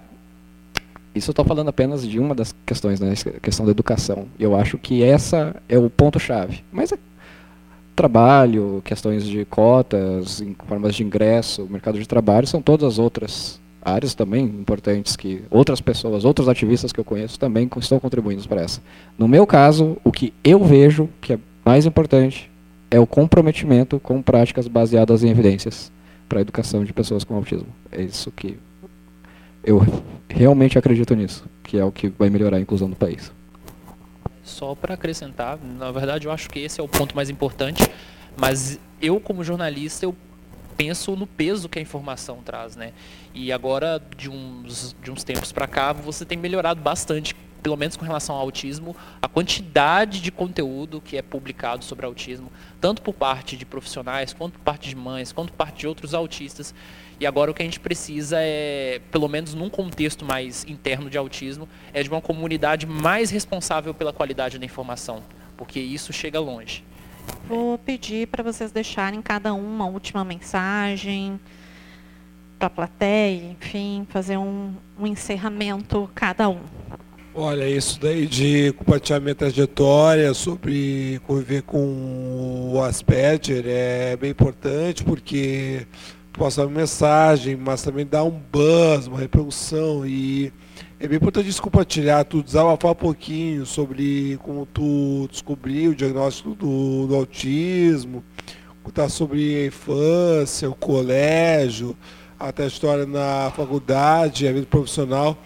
isso eu estou falando apenas de uma das questões, né, a questão da educação. Eu acho que essa é o ponto-chave. Mas é trabalho, questões de cotas, formas de ingresso, mercado de trabalho, são todas as outras áreas também importantes que outras pessoas, outros ativistas que eu conheço também estão contribuindo para essa. No meu caso, o que eu vejo que é mais importante é o comprometimento com práticas baseadas em evidências para a educação de pessoas com autismo. É isso que eu realmente acredito nisso, que é o que vai melhorar a inclusão do país. Só para acrescentar, na verdade eu acho que esse é o ponto mais importante, mas eu como jornalista eu penso no peso que a informação traz, né? E agora de uns de uns tempos para cá você tem melhorado bastante, pelo menos com relação ao autismo, a quantidade de conteúdo que é publicado sobre autismo, tanto por parte de profissionais, quanto por parte de mães, quanto por parte de outros autistas. E agora o que a gente precisa é, pelo menos num contexto mais interno de autismo, é de uma comunidade mais responsável pela qualidade da informação, porque isso chega longe. Vou pedir para vocês deixarem cada um uma última mensagem para a plateia, enfim, fazer um, um encerramento cada um. Olha, isso daí de compartilhar minha trajetória sobre conviver com o Asperger é bem importante porque passar uma mensagem, mas também dar um buzz, uma reprodução e é bem importante compartilhar, tu desabafar um pouquinho sobre como tu descobriu o diagnóstico do, do autismo, contar sobre a infância, o colégio, até a história na faculdade, a vida profissional.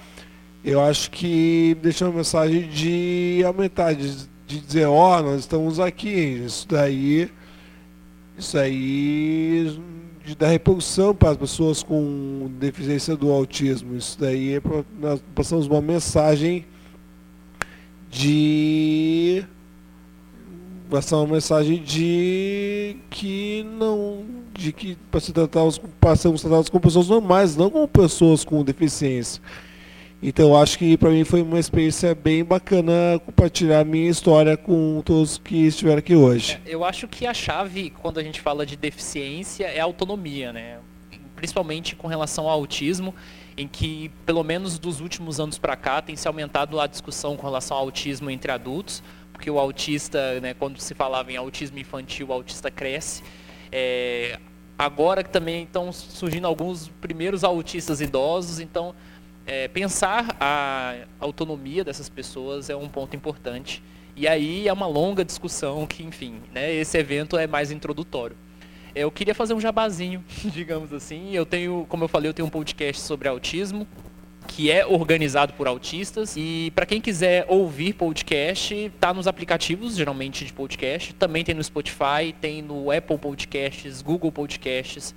Eu acho que deixa uma mensagem de aumentar, de, de dizer, ó, oh, nós estamos aqui, isso daí, isso aí de dar reprodução para as pessoas com deficiência do autismo. Isso daí é pra, nós passamos uma mensagem de passar uma mensagem de que não de que para se tratar os, passamos tratados como pessoas normais, não como pessoas com deficiência. Então acho que para mim foi uma experiência bem bacana compartilhar minha história com todos que estiveram aqui hoje. É, eu acho que a chave quando a gente fala de deficiência é a autonomia, né? Principalmente com relação ao autismo, em que pelo menos dos últimos anos para cá tem se aumentado a discussão com relação ao autismo entre adultos, porque o autista, né, quando se falava em autismo infantil, o autista cresce. É, agora que também estão surgindo alguns primeiros autistas idosos, então é, pensar a autonomia dessas pessoas é um ponto importante. E aí é uma longa discussão que, enfim, né, esse evento é mais introdutório. Eu queria fazer um jabazinho, digamos assim. Eu tenho, como eu falei, eu tenho um podcast sobre autismo. que é organizado por autistas. E para quem quiser ouvir podcast, tá nos aplicativos, geralmente de podcast. Também tem no Spotify, tem no Apple Podcasts, Google Podcasts.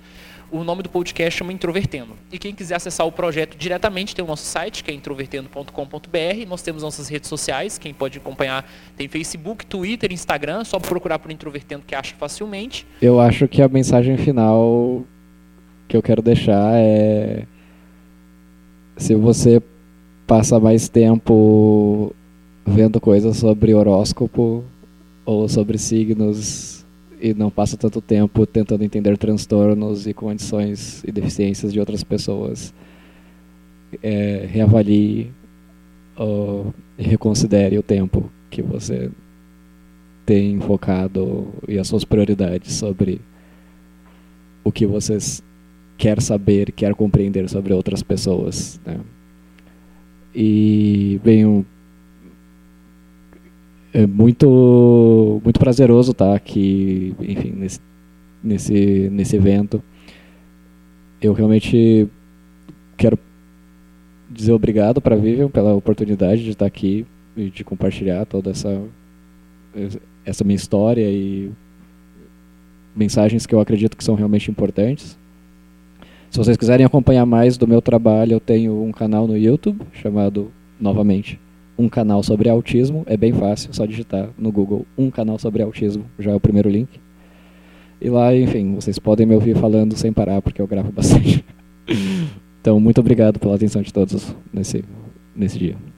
O nome do podcast chama Introvertendo. E quem quiser acessar o projeto diretamente tem o nosso site, que é introvertendo.com.br. Nós temos nossas redes sociais, quem pode acompanhar tem Facebook, Twitter, Instagram, só procurar por Introvertendo que acha facilmente. Eu acho que a mensagem final que eu quero deixar é se você passa mais tempo vendo coisas sobre horóscopo ou sobre signos e não passa tanto tempo tentando entender transtornos e condições e deficiências de outras pessoas, é, reavalie ou reconsidere o tempo que você tem focado e as suas prioridades sobre o que vocês quer saber, quer compreender sobre outras pessoas. Né? E, bem, é muito, muito prazeroso estar aqui, enfim, nesse, nesse, nesse evento. Eu realmente quero dizer obrigado para a Vivian pela oportunidade de estar aqui e de compartilhar toda essa, essa minha história e mensagens que eu acredito que são realmente importantes. Se vocês quiserem acompanhar mais do meu trabalho, eu tenho um canal no YouTube chamado, novamente, Um Canal sobre Autismo. É bem fácil, só digitar no Google Um Canal sobre Autismo, já é o primeiro link. E lá, enfim, vocês podem me ouvir falando sem parar, porque eu gravo bastante. então, muito obrigado pela atenção de todos nesse, nesse dia.